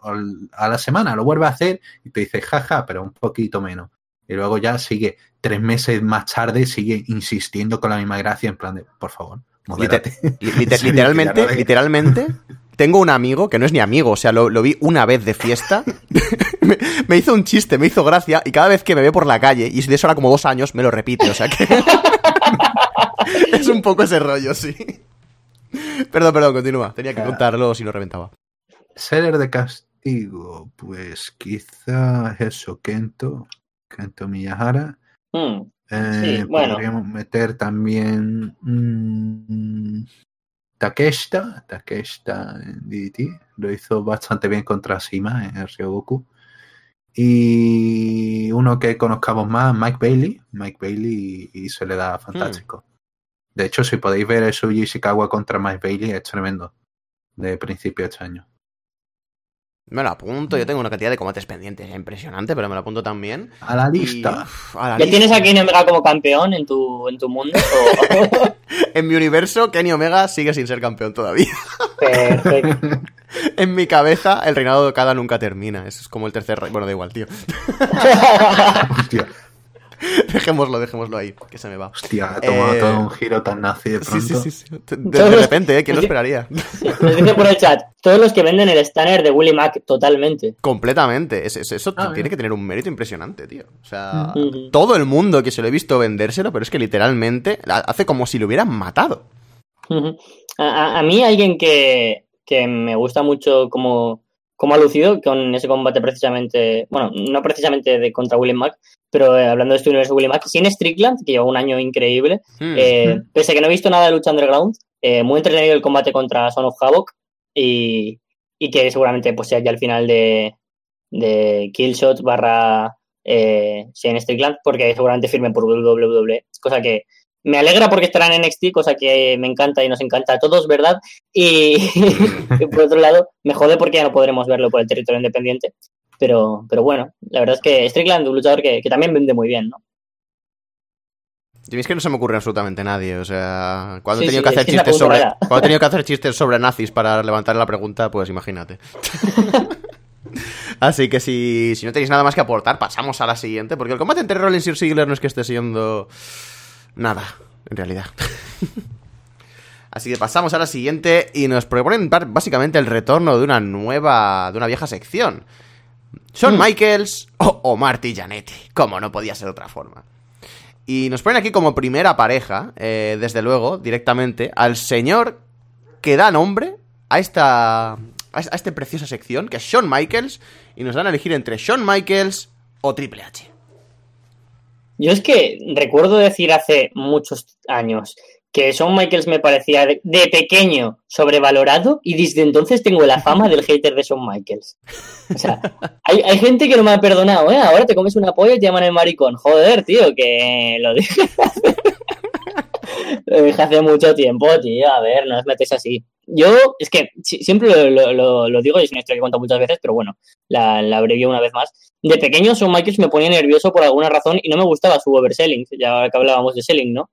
a la semana, lo vuelve a hacer y te dice, jaja, pero un poquito menos. Y luego ya sigue, tres meses más tarde, sigue insistiendo con la misma gracia, en plan de, por favor, liter- literalmente, literalmente, tengo un amigo que no es ni amigo, o sea, lo, lo vi una vez de fiesta, me, me hizo un chiste, me hizo gracia, y cada vez que me ve por la calle, y de eso ahora como dos años, me lo repite, o sea que... es un poco ese rollo, sí. Perdón, perdón, continúa. Tenía que contarlo si no reventaba. Seller de castigo, pues quizá eso, Kento, Kento Miyahara. Hmm, Eh, Sí, bueno. Podríamos meter también mm, Takeshita, Takeshita en DDT, lo hizo bastante bien contra Sima en el Ryogoku. Y uno que conozcamos más, Mike Bailey, Mike Bailey y, y se le da fantástico. De hecho, si podéis ver el Suji Ishikawa contra Mike Bailey, es tremendo, de principio de este año. Me lo apunto, yo tengo una cantidad de combates pendientes impresionante, pero me lo apunto también. A la Y, lista. uf, a la ¿Ya lista. tienes a Kenny Omega como campeón en tu, en tu mundo? O- En mi universo, Kenny Omega sigue sin ser campeón todavía. Perfecto. En mi cabeza, el reinado de Okada nunca termina. Eso es como el tercer rey. Bueno, da igual, tío. Hostia, Dejémoslo, dejémoslo ahí, que se me va. hostia, ha tomado Eh, todo un giro tan nazi de Sí, pronto. sí, sí. sí. De, de repente, ¿eh? ¿Quién lo esperaría? Nos dice por el chat, todos los que venden el Stunner de Willy Mac totalmente. Completamente. Es- es- eso Ah, tiene bien. que tener un mérito impresionante, tío. O sea, todo el mundo que se lo he visto vendérselo, pero es que literalmente hace como si lo hubieran matado. A- a mí alguien que, que me gusta mucho como, como ha lucido con ese combate precisamente, bueno, no precisamente de contra William Mack, pero eh, hablando de este universo William Mack, sin Strickland, que lleva un año increíble, Hmm. eh, pese a que no he visto nada de lucha underground, eh, muy entretenido el combate contra Son of Havoc y, y que seguramente pues sea ya el final de, de Killshot barra eh, Shane Strickland, porque seguramente firmen por WWE, cosa que me alegra porque estarán en NXT, cosa que me encanta y nos encanta a todos, ¿verdad? Y, por otro lado, me jode porque ya no podremos verlo por el territorio independiente. Pero, pero bueno, la verdad es que Strickland, un luchador que, que también vende muy bien, ¿no? Y es que no se me ocurre absolutamente nadie. O sea, cuando he tenido sí, que hacer chistes sobre. Cuando he tenido que hacer chistes sobre nazis para levantar la pregunta, pues imagínate. Así que si, si no tenéis nada más que aportar, pasamos a la siguiente. Porque el combate entre Rollins y Ziggler no es que esté siendo. Nada, en realidad. Así que pasamos a la siguiente y nos proponen básicamente el retorno de una nueva. de una vieja sección. Shawn Mm. Michaels o, o Marty Jannetty, como no podía ser de otra forma. Y nos ponen aquí como primera pareja, eh, desde luego, directamente, al señor que da nombre a esta, a es- a esta preciosa sección, que es Shawn Michaels, y nos dan a elegir entre Shawn Michaels o Triple H? Yo es que recuerdo decir hace muchos años que Shawn Michaels me parecía de, pequeño sobrevalorado y desde entonces tengo la fama del hater de Shawn Michaels. O sea, hay, hay gente que no me ha perdonado, ¿eh? Ahora te comes una polla y te llaman el maricón. Joder, tío, que lo dije lo dije hace mucho tiempo, tío. A ver, no os metéis así. Yo, es que si- siempre lo, lo- lo- digo y es una historia que contado muchas veces, pero bueno, la, la abrevió una vez más. De pequeño, Shawn Michaels me ponía nervioso por alguna razón y no me gustaba su overselling, ya que hablábamos de selling, ¿no?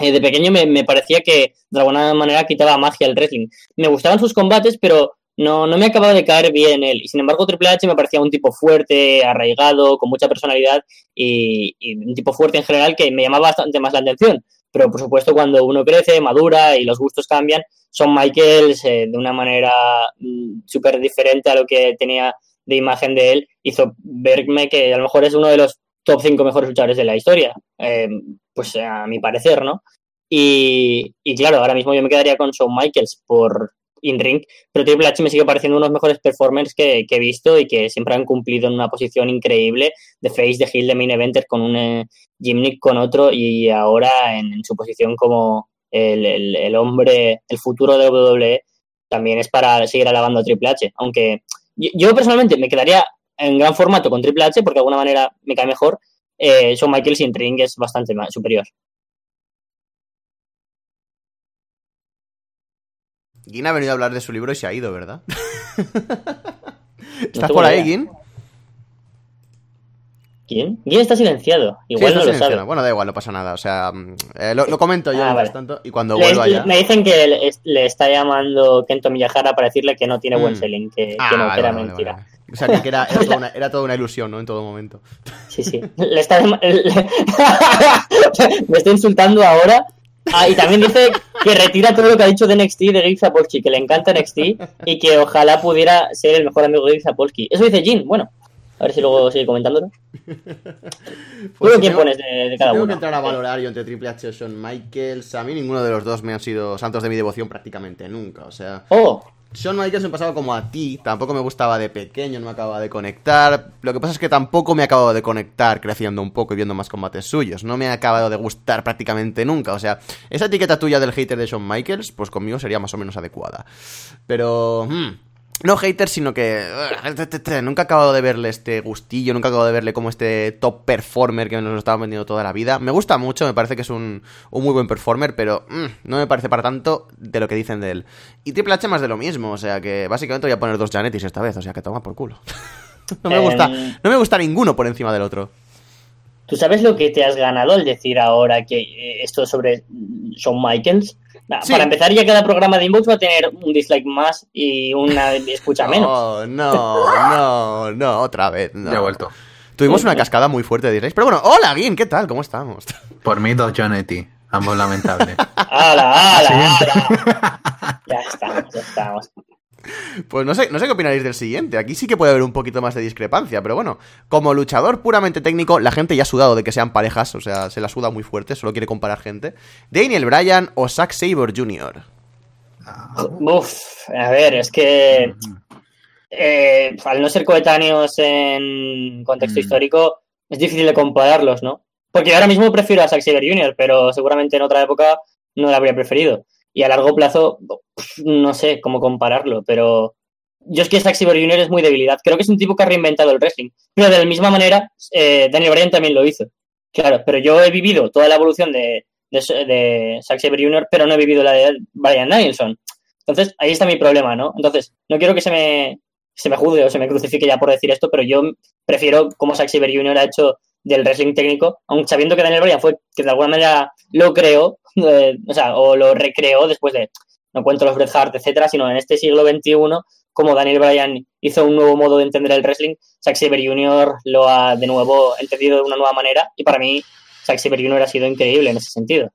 Eh, de pequeño me, me parecía que de alguna manera quitaba magia al wrestling. Me gustaban sus combates, pero no, no me acababa de caer bien él. Y sin embargo, Triple H me parecía un tipo fuerte, arraigado, con mucha personalidad y, y un tipo fuerte en general que me llamaba bastante más la atención. Pero por supuesto, cuando uno crece, madura y los gustos cambian, son Michaels eh, de una manera mm, súper diferente a lo que tenía de imagen de él, hizo verme que a lo mejor es uno de los top 5 mejores luchadores de la historia. Eh, pues a mi parecer, ¿no? Y, y claro, ahora mismo yo me quedaría con Shawn Michaels por in-ring, pero Triple H me sigue pareciendo uno de los mejores performers que, he visto y que siempre han cumplido en una posición increíble de face, de heel, de main eventer con un eh, gimmick con otro y ahora en, su posición como el, hombre, el futuro de WWE también es para seguir alabando a Triple H, aunque yo, personalmente me quedaría en gran formato con Triple H porque de alguna manera me cae mejor, eh, Shawn Michaels in ring es bastante superior. Gin ha venido a hablar de su libro y se ha ido, ¿verdad? ¿Estás por ahí, idea. Gin? ¿Quién? ¿Quién está silenciado? Sí, Igual está no lo sabe. Bueno, da igual, no pasa nada. O sea, mm, eh, lo, lo comento yo Ah, vale. tanto y cuando Le- vuelva ya. me dicen que le, es- le está llamando Kento Miyahara para decirle que no tiene buen Mm. selling, que, Ah, que no, vale, que era vale, mentira. vale. O sea, que era, era, toda una, era toda una ilusión, ¿no? En todo momento. Sí, sí. Le está me está insultando ahora. Ah, y también dice que retira todo lo que ha dicho de NXT de Gabe Zapolsky, que le encanta NXT y que ojalá pudiera ser el mejor amigo de Gabe Zapolsky. Eso dice Jin. Bueno, a ver si luego sigue comentándolo. Pues ¿Tú si quién tengo- pones de, de si cada tengo uno? que entrar a valorar yo entre Triple H y Shawn Michaels, a mí ninguno de los dos me han sido santos de mi devoción prácticamente nunca. O sea, Oh, Shawn Michaels me pasaba como a ti, tampoco me gustaba de pequeño, no me acababa de conectar. Lo que pasa es que tampoco me ha acabado de conectar creciendo un poco y viendo más combates suyos. No me ha acabado de gustar prácticamente nunca. O sea, esa etiqueta tuya del hater de Shawn Michaels, pues conmigo sería más o menos adecuada. Pero... hmm, no hater, sino que ugh, nunca he acabado de verle este gustillo, nunca he acabado de verle como este top performer que nos lo estaban vendiendo toda la vida. Me gusta mucho, me parece que es un, un muy buen performer, pero mm, no me parece para tanto de lo que dicen de él. Y Triple H más de lo mismo, o sea que básicamente voy a poner dos Janetis esta vez, o sea que toma por culo. no me gusta, Em. no me gusta ninguno por encima del otro. ¿tú sabes lo que te has ganado al decir ahora que eh, esto sobre Shawn Michaels? Nah, Sí. Para empezar, ya cada programa de Inbox va a tener un dislike más y una escucha menos. No, no, no, no, otra vez. No. Ya he vuelto. Tuvimos una cascada muy fuerte de dislikes, pero bueno, hola Gin, ¿qué tal? ¿Cómo estamos? Por mí, dos Jonetti. Ambos lamentables. ¡Hala, hala, hala! Ya estamos, ya estamos. Pues no sé, no sé qué opinaréis del siguiente. Aquí sí que puede haber un poquito más de discrepancia, pero bueno, como luchador puramente técnico, la gente ya ha sudado de que sean parejas, o sea, se la suda muy fuerte, solo quiere comparar gente. Daniel Bryan o Zack Sabre Jr. Uf, a ver, es que eh, al no ser coetáneos en contexto Mm. histórico, es difícil de compararlos, ¿no? Porque yo ahora mismo prefiero a Zack Sabre Jr., pero seguramente en otra época no lo habría preferido. Y a largo plazo, no sé cómo compararlo, pero yo es que Sabre Jr. es muy debilidad. Creo que es un tipo que ha reinventado el wrestling. Pero de la misma manera, eh, Daniel Bryan también lo hizo. Claro, pero yo he vivido toda la evolución de, de, de Zack Sabre Jr., pero no he vivido la de Bryan Danielson. Entonces, ahí está mi problema, ¿no? Entonces, no quiero que se me, se me juzgue o se me crucifique ya por decir esto, pero yo prefiero como Zack Sabre Jr. ha hecho del wrestling técnico, aun sabiendo que Daniel Bryan fue que de alguna manera lo creó, eh, o sea, o lo recreó después de, no cuento los Bret Hart, etcétera, sino en este siglo XXI, como Daniel Bryan hizo un nuevo modo de entender el wrestling, Zack Sabre Jr. lo ha de nuevo entendido de una nueva manera y para mí Zack Sabre Jr. ha sido increíble en ese sentido.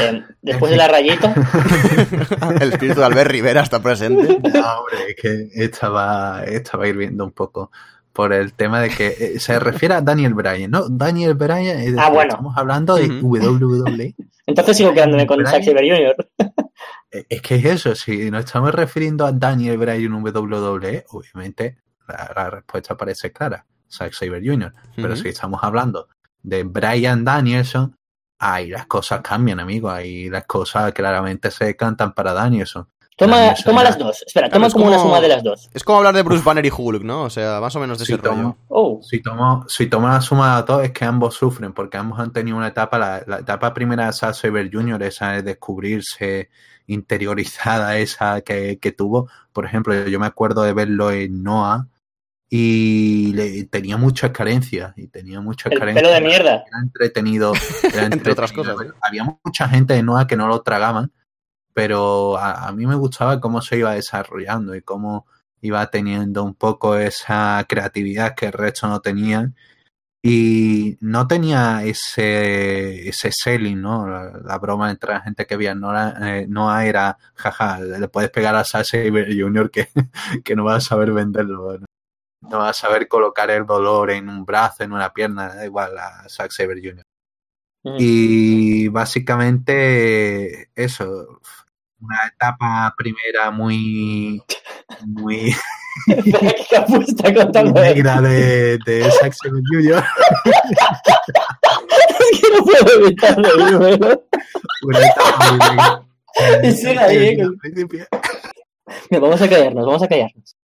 Eh, después de la rayita, El espíritu de Albert Rivera está presente. No, hombre, es que estaba, estaba hirviendo un poco por el tema de que eh, se refiere a Daniel Bryan, ¿no? Daniel Bryan, es Ah, bueno. estamos hablando de Ujú. WWE. entonces sigo quedándome con Bryan. Zack Jr. Eh, Es que es eso, si nos estamos refiriendo a Daniel Bryan WWE, obviamente la, la respuesta parece clara, Zack Saber Jr. Pero si estamos hablando de Brian Danielson, ahí las cosas cambian, amigo. Ahí las cosas claramente se cantan para Danielson. Toma, toma las dos. Espera, Claro, toma es como una suma de las dos. Es como hablar de Bruce Banner y Hulk, ¿no? O sea, más o menos de Si ese rollo. tomo, Oh. si tomo, si tomo la suma de todo, es que ambos sufren, porque ambos han tenido una etapa, la, la etapa primera de Zack Saber Jr., esa de descubrirse interiorizada, esa que, que tuvo. Por ejemplo, yo me acuerdo de verlo en Noah y le, tenía muchas carencias, y tenía muchas El carencias. pelo de mierda. Era entretenido. era Entre otras entretenido. cosas. Había mucha gente de Noah que no lo tragaban, pero a, a mí me gustaba cómo se iba desarrollando y cómo iba teniendo un poco esa creatividad que el resto no tenían. Y no tenía ese, ese selling, ¿no? La, la broma entre la gente que veía Noah, eh, Noah era, jaja, le puedes pegar a Saber Jr. que, que no va a saber venderlo. ¿no? no va a saber colocar el dolor en un brazo, en una pierna, da igual a Zack Saber Jr. Ujú. Y básicamente eso, una etapa primera muy, muy. Es negra de, de Saber Jr. que no puedo evitar reírme. Una etapa muy negra. Vamos a callarnos, vamos a callarnos.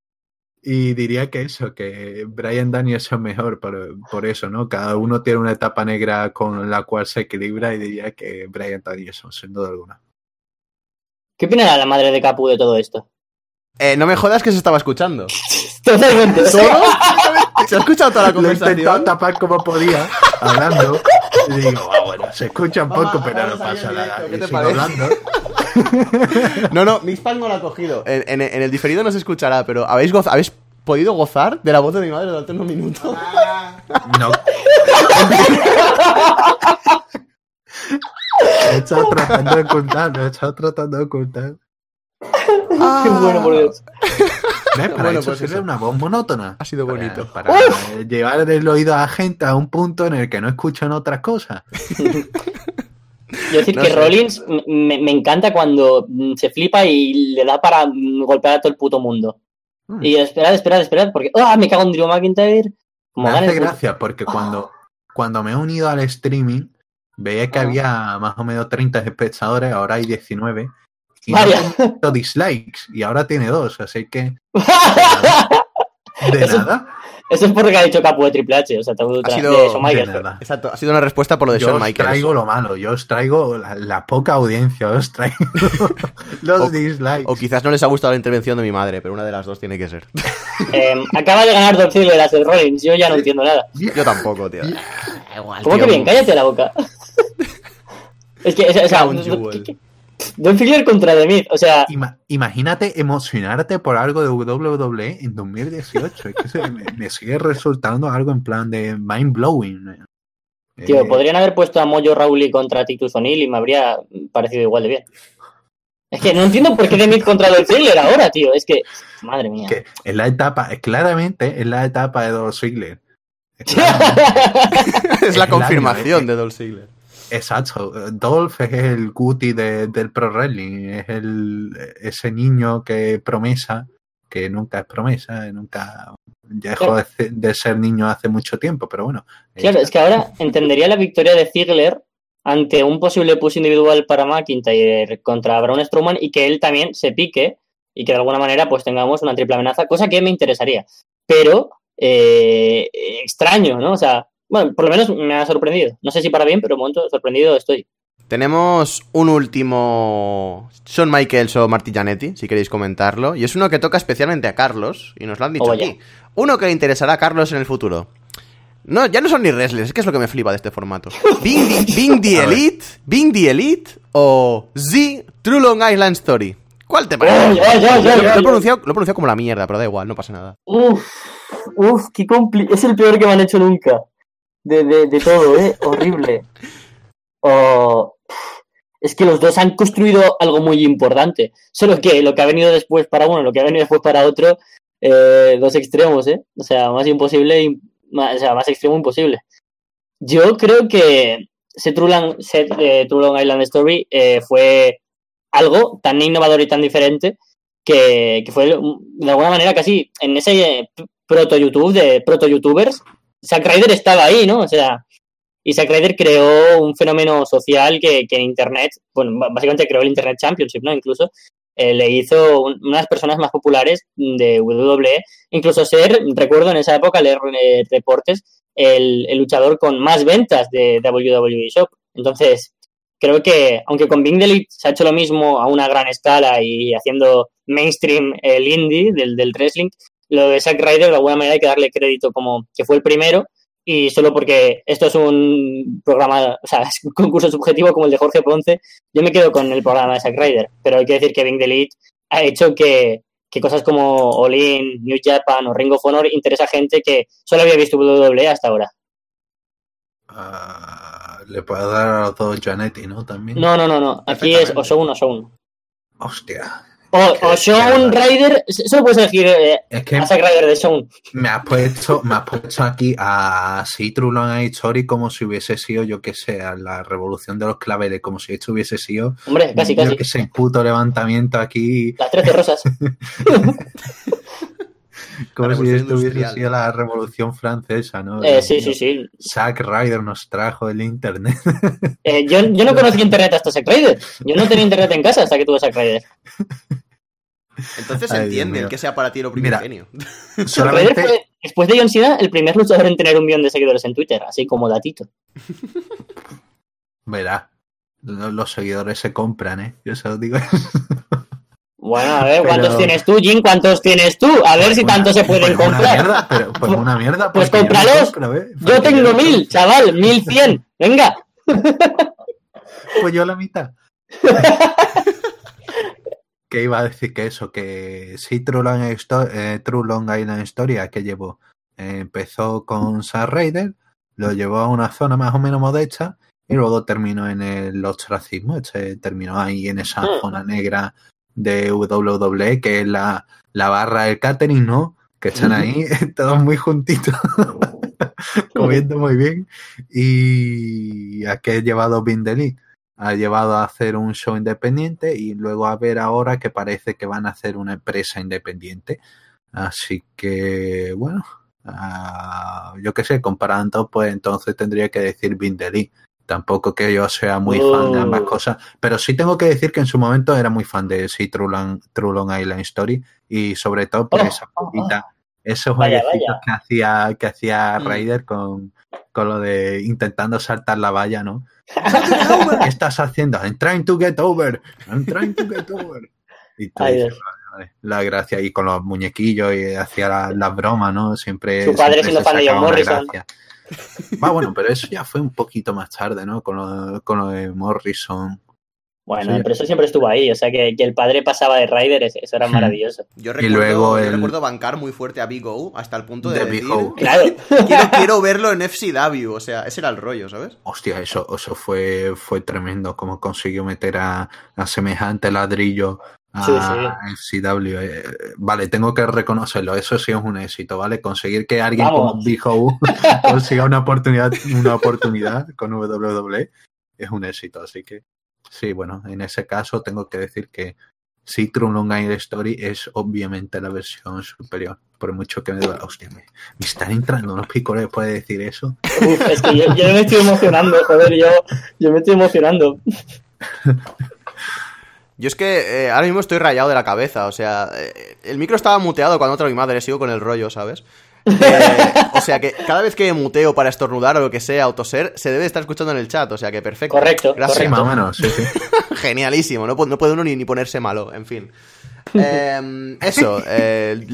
Y diría que eso, que Brian Danielson mejor por, por eso, ¿no? Cada uno tiene una etapa negra con la cual se equilibra y diría que Brian Danielson, sin duda alguna. ¿Qué opinará la madre de Capu de todo esto? Eh, no me jodas que se estaba escuchando. Totalmente. ¿Se ha escuchado toda la Lo he intentado conversación? tapar como podía, hablando. Y digo, ah, bueno, se escucha un Vamos, poco, pero no pasa nada. ¿qué te parece? hablando. No, no, Mixpack no lo ha cogido. En, en- en el diferido no se escuchará, pero ¿habéis, goz- ¿habéis podido gozar de la voz de mi madre durante unos minutos? No. He estado tratando de ocultarlo, he estado tratando de ocultar. Qué bueno, por Dios. ¿Ves? Para Bueno, eso pues sirve eso. una voz monótona. Ha sido Para- bonito. Para, llevar el oído a la gente a un punto en el que no escuchan otras cosas. Yo decir No que sé. Rollins me, me encanta cuando mm, se flipa y le da para mm, golpear a todo el puto mundo. Mm. Y esperad, esperad, esperad, porque ¡ah! me cago en Drew McIntyre. Como Me hace gracia porque cuando, cuando me he unido al streaming veía que Ajá. había más o menos 30 espectadores, ahora hay 19. Y no Vaya. tengo dislikes y ahora tiene dos, así que de Eso- nada. Eso es porque ha dicho Capu de Triple H, o sea, te Ha sido- de Shawn Michaels. Exacto, ha sido una respuesta por lo de Yo Shawn os Michaels. traigo lo malo, yo os traigo la, la poca audiencia, os traigo los O- dislikes. O quizás no les ha gustado la intervención de mi madre, pero una de las dos tiene que ser. Eh, acaba de ganar Dolph Ziggler a Seth Rollins, yo ya no entiendo nada. Yo tampoco, tío. ¿Cómo que bien? Cállate la boca. es que, o sea, Crown ¿qué- Jewel. qué- Dolph Ziggler contra The Miz, o sea, Ima- imagínate emocionarte por algo de WWE en 2018. Es que se- me, me sigue resultando algo en plan de mind blowing. tío, Eh, podrían haber puesto a Mojo Rawley contra Titus O'Neill y me habría parecido igual de bien. Es que no entiendo por qué The Miz contra Dolph Ziggler ahora, tío. Es que, madre mía. que es la etapa, claramente es la etapa de Dolph Ziggler. Es la confirmación de Dolph Ziggler. Exacto. Dolph es el Guti de- del pro wrestling, es el ese niño que promesa, que nunca es promesa, nunca dejó de ser niño hace mucho tiempo, pero bueno. Claro, es que ahora entendería la victoria de Ziggler ante un posible push individual para McIntyre contra Braun Strowman y que él también se pique y que de alguna manera pues tengamos una triple amenaza, cosa que me interesaría. Pero eh, extraño, ¿no? O sea, bueno, por lo menos me ha sorprendido. No sé si para bien, pero un momento sorprendido estoy. Tenemos un último Shawn Michaels o Marty Jannetty, si queréis comentarlo. Y es uno que toca especialmente a Carlos, y nos lo han dicho Oh, ya. aquí. Uno que le interesará a Carlos en el futuro. No, ya no son ni wrestlers, es que es lo que me flipa de este formato. Bing the, Bing the. Elite, Bing the Elite o Z True Long Island Story. ¿Cuál te parece? Oh, lo, ya, lo he ya. pronunciado, lo he pronunciado como la mierda, pero da igual, no pasa nada. Uf, uf, qué compli Es el peor que me han hecho nunca. De, de, de todo, ¿eh? Horrible. Oh, es que los dos han construido algo muy importante. Solo que lo que ha venido después para uno, lo que ha venido después para otro, eh, dos extremos, ¿eh? O sea, más imposible, o sea, más extremo imposible. Yo creo que Long, Seth, eh, Island Story eh, fue algo tan innovador y tan diferente que, que fue de alguna manera casi en ese proto-YouTube, de proto-YouTubers, Zack Ryder estaba ahí, ¿no? O sea, y Zack Ryder creó un fenómeno social que, que en Internet, bueno, básicamente creó el Internet Championship, ¿no? Incluso eh, le hizo un, una de las personas más populares de WWE, incluso ser, recuerdo en esa época leer eh, reportes, el, el, luchador con más ventas de WWE Shop. Entonces, creo que, aunque con Bing Delete se ha hecho lo mismo a una gran escala y haciendo mainstream el indie del, del wrestling, lo de Zack Ryder de alguna manera hay que darle crédito como que fue el primero y solo porque esto es un programa, o sea, es un concurso subjetivo como el de Jorge Ponce, yo me quedo con el programa de Zack Ryder, pero hay que decir que Bing Delete ha hecho que, que cosas como All In, New Japan o Ring of Honor interesa a gente que solo había visto WWE hasta ahora. Uh, le puedo dar a los dos Janetti, ¿no? También. No, no, no, no. Aquí es o Shogun o Shogun. Hostia. O, o Shogun Rider, solo puedes elegir eh, Es que a Zack Ryder de Shogun. me has puesto, me has puesto aquí a Citrulon History como si hubiese sido, yo que sé, a la revolución de los claveles, como si esto hubiese sido, Hombre, casi, yo casi. que sé, puto levantamiento aquí, Las 13 rosas. como si esto hubiese sido la revolución francesa, ¿no? Eh, sí, sí, sí. Zack Ryder nos trajo el internet. Eh, yo, yo no conocía internet hasta Zack Ryder. Yo no tenía internet en casa hasta que tuve Zack Ryder. Entonces se Ay, Dios entiende el que sea para ti lo Mira, primigenio. Ryder Solamente, fue, después de John Cena, el primer luchador en tener un millón de seguidores en Twitter, así como datito. verá, lo- los seguidores se compran, ¿eh? Yo se lo digo. Bueno, a ver, Pero- ¿cuántos tienes tú, Jim? ¿Cuántos tienes tú? A ver si Una- tanto se pueden pues una comprar. mierda, pero pues una mierda. Pues yo cómpralos. compro, ¿eh? Yo Porque tengo mil, compro. chaval, mil cien. Venga. Pues yo la mitad. Que iba a decir que eso, que sí, True Long, Histo- eh, True Long Island Historia que llevó, eh, empezó con Zack Ryder, lo llevó a una zona más o menos modesta y luego terminó en el ostracismo, este terminó ahí en esa Mm. zona negra de WWE, que es la, la barra del catering, ¿no? Que están ahí todos muy juntitos, comiendo muy bien. Y a qué he llevado Bindeli ha llevado a hacer un show independiente y luego a ver ahora que parece que van a hacer una empresa independiente. Así que, bueno, ah, yo qué sé, comparando, pues entonces tendría que decir Bindeli. Tampoco que yo sea muy fan de ambas Oh. cosas, pero sí tengo que decir que en su momento era muy fan de sí, True Long, True Long Island Story y sobre todo por Oh, esa oh, cosita, esos vaya. que hacía, que hacía Mm. Con, con lo de intentando saltar la valla, ¿no? ¿Qué estás haciendo? I'm trying to get over. I'm trying to get over. Y tú Ay, dices, vale, vale, la gracia y con los muñequillos y hacía la- las bromas, ¿no? Siempre. Su padre siendo fan de John Morrison. Va, bueno, pero eso ya fue un poquito más tarde, ¿no? Con lo, con lo de Morrison. Bueno, Sí. pero eso siempre estuvo ahí. O sea, que, que el padre pasaba de Ryder, eso era maravilloso. Yo Y recuerdo, luego yo el- recuerdo bancar muy fuerte a Big O hasta el punto de, De Big decir, O. Claro. quiero, quiero verlo en FCW, o sea, ese era el rollo, ¿sabes? Hostia, eso, eso fue, fue tremendo, como consiguió meter a, a semejante ladrillo a FCW. Eh, vale, tengo que reconocerlo, eso sí es un éxito, ¿vale? Conseguir que alguien Vamos. como Big O consiga una oportunidad, una oportunidad con WWE es un éxito, así que sí, bueno, en ese caso tengo que decir que sí, True Long Island Story es obviamente la versión superior, por mucho que me duela. Hostia, me, me están entrando unos picores después de decir eso. Uf, es que yo, yo me estoy emocionando, joder, yo, yo me estoy emocionando. Yo es que eh, ahora mismo estoy rayado de la cabeza, o sea, eh, el micro estaba muteado cuando otra mi madre, sigo con el rollo, ¿sabes? Eh, o sea que cada vez que muteo para estornudar o lo que sea, o toser, se debe estar escuchando en el chat, o sea que perfecto. Correcto, Gracias. Sí, más o menos, sí, sí. Genialísimo, no, no puede uno ni, ni ponerse malo, en fin. Eh, eso, eh,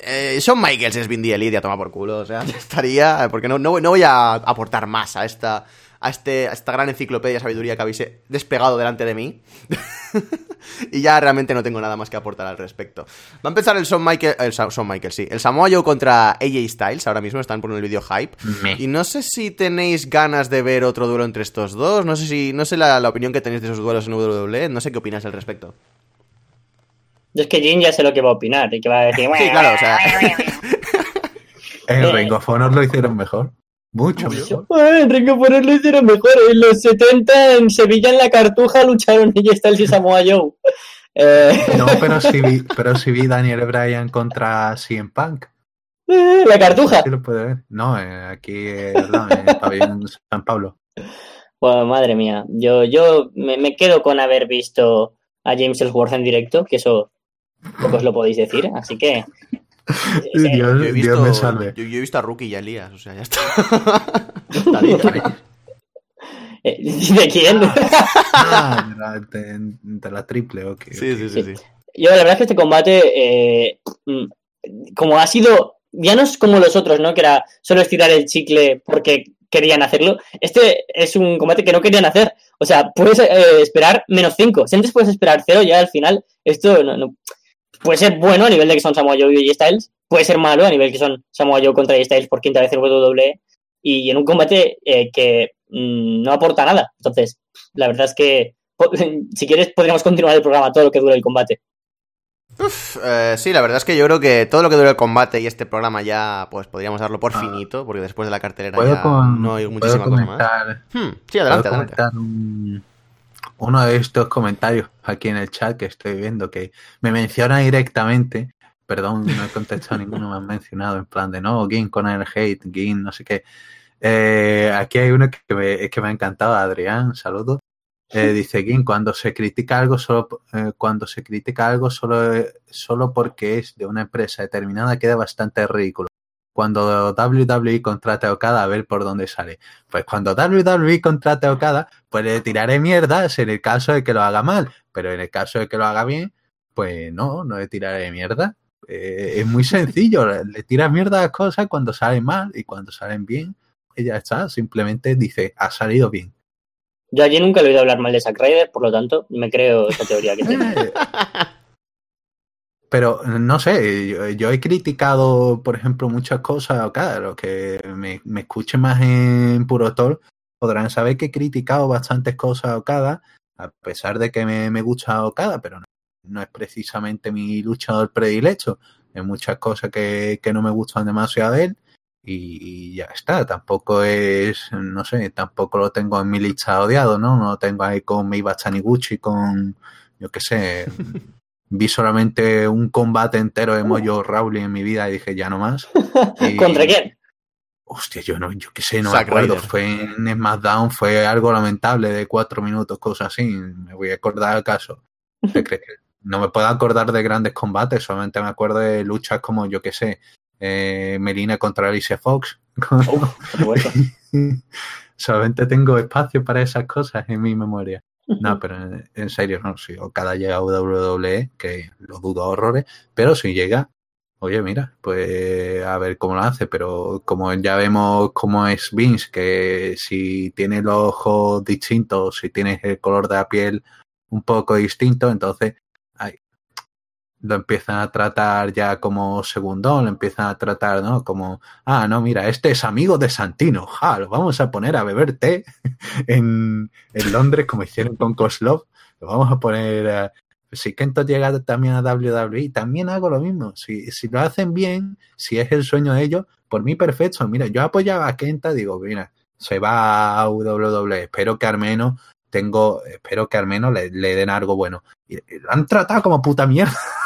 eh, Shawn Michaels es Vin Diesel y a tomar por culo, o sea, estaría, porque no, no, no voy a aportar más a esta, a, este, a esta gran enciclopedia de sabiduría que habéis despegado delante de mí. y ya realmente no tengo nada más que aportar al respecto. Va a empezar el Shawn Michaels, el Shawn Michaels, sí, el Samoa Joe contra AJ Styles, ahora mismo están poniendo el vídeo hype. Me. Y no sé si tenéis ganas de ver otro duelo entre estos dos. No sé si. No sé la, la opinión que tenéis de esos duelos en WWE. No sé qué opinas al respecto. Yo es que Jin ya sé lo que va a opinar y que va a decir. Sí, claro, o sea. En Ring of Honor lo hicieron mejor. Mucho mejor. "Ah, Enrique Poner lo hicieron mejor. En los 70 en Sevilla en la Cartuja lucharon ella Styles y Samoa Joe. Eh, No, pero sí vi, pero sí vi Daniel Bryan contra CM Punk. Eh, La cartuja. Sí lo puede ver. No, eh, aquí eh, al lado, en el pabellón San Pablo. Bueno, madre mía, yo, yo me, me quedo con haber visto a James Ellsworth en directo, que eso pocos lo podéis decir, así que... Dios, Yo he, Dios visto, me salve. yo, yo he visto a Rookie y a Elías, o sea, ya está. Eh, ¿De quién? Ah, de la, de- de la triple, ok. Sí, sí, sí, sí. Yo la verdad es que este combate, eh, mm, como ha sido, ya no es como los otros, ¿no? Que era solo estirar el chicle porque querían hacerlo. Este es un combate que no querían hacer. O sea, puedes eh, esperar menos 5. Si antes puedes esperar 0, ya al final esto no, no- puede ser bueno a nivel de que son Samoa Joe y AJ Styles. Puede ser malo a nivel que son Samoa Joe contra AJ Styles por quinta vez en WWE. Y en un combate eh, que mm, no aporta nada. Entonces, la verdad es que si quieres podríamos continuar el programa todo lo que dure el combate. Uf, eh, sí, la verdad es que yo creo que todo lo que dure el combate y este programa ya, pues podríamos darlo por Ah. finito, porque después de la cartelera ¿Puedo, ya con- no hay muchísima cosa más. Hmm, sí, adelante, adelante. un- uno de estos comentarios aquí en el chat que estoy viendo que me menciona directamente? Perdón, no he contestado ninguno, me han mencionado en plan de no, Gin con el hate, Gin, no sé qué. Eh, aquí hay uno que me, que me ha encantado, Adrián, saludos. Eh, dice Gin, cuando se critica algo solo eh, cuando se critica algo solo, eh, solo porque es de una empresa determinada queda bastante ridículo. Cuando WWE contrate a Okada a ver por dónde sale. Pues cuando WWE contrate a Okada, pues le tiraré mierdas en el caso de que lo haga mal. Pero en el caso de que lo haga bien, pues no, no le tiraré mierda. Eh, es muy sencillo, le, le tiras mierda a las cosas cuando salen mal y cuando salen bien, ya está. Simplemente dice, ha salido bien. Yo allí nunca he oído hablar mal de Zack Ryder, por lo tanto, me creo esa teoría que tiene. Pero no sé, yo, he criticado, por ejemplo, muchas cosas Okada. Los que me, me escuchen más en Puro Tor podrán saber que he criticado bastantes cosas a Okada, a pesar de que me, me gusta Okada, pero no, es precisamente mi luchador predilecto. Hay muchas cosas que, que no me gustan demasiado de él y, ya está. Tampoco es, no sé, tampoco lo tengo en mi lista odiado, ¿no? No lo tengo ahí con Meiba Taniguchi, con, yo qué sé, vi solamente un combate entero de Mojo Rawley en mi vida y dije ya no más. Y- ¿Contra quién? Hostia, yo no, yo qué sé, no Zack me acuerdo. Fue en SmackDown, fue algo lamentable de cuatro minutos, cosas así. Me voy a acordar acaso. ¿Te crees que no me puedo acordar de grandes combates? Solamente me acuerdo de luchas como, yo qué sé, eh, Melina contra Alicia Fox. Uf. Solamente tengo espacio para esas cosas en mi memoria. No, pero en, serio, no. Si Okada llega a WWE, que lo dudo a horrores, pero si llega, oye, mira, pues a ver cómo lo hace. Pero como ya vemos cómo es Vince, que si tiene los ojos distintos, si tienes el color de la piel un poco distinto, entonces lo empiezan a tratar ya como segundón, lo empiezan a tratar, ¿no? Como, ah, no, mira, este es amigo de Santino, ja, lo vamos a poner a beber té en, en Londres, como hicieron con Koslov, lo vamos a poner a... Si Kento llega también a WWE, también hago lo mismo. Si, si lo hacen bien, si es el sueño de ellos, por mí perfecto. Mira, yo apoyaba a Kenta, digo, mira, se va a WWE, espero que al menos tengo, espero que al menos le, le den algo bueno. Y, y lo han tratado como puta mierda.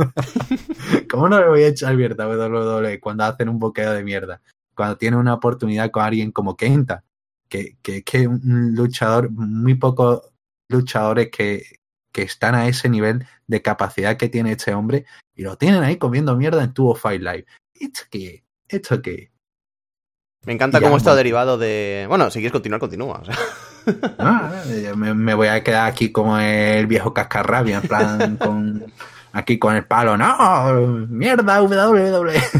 ¿Cómo no le voy a echar mierda a WWE cuando hacen un boqueo de mierda? Cuando tiene una oportunidad con alguien como Kenta, que, que, que un luchador, muy pocos luchadores que, que están a ese nivel de capacidad que tiene este hombre y lo tienen ahí comiendo mierda en Tubo Fight Live. ¿Esto qué? ¿Esto qué? Me encanta Ya, cómo está bueno. derivado de. Bueno, si quieres continuar, continúa. o sea. Ah, me, me voy a quedar aquí como el viejo cascarrabia, en plan, con, aquí con el palo. No, mierda, WWE.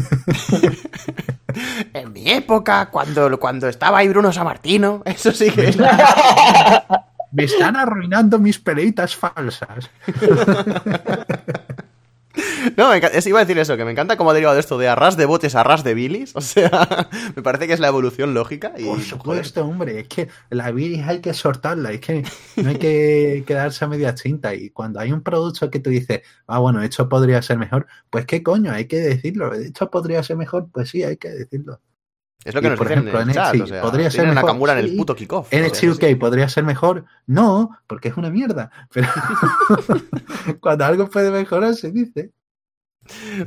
En mi época, cuando, cuando estaba ahí Bruno Sammartino, eso sí que es. Me están arruinando mis peleitas falsas. No, me enca- es- iba a decir eso, que me encanta cómo ha derivado esto de arras de botes a arras de bilis. O sea, me parece que es la evolución lógica. Y, Por joder, supuesto, hombre, es que la bilis hay que soltarla, es que no hay que quedarse a media cinta. Y cuando hay un producto que tú dices, ah, bueno, esto podría ser mejor, pues qué coño, hay que decirlo. Esto podría ser mejor, pues sí, hay que decirlo. es lo que y, nos por dicen ejemplo, en el chat. NXT, O sea, podría ser mejor, Nakamura en el sí. puto kickoff. NXT UK podría ser mejor, no, porque es una mierda. Pero cuando algo puede mejorar, se dice.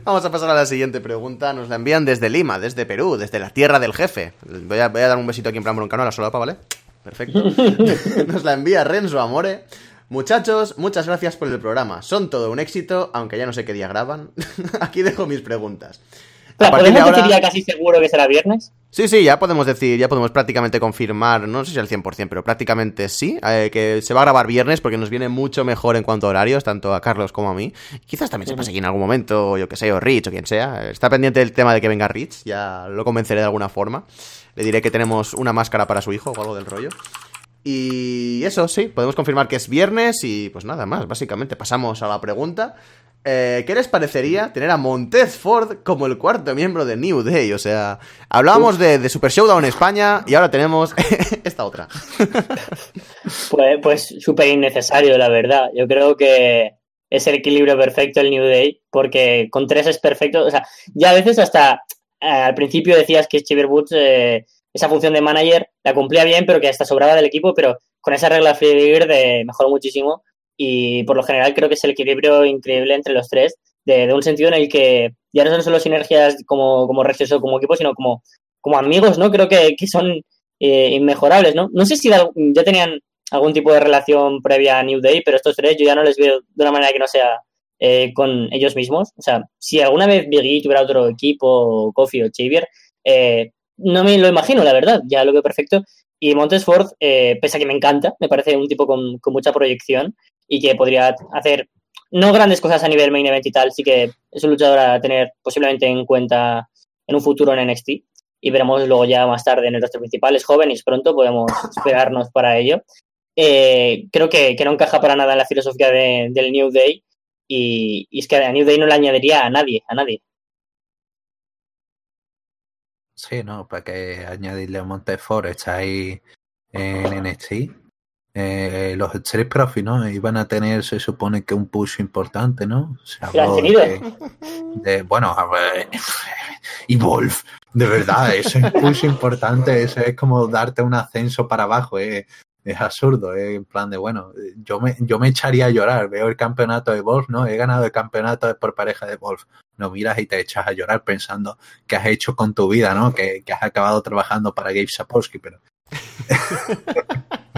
Vamos a pasar a la siguiente pregunta. Nos la envían desde Lima, desde Perú, desde la tierra del jefe. Voy a, voy a dar un besito aquí en plan broncano a la solapa, ¿vale? Perfecto. Nos la envía Renzo Amore. Muchachos, muchas gracias por el programa. Son todo un éxito, aunque ya no sé qué día graban. aquí dejo mis preguntas. A ¿Podemos decir ya casi seguro que será viernes? Sí, sí, ya podemos decir, ya podemos prácticamente confirmar, no sé si al 100%, pero prácticamente sí, eh, que se va a grabar viernes porque nos viene mucho mejor en cuanto a horarios, tanto a Carlos como a mí. Quizás también se pase aquí en algún momento, yo que sé, o Rich o quien sea. Está pendiente del tema de que venga Rich, ya lo convenceré de alguna forma. Le diré que tenemos una máscara para su hijo o algo del rollo. Y eso, sí, podemos confirmar que es viernes y pues nada más, básicamente pasamos a la pregunta. Eh, ¿Qué les parecería tener a Montez Ford como el cuarto miembro de New Day? O sea, hablábamos de, Super Showdown en España y ahora tenemos esta otra. pues, pues súper innecesario, la verdad. Yo creo que es el equilibrio perfecto el New Day, porque con tres es perfecto. O sea, ya a veces hasta eh, al principio decías que Chiver Woods, eh, esa función de manager, la cumplía bien, pero que hasta sobraba del equipo, pero con esa regla de de mejoró muchísimo y por lo general creo que es el equilibrio increíble entre los tres, de, un sentido en el que ya no son solo sinergias como, como o como equipo, sino como, como amigos, ¿no? Creo que, que son eh, inmejorables, ¿no? No sé si ya tenían algún tipo de relación previa a New Day, pero estos tres yo ya no les veo de una manera que no sea eh, con ellos mismos. O sea, si alguna vez Biggie tuviera otro equipo, o Kofi o Xavier, eh, no me lo imagino, la verdad, ya lo veo perfecto. Y Montesford, eh, pese a que me encanta, me parece un tipo con, con mucha proyección, y que podría hacer no grandes cosas a nivel main event y tal, sí que es un luchador a tener posiblemente en cuenta en un futuro en NXT y veremos luego ya más tarde en el roster principal. Es joven y pronto, podemos esperarnos para ello. Eh, creo que, no encaja para nada en la filosofía del New Day y, es que a New Day no le añadiría a nadie, a nadie. Sí, no, para que añadirle a Montefort está ahí en NXT eh, los Street Profits, ¿no? Iban a tener, se supone que un push importante, ¿no? Se habló de, de, bueno, a ver, y Wolf, de verdad, ese push importante, ese es como darte un ascenso para abajo, eh, es absurdo, eh, en plan de, bueno, yo me, yo me echaría a llorar, veo el campeonato de Wolf, ¿no? He ganado el campeonato por pareja de Wolf. No miras y te echas a llorar pensando que has hecho con tu vida, ¿no? Que, que has acabado trabajando para Gabe Sapolsky, pero...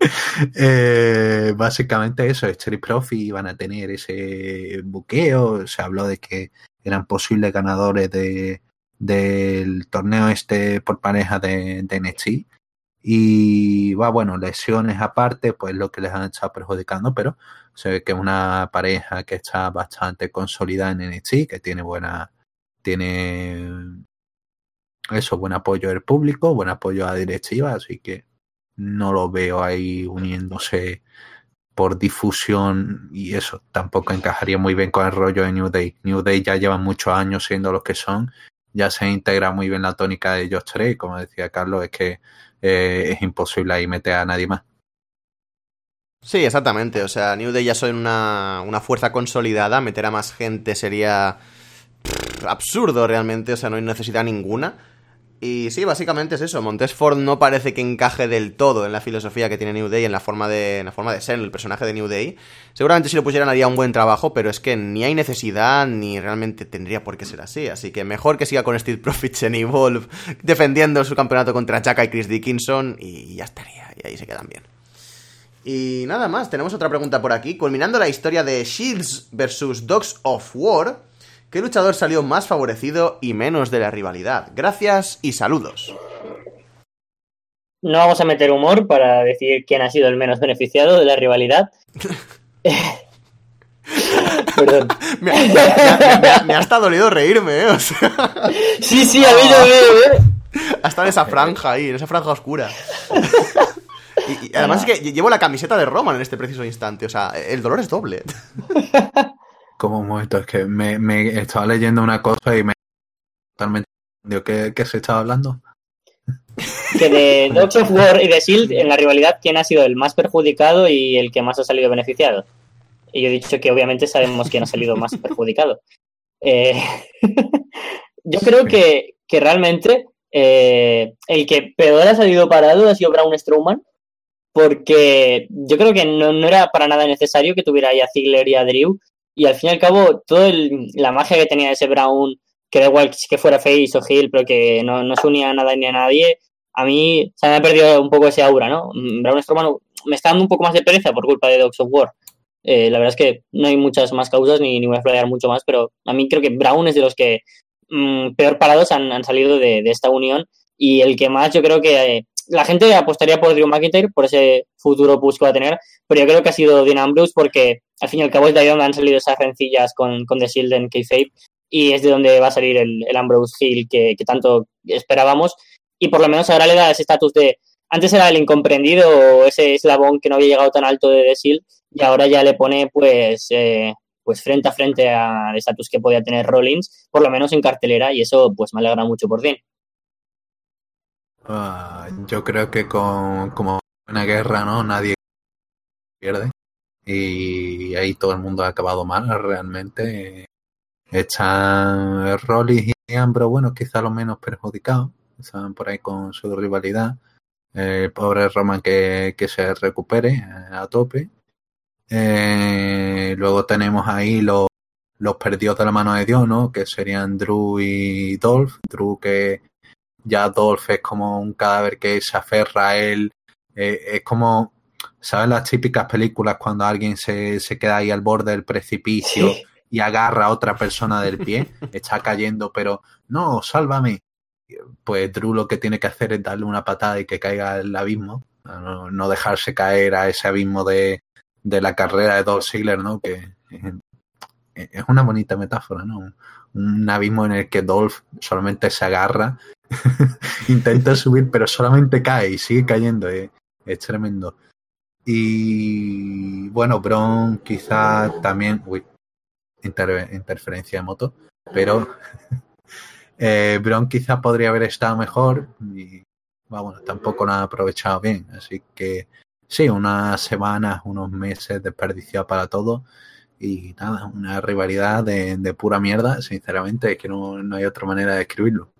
eh, básicamente eso, Street Profit iban a tener ese buqueo, se habló de que eran posibles ganadores de, del torneo este por pareja de, de NXT. Y va, bueno, lesiones aparte, pues lo que les han estado perjudicando, pero se ve que es una pareja que está bastante consolidada en NXT, que tiene buena, tiene eso, buen apoyo del público, buen apoyo a la directiva, así que no lo veo ahí uniéndose por difusión y eso tampoco encajaría muy bien con el rollo de New Day. New Day ya llevan muchos años siendo los que son, ya se integra muy bien la tónica de ellos tres, como decía Carlos, es que eh, es imposible ahí meter a nadie más. Sí, exactamente, o sea, New Day ya son una, una fuerza consolidada, meter a más gente sería absurdo realmente, o sea, no hay necesidad ninguna. Y sí, básicamente es eso. Montesford no parece que encaje del todo en la filosofía que tiene New Day, en la forma de, en la forma de ser, el personaje de New Day. Seguramente si lo pusieran haría un buen trabajo, pero es que ni hay necesidad ni realmente tendría por qué ser así. Así que mejor que siga con Steve Profits en Evolve, defendiendo su campeonato contra Chaka y Chris Dickinson, y ya estaría. Y ahí se quedan bien. Y nada más, tenemos otra pregunta por aquí. Culminando la historia de Shields vs Dogs of War, ¿Qué luchador salió más favorecido y menos de la rivalidad? Gracias y saludos. No vamos a meter humor para decir quién ha sido el menos beneficiado de la rivalidad. Perdón. Me, ha estado dolido reírme, ¿eh? Sí, sí, a mí veo, ¿eh? Hasta en esa franja ahí, en esa franja oscura. Y, además es que llevo la camiseta de Roman en este preciso instante. O sea, el dolor es doble. como un momento, es que me, me, estaba leyendo una cosa y me totalmente ¿Qué, ¿Qué, se estaba hablando? Que de Dogs of War y de Shield, en la rivalidad, ¿quién ha sido el más perjudicado y el que más ha salido beneficiado? Y yo he dicho que obviamente sabemos quién ha salido más perjudicado. Eh, yo creo que, que realmente eh, el que peor ha salido parado ha sido Braun Strowman, porque yo creo que no, no, era para nada necesario que tuviera ahí a Ziggler y a Drew y al fin y al cabo, toda la magia que tenía ese Brown, que da igual que fuera Face o Hill, pero que no, no se unía a nada ni a nadie, a mí se me ha perdido un poco ese aura, ¿no? Braun Strowman me está dando un poco más de pereza por culpa de Dogs of War. Eh, la verdad es que no hay muchas más causas ni, ni voy a explayar mucho más, pero a mí creo que Brown es de los que mm, peor parados han, han salido de, de, esta unión y el que más yo creo que eh, la gente apostaría por Drew McIntyre por ese futuro push que va a tener, pero yo creo que ha sido Dean Ambrose porque al fin y al cabo es de ahí donde han salido esas rencillas con, con The Shield en Kayfabe y es de donde va a salir el, el Ambrose Hill que, que, tanto esperábamos y por lo menos ahora le da ese estatus de antes era el incomprendido o ese eslabón que no había llegado tan alto de The Shield y ahora ya le pone pues eh, pues frente a frente al estatus que podía tener Rollins, por lo menos en cartelera y eso pues me alegra mucho por fin. Uh, yo creo que con como una guerra, ¿no? Nadie pierde. Y ahí todo el mundo ha acabado mal, realmente. Están Rollins y Ambro, bueno, quizá los menos perjudicados. Están por ahí con su rivalidad. El pobre Roman que, que se recupere a tope. Eh, luego tenemos ahí los, los perdidos de la mano de Dios, ¿no? Que serían Drew y Dolph. Drew que ya Dolph es como un cadáver que se aferra a él. Eh, es como, ¿sabes las típicas películas cuando alguien se, se queda ahí al borde del precipicio sí. y agarra a otra persona del pie? Está cayendo, pero no, sálvame. Pues Drew lo que tiene que hacer es darle una patada y que caiga al abismo. No, no dejarse caer a ese abismo de, de la carrera de Dolph Ziggler, ¿no? Que es, es una bonita metáfora, ¿no? Un abismo en el que Dolph solamente se agarra intenta subir, pero solamente cae y sigue cayendo. Es, es tremendo. Y bueno, Bron quizá también. Uy, inter, interferencia de moto. Pero eh, Bron quizá podría haber estado mejor. Y bueno, tampoco lo ha aprovechado bien. Así que sí, unas semanas, unos meses desperdiciados para todo. Y nada, una rivalidad de, de pura mierda, sinceramente, es que no, no hay otra manera de escribirlo.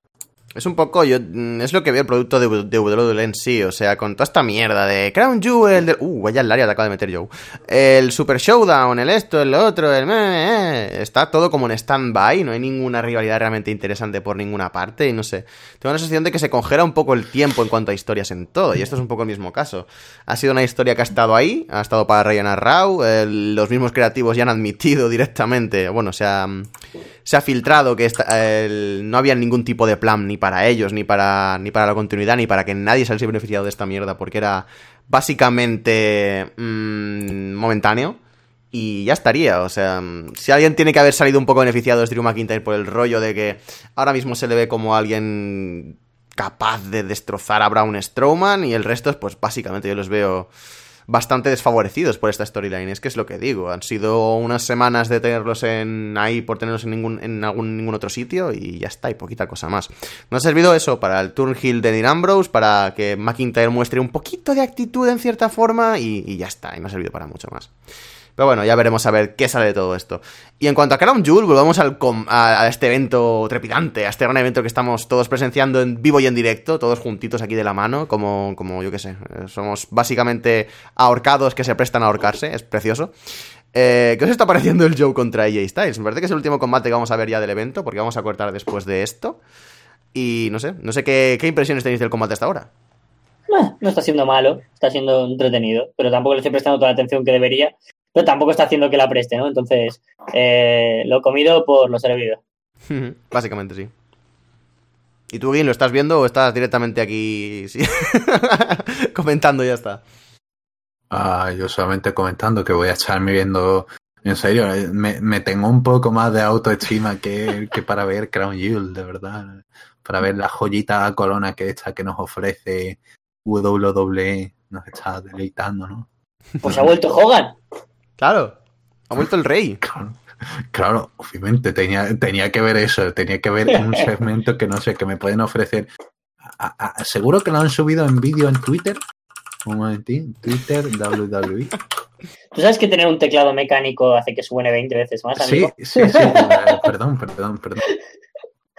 Es un poco, yo es lo que veo el producto de, de WWE en sí, o sea, con toda esta mierda de Crown Jewel, de, uh, vaya el área te acaba de meter Joe, el Super Showdown, el esto, el otro, el meh, eh, está todo como en stand-by, no hay ninguna rivalidad realmente interesante por ninguna parte, y no sé, tengo la sensación de que se congela un poco el tiempo en cuanto a historias en todo, y esto es un poco el mismo caso. Ha sido una historia que ha estado ahí, ha estado para rellenar Raw, los mismos creativos ya han admitido directamente, bueno, o sea, se ha filtrado que esta, no había ningún tipo de plan ni para ellos, ni para, ni para la continuidad, ni para que nadie saliese beneficiado de esta mierda, porque era básicamente mmm, momentáneo. Y ya estaría, o sea, si alguien tiene que haber salido un poco beneficiado es Drew McIntyre por el rollo de que ahora mismo se le ve como alguien capaz de destrozar a Braun Strowman y el resto, pues básicamente yo los veo bastante desfavorecidos por esta storyline. Es que es lo que digo. Han sido unas semanas de tenerlos en ahí por tenerlos en ningún, en algún, ningún otro sitio y ya está, y poquita cosa más. Nos ha servido eso para el Turnhill de Dean Ambrose, para que McIntyre muestre un poquito de actitud en cierta forma y, y ya está, y no ha servido para mucho más. Pero bueno, ya veremos a ver qué sale de todo esto. Y en cuanto a Crown Jewel, volvamos al a, a, este evento trepidante, a este gran evento que estamos todos presenciando en vivo y en directo, todos juntitos aquí de la mano, como, como yo qué sé, somos básicamente ahorcados que se prestan a ahorcarse, es precioso. Eh, ¿Qué os está pareciendo el Joe contra AJ Styles? Me parece que es el último combate que vamos a ver ya del evento, porque vamos a cortar después de esto. Y no sé, no sé qué, qué impresiones tenéis del combate hasta ahora. No, no está siendo malo, está siendo entretenido, pero tampoco le estoy prestando toda la atención que debería pero tampoco está haciendo que la preste, ¿no? Entonces, eh, lo comido por lo servido. Básicamente sí. ¿Y tú, Guin, lo estás viendo o estás directamente aquí sí? comentando y ya está? Ah, yo solamente comentando que voy a echarme viendo... En serio, me, me tengo un poco más de autoestima que, que para ver Crown Jewel, de verdad. Para ver la joyita corona que esta que nos ofrece WWE, nos está deleitando, ¿no? Pues ha vuelto Hogan. Claro, ha vuelto el rey. Claro, claro obviamente tenía, tenía que ver eso, tenía que ver un segmento que no sé, que me pueden ofrecer. A, a, seguro que lo han subido en vídeo en Twitter. Un momentín, Twitter, WWE. ¿Tú sabes que tener un teclado mecánico hace que suene 20 veces más? Amigo? Sí, sí, sí. perdón, perdón, perdón.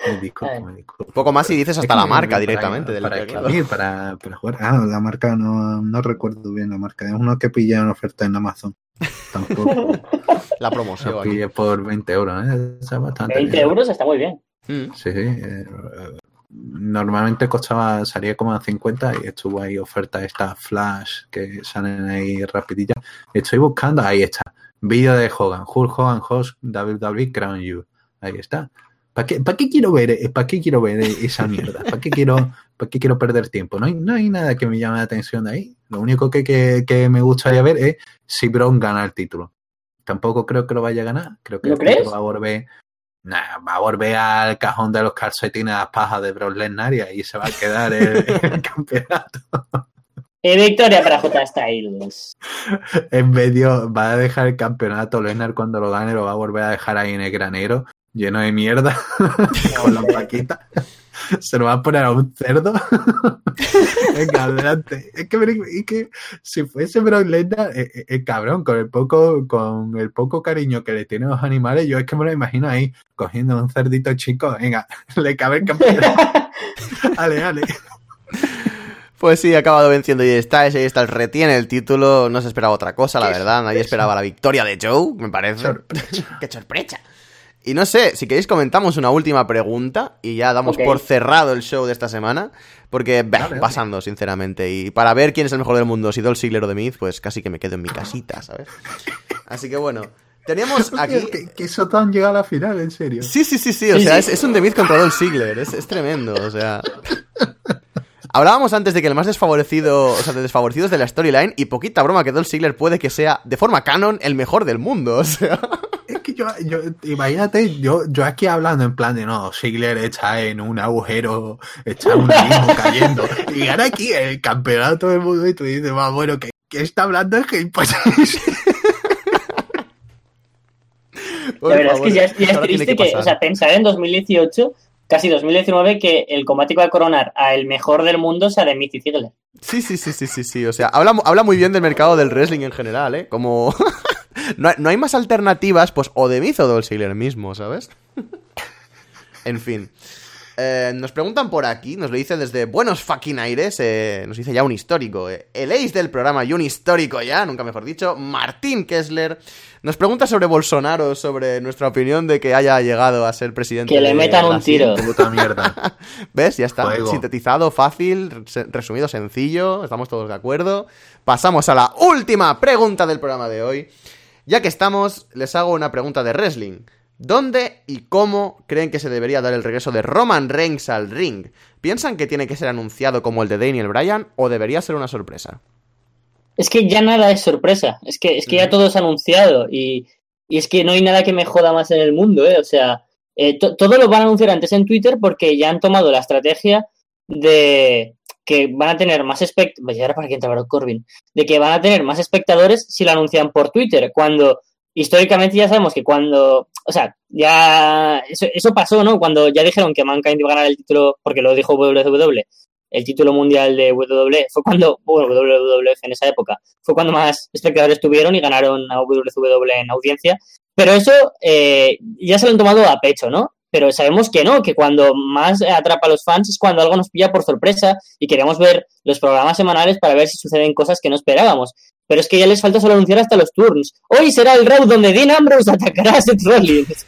Me disculpo, Ay. me disculpo. Poco más y dices hasta la marca para- directamente del para, para, para jugar. Ah, la marca no, no recuerdo bien la marca. Es uno que pillé en oferta en Amazon. Tampoco La lo promoción. aquí. pillé por 20 euros. ¿eh? Está bastante 20 bien. euros está muy bien. Mm. Sí, sí. eh, normalmente costaba, salía como a 50 y estuvo ahí oferta esta flash que salen ahí rapidilla. Estoy buscando, ahí está. Vídeo de Hogan, Hulk Hogan Host WWE Crown You. Ahí está. ¿Para qué, para qué quiero ver, eh, para qué quiero ver esa mierda? ¿Para qué quiero, para qué quiero perder tiempo? No hay, no hay nada que me llame la atención de ahí. Lo único que, que, que me gustaría ver es si Braun gana el título. Tampoco creo que lo vaya a ganar. Creo que ¿No el título crees? va a volver. Nah, va a volver al cajón de los calcetines a las pajas de Brock Lesnar y ahí se va a quedar el, el campeonato. Eh, victoria para J Styles. En medio, va a dejar el campeonato Lesnar cuando lo gane, lo va a volver a dejar ahí en el granero, lleno de mierda, con las plaquitas. Se lo va a poner a un cerdo. Venga, adelante. Es que, es que si fuese Brock Lesnar, eh, eh, eh, cabrón, con el poco, con el poco cariño que le tienen los animales, yo es que me lo imagino ahí, cogiendo un cerdito chico, venga, le cabe el. Ale, ale. Pues sí, ha acabado venciendo y está ese está el retiene el título. No se esperaba otra cosa, la verdad. Nadie esperaba la victoria de Joe, me parece. Sorpresa. ¡Qué sorpresa! Y no sé, si queréis comentamos una última pregunta y ya damos por cerrado el show de esta semana. Porque, bah, Dale, dale. pasando, sinceramente. Y para ver quién es el mejor del mundo, si Dolph Ziggler o The Miz, pues casi que me quedo en mi casita, ¿sabes? Así que bueno, teníamos aquí... Que, que eso han llegado a la final, en serio. Sí, sí, sí, sí. O Sí, sea, sí. Es, es un The Miz contra Dolph Ziggler. Es, es tremendo. O sea. Hablábamos antes de que el más desfavorecido, o sea, de desfavorecidos de la storyline, y poquita broma que Dolph Ziggler puede que sea, de forma canon, el mejor del mundo. O sea. Es que yo, yo imagínate, yo, yo aquí hablando en plan de no, Ziggler está en un agujero, está en un abismo cayendo, y gana aquí el campeonato del mundo y tú dices, va, bueno, que, que está hablando es que imposible. La verdad es que ya, es- ya es triste que, o sea, pensar en 2018, casi 2019, que el combate que va a coronar a el mejor del mundo sea de Miz y Ziggler. Sí, sí, sí, sí, sí, sí. O sea, habla, habla muy bien del mercado del wrestling en general, ¿eh? Como. No, hay, no hay más alternativas, pues, o de Miz o Dolph Ziggler mismo, ¿sabes? en fin. Eh, nos preguntan por aquí, nos lo dice desde Buenos Fucking Aires, eh, nos dice ya un histórico, eh, el ace del programa y un histórico ya, nunca mejor dicho, Martín Kessler, nos pregunta sobre Bolsonaro, sobre nuestra opinión de que haya llegado a ser presidente. Que le metan un tiro. Puta mierda. ¿Ves? Ya está. Sintetizado, fácil, resumido, sencillo. Estamos todos de acuerdo. Pasamos a la última pregunta del programa de hoy. Ya que estamos, les hago una pregunta de wrestling. ¿Dónde y cómo creen que se debería dar el regreso de Roman Reigns al ring? ¿Piensan que tiene que ser anunciado como el de Daniel Bryan o debería ser una sorpresa? Es que ya nada es sorpresa. Es que, es que ya todo es anunciado. Y, y es que no hay nada que me joda más en el mundo, ¿eh? O sea, eh, to- todo lo van a anunciar antes en Twitter porque ya han tomado la estrategia de que van a tener más espectadores. Vaya, ahora para que entra Baron Corbin. De que van a tener más espectadores si lo anuncian por Twitter. Cuando históricamente ya sabemos que cuando. O sea, ya. Eso, eso pasó, ¿no? Cuando ya dijeron que Mankind iba a ganar el título, porque lo dijo WWE, el título mundial de WWE, fue cuando. Bueno, WWF en esa época fue cuando más espectadores tuvieron y ganaron a WWE en audiencia. Pero eso eh, ya se lo han tomado a pecho, ¿no? Pero sabemos que no, que cuando más atrapa a los fans es cuando algo nos pilla por sorpresa y queremos ver los programas semanales para ver si suceden cosas que no esperábamos. Pero es que ya les falta solo anunciar hasta los turns. Hoy será el round donde Dean Ambrose atacará a Seth Rollins.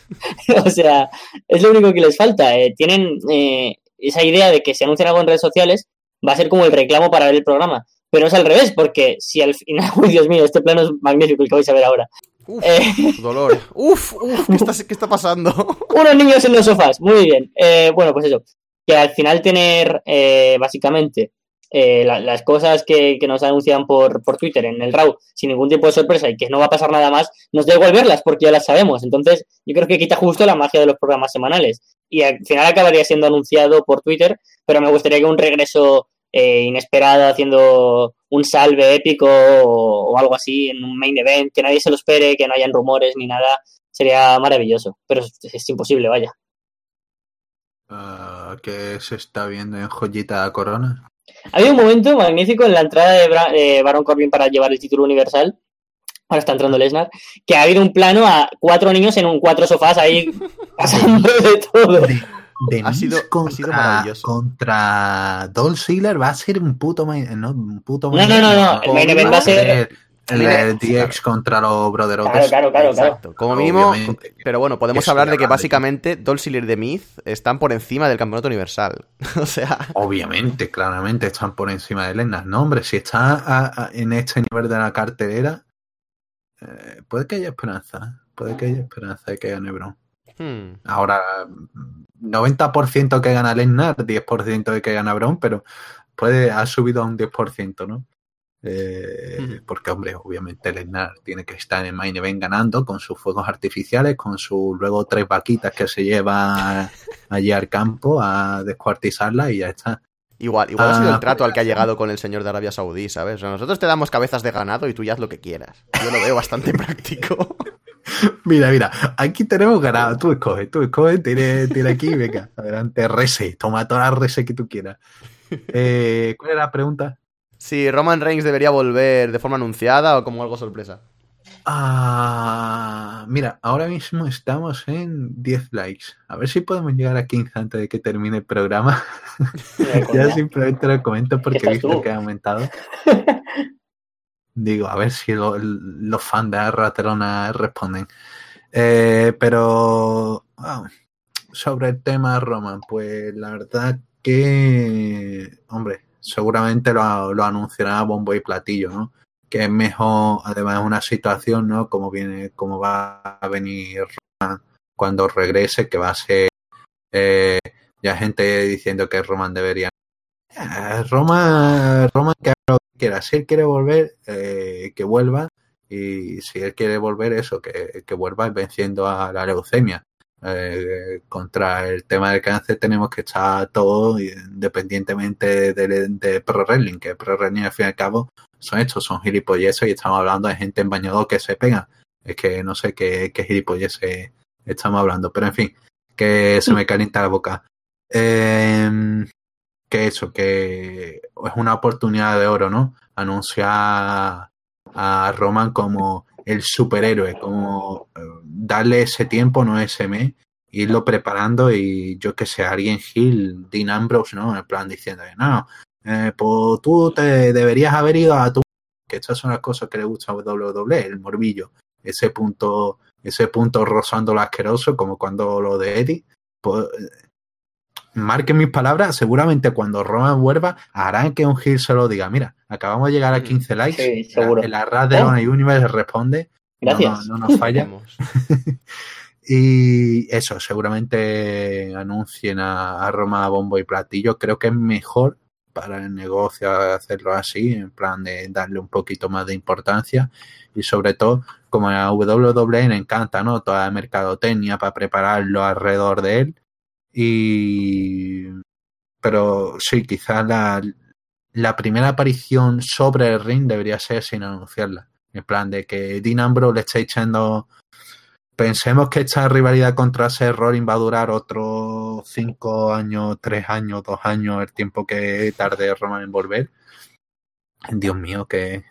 o sea, es lo único que les falta. Eh, tienen eh, esa idea de que si anuncian algo en redes sociales va a ser como el reclamo para ver el programa. Pero es al revés, porque si al final, uy Dios mío, este plano es magnífico el que vais a ver ahora. Uf, Eh, dolor. Uf, uf, ¿qué está, qué está pasando? unos niños en los sofás, muy bien. Eh, bueno, pues eso, que al final tener eh, básicamente eh, la- las cosas que, que nos anuncian por, por Twitter en el RAW sin ningún tipo de sorpresa y que no va a pasar nada más, nos da igual verlas porque ya las sabemos. Entonces, yo creo que quita justo la magia de los programas semanales. Y al final acabaría siendo anunciado por Twitter, pero me gustaría que un regreso eh, inesperado haciendo un salve épico o, o algo así en un main event, que nadie se lo espere, que no hayan rumores ni nada, sería maravilloso. Pero es, es imposible, vaya. Ah, ¿Qué se está viendo en Joyita Corona? Había un momento magnífico en la entrada de, Bra- de Baron Corbin para llevar el título universal. Ahora está entrando Lesnar. Que ha habido un plano a cuatro niños en un cuatro sofás ahí pasando de todo. De Ha sido- Miz ha contra, sido maravilloso. contra Dolph Ziggler va a ser un puto main, no, un puto No, main no, no, no, el main event va a ser- el de DX contra los Brotherotes. Claro, claro, claro, claro. Exacto. Como mínimo, Obviamente. pero bueno, podemos hablar de que de- básicamente Dolph Ziggler y The Miz están por encima del campeonato universal. o sea, Obviamente, claramente están por encima de Lesnar. No, hombre, si está a- a- en este nivel de la cartelera, eh, puede que haya esperanza. Puede que haya esperanza de que gane Braun. hmm, Ahora, 90% que gana Lesnar, 10% de que gana Braun, pero puede, ha subido a un 10%, ¿no? Eh. Porque, hombre, obviamente Lesnar tiene que estar en Main Event ganando con sus fuegos artificiales, con sus luego tres vaquitas que se lleva allí al campo a descuartizarla y ya está. igual, igual ha sido Ah, el trato al que ha llegado con el señor de Arabia Saudí, ¿sabes? O sea, nosotros te damos cabezas de ganado y tú ya haz lo que quieras. Yo lo veo bastante práctico. Mira, mira, aquí tenemos ganado. Tú escoges, tú escoges, tire, tire aquí, venga, adelante, rese, toma toda la rese que tú quieras. Eh, ¿Cuál era la pregunta? Si Roman Reigns debería volver de forma anunciada o como algo sorpresa. Ah, mira, ahora mismo estamos en 10 likes. A ver si podemos llegar a 15 antes de que termine el programa. ya simplemente lo comento porque he visto tú? que ha aumentado. Digo, a ver si lo- los fans de Raterona responden. Eh, pero ah, sobre el tema Roman, pues la verdad que, hombre, seguramente lo, lo anunciará bombo y platillo, ¿no? Que es mejor, además una situación, ¿no? Como viene, como va a venir Roman cuando regrese, que va a ser eh, ya gente diciendo que Roman debería. Eh, Roman, Roman que quiera. Si él quiere volver, eh, que vuelva. Y si él quiere volver, eso, que, que vuelva venciendo a la leucemia. Eh, contra el tema del cáncer tenemos que estar todos independientemente de, de Pro Wrestling, que Pro Wrestling al fin y al cabo son estos, son gilipolleces y estamos hablando de gente en bañador que se pega. Es que no sé qué, qué gilipolleces estamos hablando, pero en fin, que se me calienta la boca. Eh, que eso, que es una oportunidad de oro, ¿no? Anunciar a Roman como el superhéroe, como eh, darle ese tiempo, no ese mes, irlo preparando y yo que sé, alguien Hill, Dean Ambrose, ¿no? En plan diciendo, no, eh, pues tú te deberías haber ido a tu... Que estas son las cosas que le gusta a WWE, el morbillo, ese punto, ese punto rozando lo asqueroso, como cuando lo de Eddie. Pues, marquen mis palabras, seguramente cuando Roman vuelva, harán que un Hill se lo diga. Mira, acabamos de llegar a 15 likes. Sí, seguro. El arras de Oh. Lona Universe responde. No, Gracias. no, no nos falla. Vamos. Y eso, seguramente anuncien a, a Roma a bombo y platillo. Creo que es mejor para el negocio hacerlo así, en plan de darle un poquito más de importancia. Y sobre todo, como a WWE le encanta, ¿no? Toda la mercadotecnia para prepararlo alrededor de él. Y. Pero sí, quizás la, la primera aparición sobre el ring debería ser sin anunciarla. En plan de que Dean Ambrose le esté echando pensemos que esta rivalidad contra Seth Rollins va a durar otros cinco años, tres años, dos años, el tiempo que tarde Roman en volver. Dios mío, que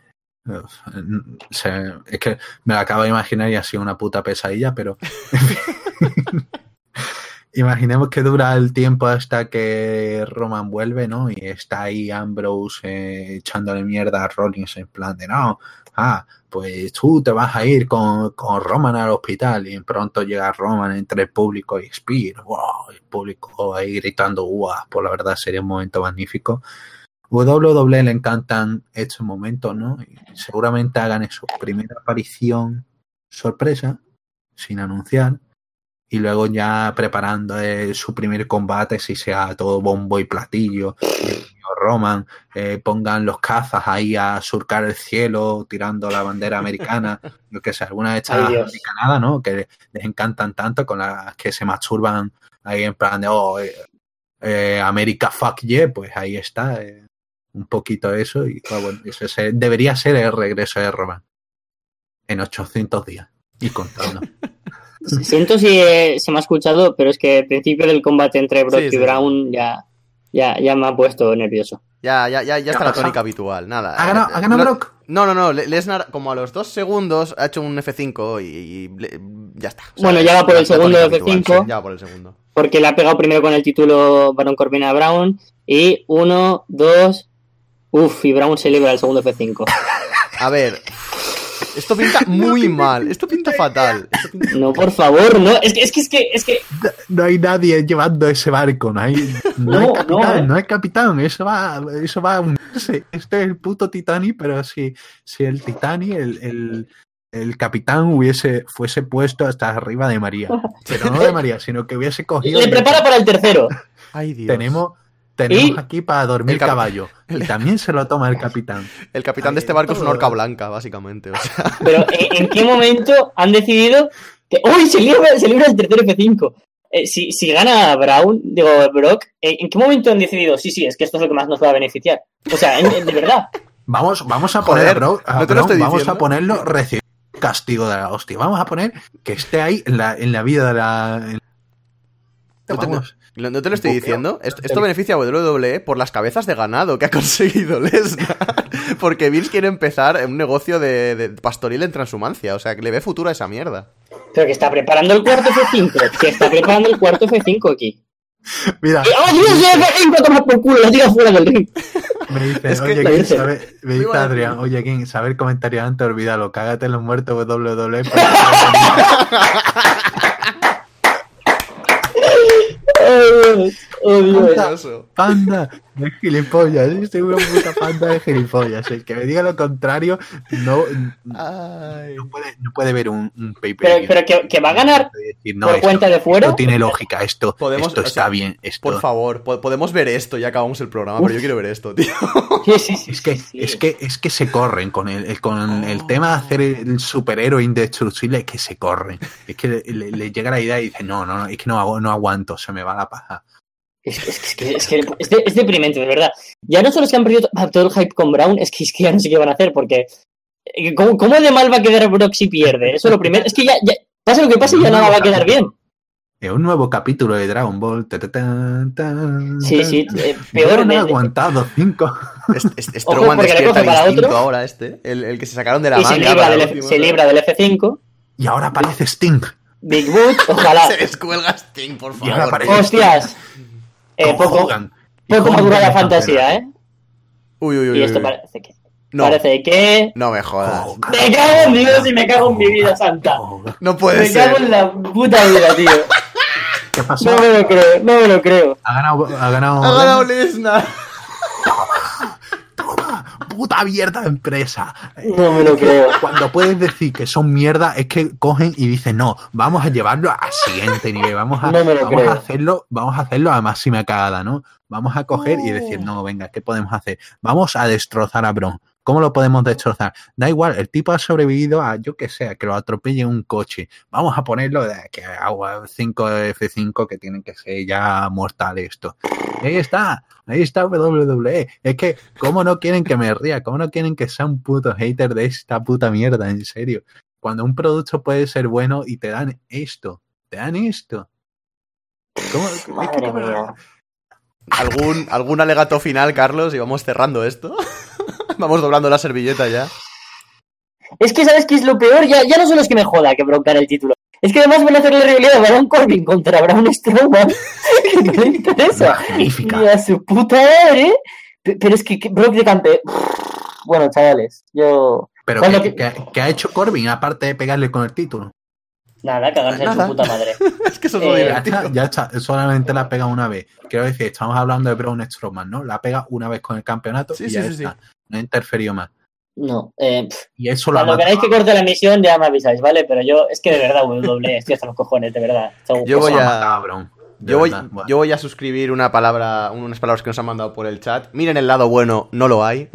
es que me lo acabo de imaginar y ha sido una puta pesadilla, pero imaginemos que dura el tiempo hasta que Roman vuelve, ¿no? Y está ahí Ambrose eh, echándole mierda a Rollins en plan de no, ah, pues tú te vas a ir con, con Roman al hospital y pronto llega Roman entre el público y expira, wow, el público ahí gritando, wow, pues la verdad sería un momento magnífico. WWE le encantan estos momentos, ¿no? Y seguramente hagan su primera aparición sorpresa, sin anunciar, y luego ya preparando eh, su primer combate, si sea todo bombo y platillo, y Roman, eh, pongan los cazas ahí a surcar el cielo, tirando la bandera americana, lo que sea, alguna de estas Ay, americanadas, ¿no? Que les encantan tanto, con las que se masturban ahí en plan de, oh, eh, eh, América fuck yeah, pues ahí está, eh, un poquito eso, y bueno, ese, ese debería ser el regreso de Roman en 800 días y contando. Siento si eh, se me ha escuchado, pero es que el principio del combate entre Brock Sí, y sí, Brown ya, ya, ya me ha puesto nervioso. Ya, ya, ya, ya está la tónica habitual, nada. ¿Ha ganado- Eh, ha ganado no- Brock? No, no, no, Le- Lesnar como a los dos segundos ha hecho un F5 y, ya está. O sea, Bueno, ya va por el segundo tónica habitual, F5. sí, ya va por el segundo. Porque le ha pegado primero con el título Baron Corbin a Brown. Y uno, dos. Uf, y Brown se libra el segundo F5. A ver, esto pinta muy mal, esto pinta fatal. esto pinta- No, por favor, no. Es que, es que, es que, es que. No hay nadie llevando ese barco, no hay, no hay No, capitán, no, no, hay capitán, eso va, eso va a hundirse. Este es el puto Titanic, pero si, si el Titanic, el, el, el capitán hubiese, fuese puesto hasta arriba de María. Pero no de María, sino que hubiese cogido. Le prepara para el tercero. Ay, Dios. Tenemos, tenemos Y- aquí para dormir El caballo. Y también se lo toma el capitán. El capitán de este barco es una orca blanca, básicamente. O sea, Pero ¿en, en qué momento han decidido que. ¡Uy! Se libra, se libra el tercer F5. Eh, si, si gana Brown, digo Brock, ¿en, en qué momento han decidido? Sí, sí, es que esto es lo que más nos va a beneficiar. O sea, en- en- de verdad. Vamos, vamos a Joder, poner a Brock- a no te lo Brock, estoy vamos a ponerlo recibir castigo de la hostia. Vamos a poner que esté ahí en la, en la vida de la. en- Vamos. ¿No no te lo estoy Buqueo. diciendo? Esto, esto beneficia a WWE por las cabezas de ganado que ha conseguido Lesnar. Porque Vince quiere empezar un negocio de, de pastoril en transhumancia. O sea, que le ve futuro a esa mierda. Pero que está preparando el cuarto F5. Que está preparando el cuarto F5 aquí. Mira, ¡Oh, Dios! ¡El F5 toma por culo! Lo tira fuera del ring. me dice, Es que- oye, King, sabe- me dice Adrián, oye, King, saber comentario antes, olvídalo, cágate en los muertos WWE. ¡Oh, Dios! ¡Oh, Dios! Maravilloso. Panda de gilipollas, estoy una puta panda de gilipollas. El que me diga lo contrario no, Ay. no, puede, no puede ver un, un paper. Pero, pero que, que va a ganar por cuenta de fuera. Esto tiene lógica, esto, Podemos- esto o está sea, bien. Esto, Por favor, po- podemos ver esto y acabamos el programa, pero yo quiero ver esto, tío. Sí, sí, sí. Es que, es que, es que se corren con el, el- con el tema de hacer el superhéroe indestructible, es que se corren. Es que le, le- le llega la idea y dice, no, no, no, es que no, hago- no aguanto, se me va la paja. Es es, es, que, es, que es de- es deprimente, de verdad. Ya no solo es que han perdido to- todo el hype con Brown, es que, es que ya no sé qué van a hacer, porque. eh, ¿Cómo, cómo de mal va a quedar Brock si pierde? Eso es lo primero. Es que ya, ya pase lo que pase, ya nada va a quedar bien. Es un nuevo capítulo de Dragon Ball. ta, ta, tan, Sí, sí, eh, peor no he aguantado cinco. Es, es, es Ojo, porque le coge para otro. ahora este. El, el que se sacaron de la Y se manga. se libra del F5. Y ahora aparece Sting. Big Boot, ojalá. Se descuelga Sting, por favor. Hostias. Eh, poco, poco madura la fantasía, ¿eh? Uy, uy, uy. Y esto uy. parece que. No, Parece que. no me jodas. Me cago en Dios y me cago en mi vida santa. No puede Me cago ser. en la puta vida, tío. ¿Qué pasó? No me lo creo, no me lo creo. Ha ganado. Ha ganado. Ha ganado Lesnar. Puta mierda de empresa. No me lo creo. Cuando puedes decir que son mierda, es que cogen y dicen, no, vamos a llevarlo al siguiente nivel, vamos a, No vamos a hacerlo, vamos a hacerlo a máxima cagada, ¿no? Vamos a coger y decir, no, venga, ¿qué podemos hacer? Vamos a destrozar a Bron. ¿Cómo lo podemos destrozar? Da igual, el tipo ha sobrevivido a, yo que sé, a que lo atropelle un coche. Vamos a ponerlo de que agua 5 F5 que tienen que ser ya mortal esto. Y ahí está, ahí está WWE. Es que, ¿cómo no quieren que me ría? ¿Cómo no quieren que sea un puto hater de esta puta mierda? En serio. Cuando un producto puede ser bueno y te dan esto, te dan esto. ¿Cómo? es que mía. ¿Algún, ¿Algún alegato final, Carlos? Y vamos cerrando esto. vamos doblando la servilleta ya. Es que, ¿sabes qué es lo peor? Ya, ya no solo es que me joda que gane el título. Es que además van a hacer la realidad de Baron Corbin contra Braun Strowman. que no le interesa. Magnífica. Y a su puta madre. Pe- Pero es que, que Brock de campe. Bueno, chavales, yo. Pero ¿qué, que- ha hecho Corbin aparte de pegarle con el título? Nada, cagarse en Nada. su puta madre. Es que eso es lo Eh, Ya divertido. está, ya está, solamente la pega una vez. Quiero decir, estamos hablando de Braun Strowman, ¿no? La pega una vez con el campeonato Sí, y sí, ya sí, está. No ha interferido más. No, eh, Y eso cuando queráis que corte la emisión ya me avisáis, ¿vale? Pero yo, es que de verdad, WWE, estoy hasta los cojones, de verdad. Yo voy a- Yo voy, verdad. Bueno. yo voy a suscribir una palabra, unas palabras que nos han mandado por el chat. Miren el lado bueno, no lo hay.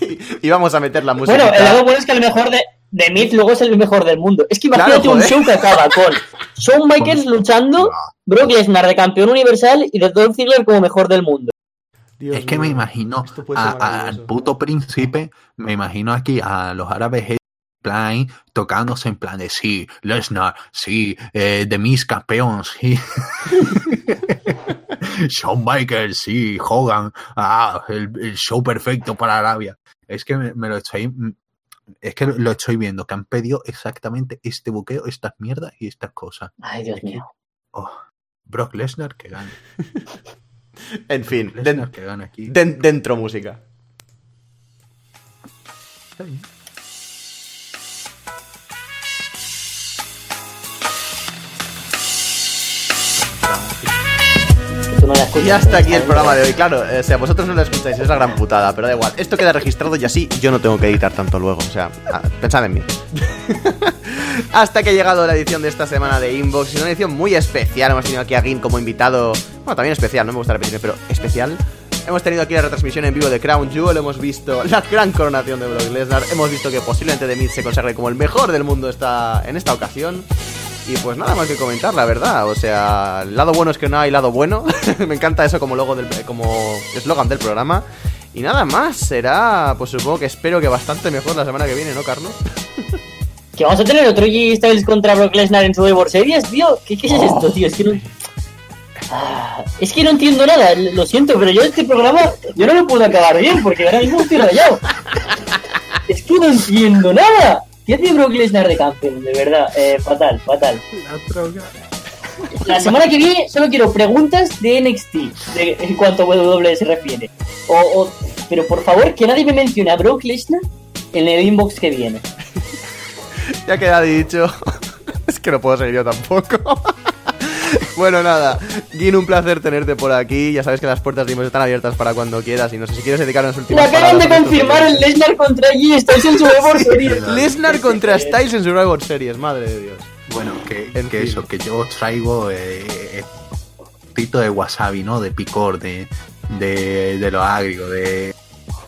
y, y vamos a meter la música. Bueno, el lado bueno es que a lo mejor de, de Miz luego es el mejor del mundo. Es que imagínate Claro, un show que acaba con Shawn Michaels luchando, Brock Lesnar de campeón universal y de Dolph Ziggler como mejor del mundo. Dios es que me imagino a- a- al puto príncipe, me imagino aquí a los árabes en plan tocándose en plan de sí, Lesnar, sí, eh, de mis campeón, sí. Shawn Michaels, sí, Hogan, ah, el, el show perfecto para Arabia. Es que me, me lo estoy, es que lo estoy viendo, que han pedido exactamente este buqueo, estas mierdas y estas cosas. Ay, Dios mío. Oh, Brock Lesnar que gane. En fin, den- den- dentro música. Está bien. Y hasta aquí el programa de hoy. Claro, eh, o sea, vosotros no lo escucháis, es la gran putada, pero da igual. Esto queda registrado y así yo no tengo que editar tanto luego. O sea, ah, pensad en mí. hasta que ha llegado la edición de esta semana de Inbox. Y una edición muy especial. Hemos tenido aquí a Gin como invitado. Bueno, también especial, no me gusta repetirme, pero especial. Hemos tenido aquí la retransmisión en vivo de Crown Jewel, hemos visto la gran coronación de Brock Lesnar, hemos visto que posiblemente The Miz se consagre como el mejor del mundo esta, en esta ocasión. Y pues nada más que comentar, la verdad. O sea, el lado bueno es que no hay lado bueno. Me encanta eso como logo del, como eslogan del programa. Y nada más, será, pues supongo que espero que bastante mejor la semana que viene, ¿no, Carlos? Que vamos a tener otro G Styles contra Brock Lesnar en Survivor Series, tío. ¿Qué, qué es Oh. esto, tío? Es que no. Ah, es que no entiendo nada, lo siento, pero yo este programa yo no lo puedo acabar bien porque ahora mismo estoy rayado. Es que no entiendo nada. ¿Qué hace Brock Lesnar de campeón? De verdad, eh, fatal, fatal. La semana que viene solo quiero preguntas de NXT de- en cuanto a WWE se refiere. O, o- pero por favor, que nadie me mencione a Brock Lesnar en el inbox que viene. Ya queda dicho. es que no puedo seguir yo tampoco. bueno, nada. Gin, un placer tenerte por aquí. Ya sabes que las puertas de están abiertas para cuando quieras. Y no sé si quieres dedicar unas Me últimas acaban de confirmar el. Lesnar contra G Styles en Survivor Series. Lesnar contra Styles en Survivor Series, madre de Dios. Bueno, que, En que fin. eso, que yo traigo eh, eh, tito de wasabi, ¿no? De picor, de, de, de lo agrio, de,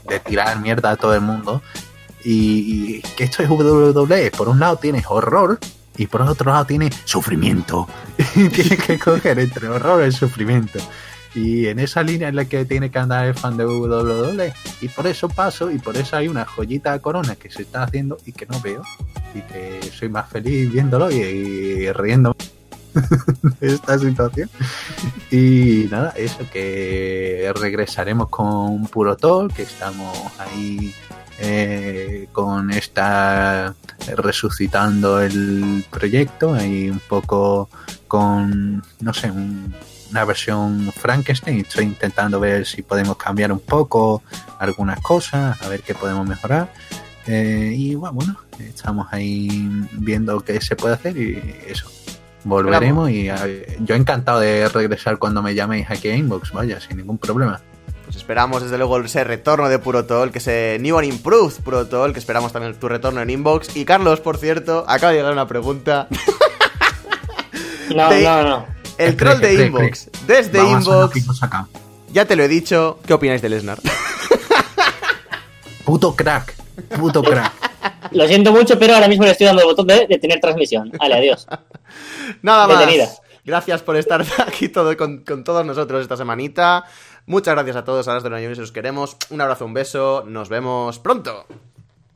de tirar mierda a todo el mundo. Y, que esto es WWE. Por un lado tienes horror y por otro lado tienes sufrimiento. Y tienes que coger entre horror y sufrimiento. Y en esa línea es la que tiene que andar el fan de WWE. Y por eso paso y por eso hay una joyita corona que se está haciendo y que no veo. Y que soy más feliz viéndolo y, y riendo de esta situación. Y nada, eso que regresaremos con Puro Talk, que estamos ahí eh, con esta resucitando el proyecto, ahí un poco con, no sé, un- una versión Frankenstein. Estoy intentando ver si podemos cambiar un poco algunas cosas, a ver qué podemos mejorar. Eh, y bueno, bueno, estamos ahí viendo qué se puede hacer y eso. Volveremos y a- yo encantado de regresar cuando me llaméis aquí a Inbox, vaya, sin ningún problema. Pues esperamos desde luego ese retorno de Puro Talk, que ese New and Improved Puro Talk, que esperamos también tu retorno en Inbox. Y Carlos, por cierto, acaba de llegar una pregunta. No, De- no, no. El troll de Cree, cree, Inbox. Desde Vamos Inbox, acá. ya te lo he dicho, ¿qué opináis de Lesnar? Puto crack, puto crack. Lo siento mucho, pero ahora mismo le estoy dando el botón de detener transmisión. Vale, adiós. Nada más. Gracias por estar aquí todo, con, con todos nosotros esta semanita. Muchas gracias a todos, a las de los os queremos. Un abrazo, un beso. Nos vemos pronto.